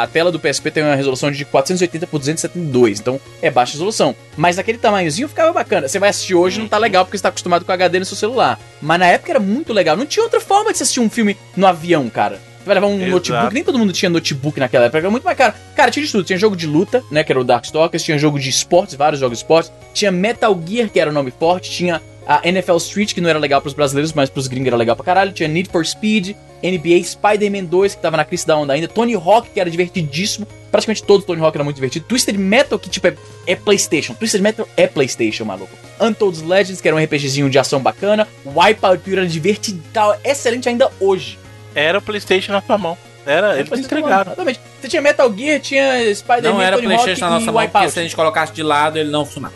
a, tela do PSP tem uma resolução de 480 por 272, então é baixa resolução. Mas aquele tamanhozinho ficava bacana. Você vai assistir hoje, não tá legal porque você tá acostumado com HD no seu celular. Mas na época era muito legal. Não tinha outra forma de assistir um filme no avião, cara. Vai levar um
Exato.
notebook, nem todo mundo tinha notebook naquela época, era muito mais caro. Cara, tinha de tudo. Tinha jogo de luta, né, que era o Darkstalkers, tinha jogo de esportes, vários jogos de esportes. Tinha Metal Gear, que era o nome forte, tinha a NFL Street, que não era legal pros brasileiros, mas pros gringos era legal pra caralho. Tinha Need for Speed, NBA, Spider-Man 2, que tava na crista da onda ainda. Tony Hawk, que era divertidíssimo. Praticamente todo Tony Hawk era muito divertido. Twisted Metal, que tipo é, é PlayStation. Twisted Metal é PlayStation, maluco. Untold Legends, que era um RPGzinho de ação bacana. Wipeout, que era divertido, excelente ainda hoje.
Era o PlayStation na tua mão. Era, eles entregaram.
Exatamente. Você tinha Metal Gear, tinha Spider-Man,
Não era
Tony
Playstation na nossa mão, porque se a gente colocasse de lado, ele não funcionava.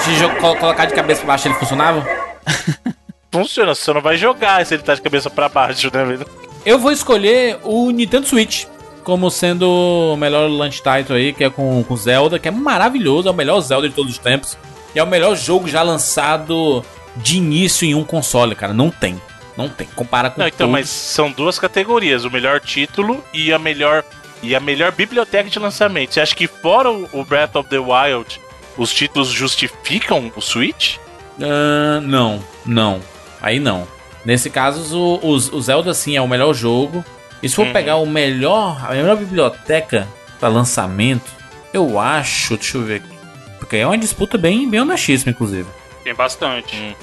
Se jo- col- colocar de cabeça pra baixo, ele funcionava?
Funciona, você não vai jogar se ele tá de cabeça pra baixo, né? velho?
Eu vou escolher o Nintendo Switch como sendo o melhor launch title aí, que é com, com Zelda, que é maravilhoso, é o melhor Zelda de todos os tempos. E é o melhor jogo já lançado de início em um console, cara. Não tem. Não tem. Compara com
Não, então,
todos.
mas são duas categorias, o melhor título e a melhor e a melhor biblioteca de lançamento. Você acha que fora o Breath of the Wild, os títulos justificam o Switch?
Ah, não, não. Aí não. Nesse caso, o, o, o Zelda sim é o melhor jogo. E se for
Uhum.
pegar o melhor, a melhor biblioteca para lançamento, eu acho, deixa eu ver aqui. Porque é uma disputa bem, bem honestíssima, inclusive.
Tem bastante.
Hum.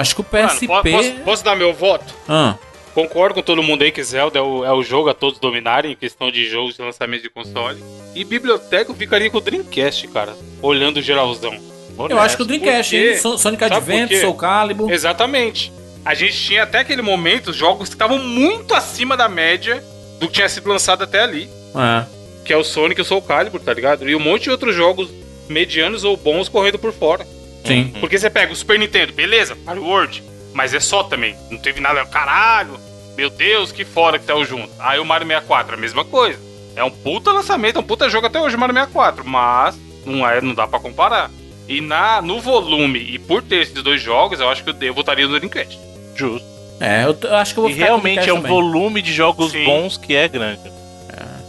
Acho que o
Mano,
PSP.
po- posso, posso dar meu voto?
Ah,
Concordo com todo mundo aí que Zelda é o, é o jogo a todos dominarem em questão de jogos de lançamento de console. E biblioteca eu ficaria com o Dreamcast, cara. Olhando o geralzão.
eu acho que o Dreamcast, hein? So- Sonic Adventure? Soul Calibur.
Exatamente. A gente tinha até aquele momento jogos que estavam muito acima da média do que tinha sido lançado até ali.
É.
Que é o Sonic e o Soul Calibur, tá ligado? E um monte de outros jogos medianos ou bons correndo por fora.
Sim.
Porque você pega o Super Nintendo, beleza, Mario World, mas é só também. Não teve nada, caralho, meu Deus, que fora que saiu junto. Aí o Mario 64, a mesma coisa. É um puta lançamento, é um puta jogo até hoje o Mario 64, mas não, é, não dá pra comparar. E na, no volume e por ter esses dois jogos, eu acho que eu, votaria no Dreamcast.
Justo.
É, eu, eu acho que eu vou
E
ficar o
realmente é um
também.
volume de jogos
Sim.
bons que é grande.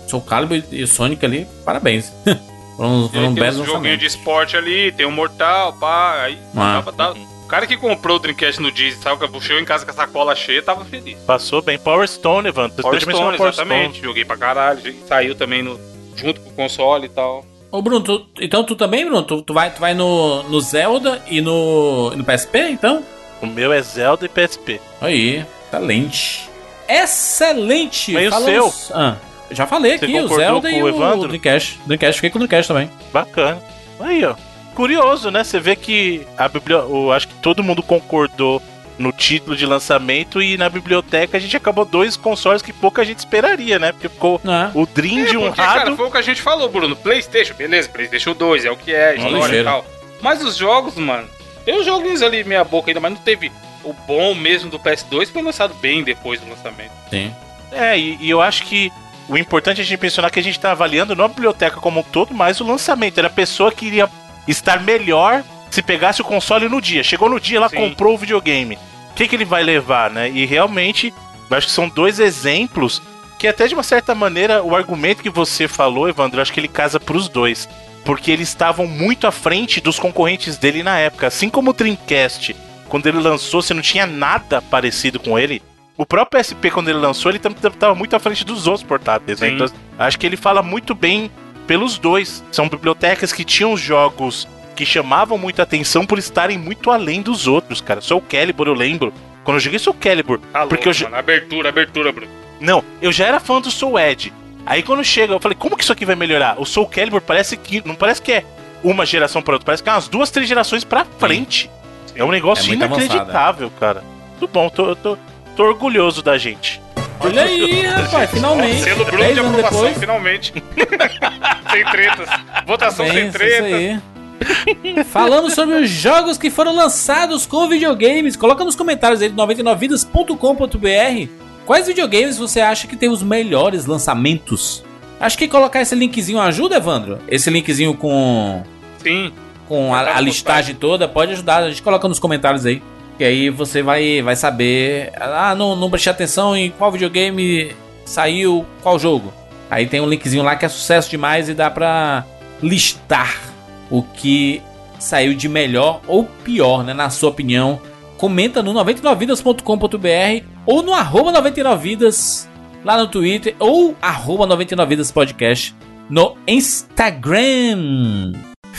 Soul Calibur e o Sonic ali, parabéns. foram foram
tem uns joguinhos de esporte ali, tem um Mortal, pá, aí
Ah.
tava- tava- O cara que comprou o Dreamcast no Disney, sabe, que chegou em casa com a sacola cheia, tava feliz.
Passou bem. Power Stone. Você
Power Stone,
Power
exatamente. Joguei pra caralho. Saiu também no, junto com o console e tal.
Ô Bruno, tu- então tu também, Bruno? Tu, tu vai, tu vai no, no Zelda e no, no PSP, então?
O meu é Zelda e PSP.
Aí, excelente. Excelente!
Mas e o
Falamos- Ah, já falei
Você
aqui, o
concordou
Zelda
com
e
o
o
Evandro?
Dreamcast. Dreamcast, fiquei com o Dreamcast também.
Bacana. Aí, ó. Curioso, né? Você vê que a bibli... o, acho que todo mundo concordou no título de lançamento e na biblioteca a gente acabou dois consoles que pouca gente esperaria, né? Porque ficou
Ah,
o Dream de um
porque, cara,
lado.
foi o que a gente falou, Bruno. Playstation, beleza, Playstation 2 é o que é, história
ligeiro.
e tal. Mas os jogos, mano, tem os joguinhos ali meia boca ainda, mas não teve o bom mesmo do PS2, foi lançado bem depois do lançamento.
sim.
É, e, e eu acho que o importante é a gente mencionar que a gente tá avaliando não a biblioteca como um todo, mas o lançamento. Era a pessoa que iria estar melhor se pegasse o console no dia. Chegou no dia, ela
Sim.
comprou o videogame. O que, que ele vai levar, né? E realmente, eu acho que são dois exemplos que até de uma certa maneira o argumento que você falou, Evandro, eu acho que ele casa pros dois. Porque eles estavam muito à frente dos concorrentes dele na época. Assim como o Dreamcast, quando ele lançou, você não tinha nada parecido com ele. O próprio PSP, quando ele lançou, ele estava muito à frente dos outros portáteis. Né?
Sim.
Então, acho que ele fala muito bem pelos dois. São bibliotecas que tinham jogos que chamavam muita atenção por estarem muito além dos outros, cara. Soul Calibur, eu lembro. Quando eu joguei Soul Calibur,
Tá
porque eu já,
mano. Abertura, abertura, Bruno.
não, eu já era fã do Soul Edge. Aí quando chega, eu falei, como que isso aqui vai melhorar? O Soul Calibur parece que. Não parece que é uma geração para outra, parece que é umas duas, três gerações pra frente. É um negócio
É
inacreditável, cara. Muito bom, tô, tô, tô orgulhoso da gente.
Olha aí, rapaz, finalmente.
Selo Bruno de aprovação,
depois.
finalmente. sem tretas. Votação sem
Pensa,
tretas.
isso aí. Falando sobre os jogos que foram lançados com videogames, coloca nos comentários aí do 99vidas.com.br quais videogames você acha que tem os melhores lançamentos. Acho que colocar esse linkzinho ajuda, Evandro? Esse linkzinho com,
Sim.
com a, a listagem toda pode ajudar. A gente coloca nos comentários aí. Que aí você vai, vai saber. Ah, não, não prestei atenção em qual videogame saiu, qual jogo. Aí tem um linkzinho lá que é sucesso demais e dá pra listar o que saiu de melhor ou pior, né? Na sua opinião. Comenta no 99vidas.com.br ou no arroba 99vidas lá no Twitter ou arroba 99vidas podcast no Instagram.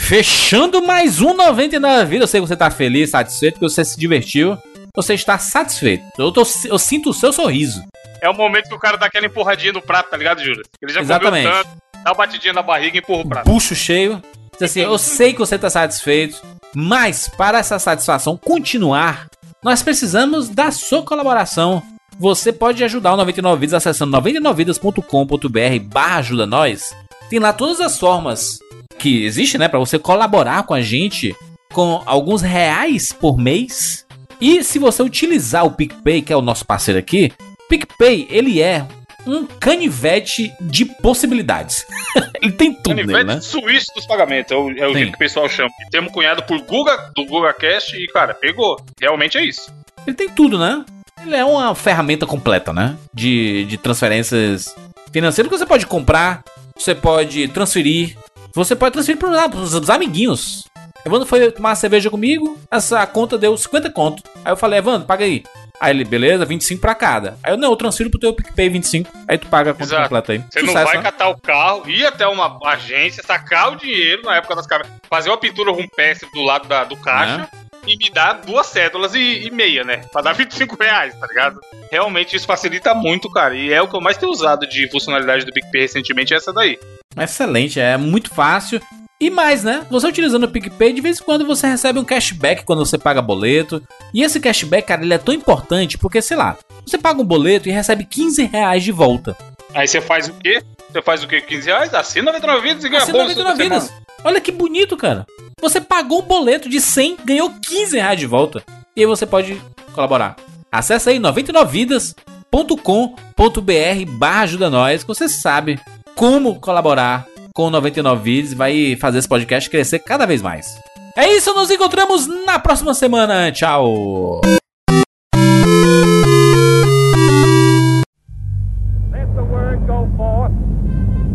Fechando mais um 99 vidas. Eu sei que você tá feliz, satisfeito, que você se divertiu. Você está satisfeito. Eu, tô- eu sinto o seu sorriso.
É o momento que o cara dá aquela empurradinha no prato, tá ligado, Júlio? Ele já
Exatamente.
comeu tanto, dá uma batidinha na barriga e empurra o prato.
bucho cheio. Diz assim, eu sei que você está satisfeito, mas para essa satisfação continuar, nós precisamos da sua colaboração. Você pode ajudar o 99 Vidas acessando 99vidas.com.br barra ajuda nós. Tem lá todas as formas que existe, né, para você colaborar com a gente com alguns reais por mês. E se você utilizar o PicPay, que é o nosso parceiro aqui, PicPay, ele é um canivete de possibilidades. ele tem tudo
Canivete
né?
suíço dos pagamentos, é o, é o jeito que o pessoal chama. Temos cunhado por Guga, do Guga Cast e, cara, pegou. Realmente é isso.
Ele tem tudo, né? Ele é uma ferramenta completa, né? De, de transferências financeiras que você pode comprar, você pode transferir, você pode transferir para os amiguinhos. Evandro foi tomar uma cerveja comigo, essa conta deu 50 conto. Aí eu falei, Evandro, paga aí. Aí ele, beleza, 25 pra cada. Aí eu, não, eu transfiro pro teu PicPay 25. Aí tu paga a conta
Exato.
completa aí.
Você não vai
né?
catar o carro, ir até uma agência, sacar o dinheiro na época das câmeras, fazer uma pintura rupestre do lado da- do caixa e me dar duas cédulas e, e meia, né? Pra dar 25 reais, tá ligado? Realmente isso facilita muito, cara. E é o que eu mais tenho usado de funcionalidade do PicPay recentemente, é essa daí.
Excelente, é muito fácil. E mais, né? Você utilizando o PicPay, de vez em quando você recebe um cashback quando você paga boleto. E esse cashback, cara, ele é tão importante porque, sei lá, você paga um boleto e recebe 15 reais de volta.
Aí você faz o quê? Você faz o quê? 15 reais? Assina 99 vidas e ganha
Assina
bônus
99
toda
vidas. Olha que bonito, cara. Você pagou um boleto de 100, ganhou 15 reais de volta. E aí você pode colaborar. Acesse aí 99vidas.com.br barra ajuda nós, que você sabe como colaborar com o 99 Vidas e vai fazer esse podcast crescer cada vez mais. É isso, nos encontramos na próxima semana. Tchau!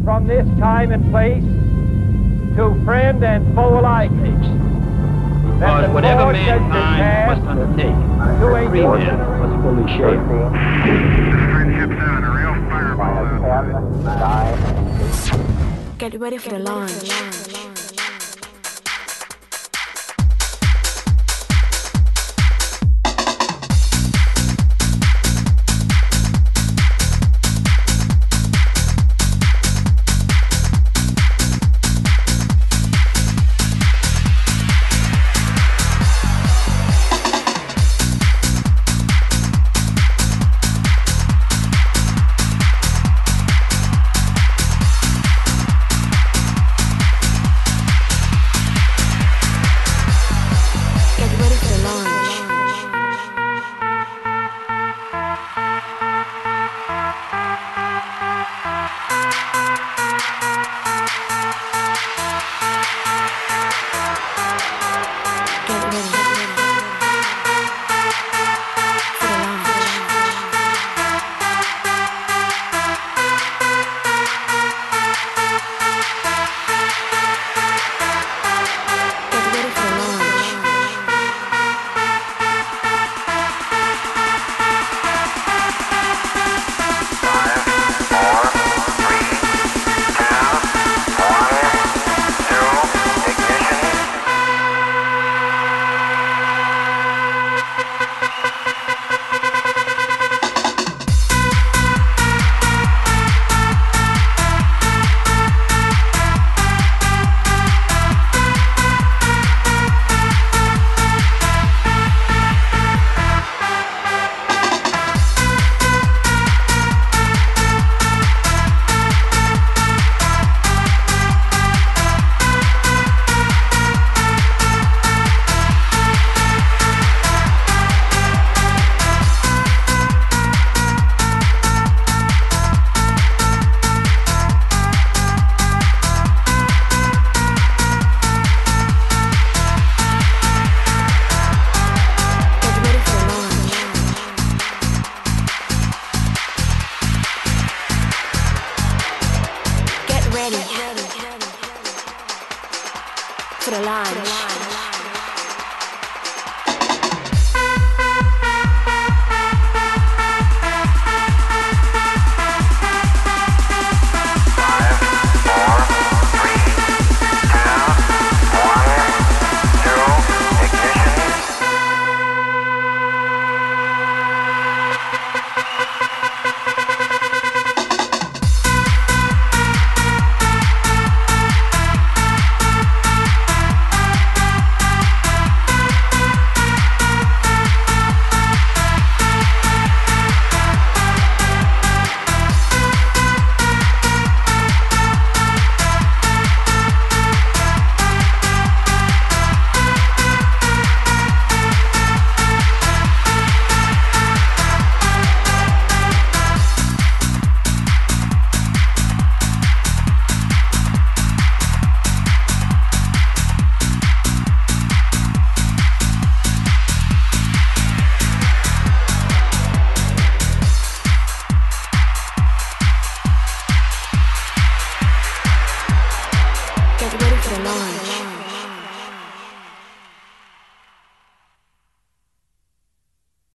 From this time and place to friend and foe alike.
Because whatever mankind must undertake,
to a
free
new
men
generation.
must fully share.
Get ready for the launch.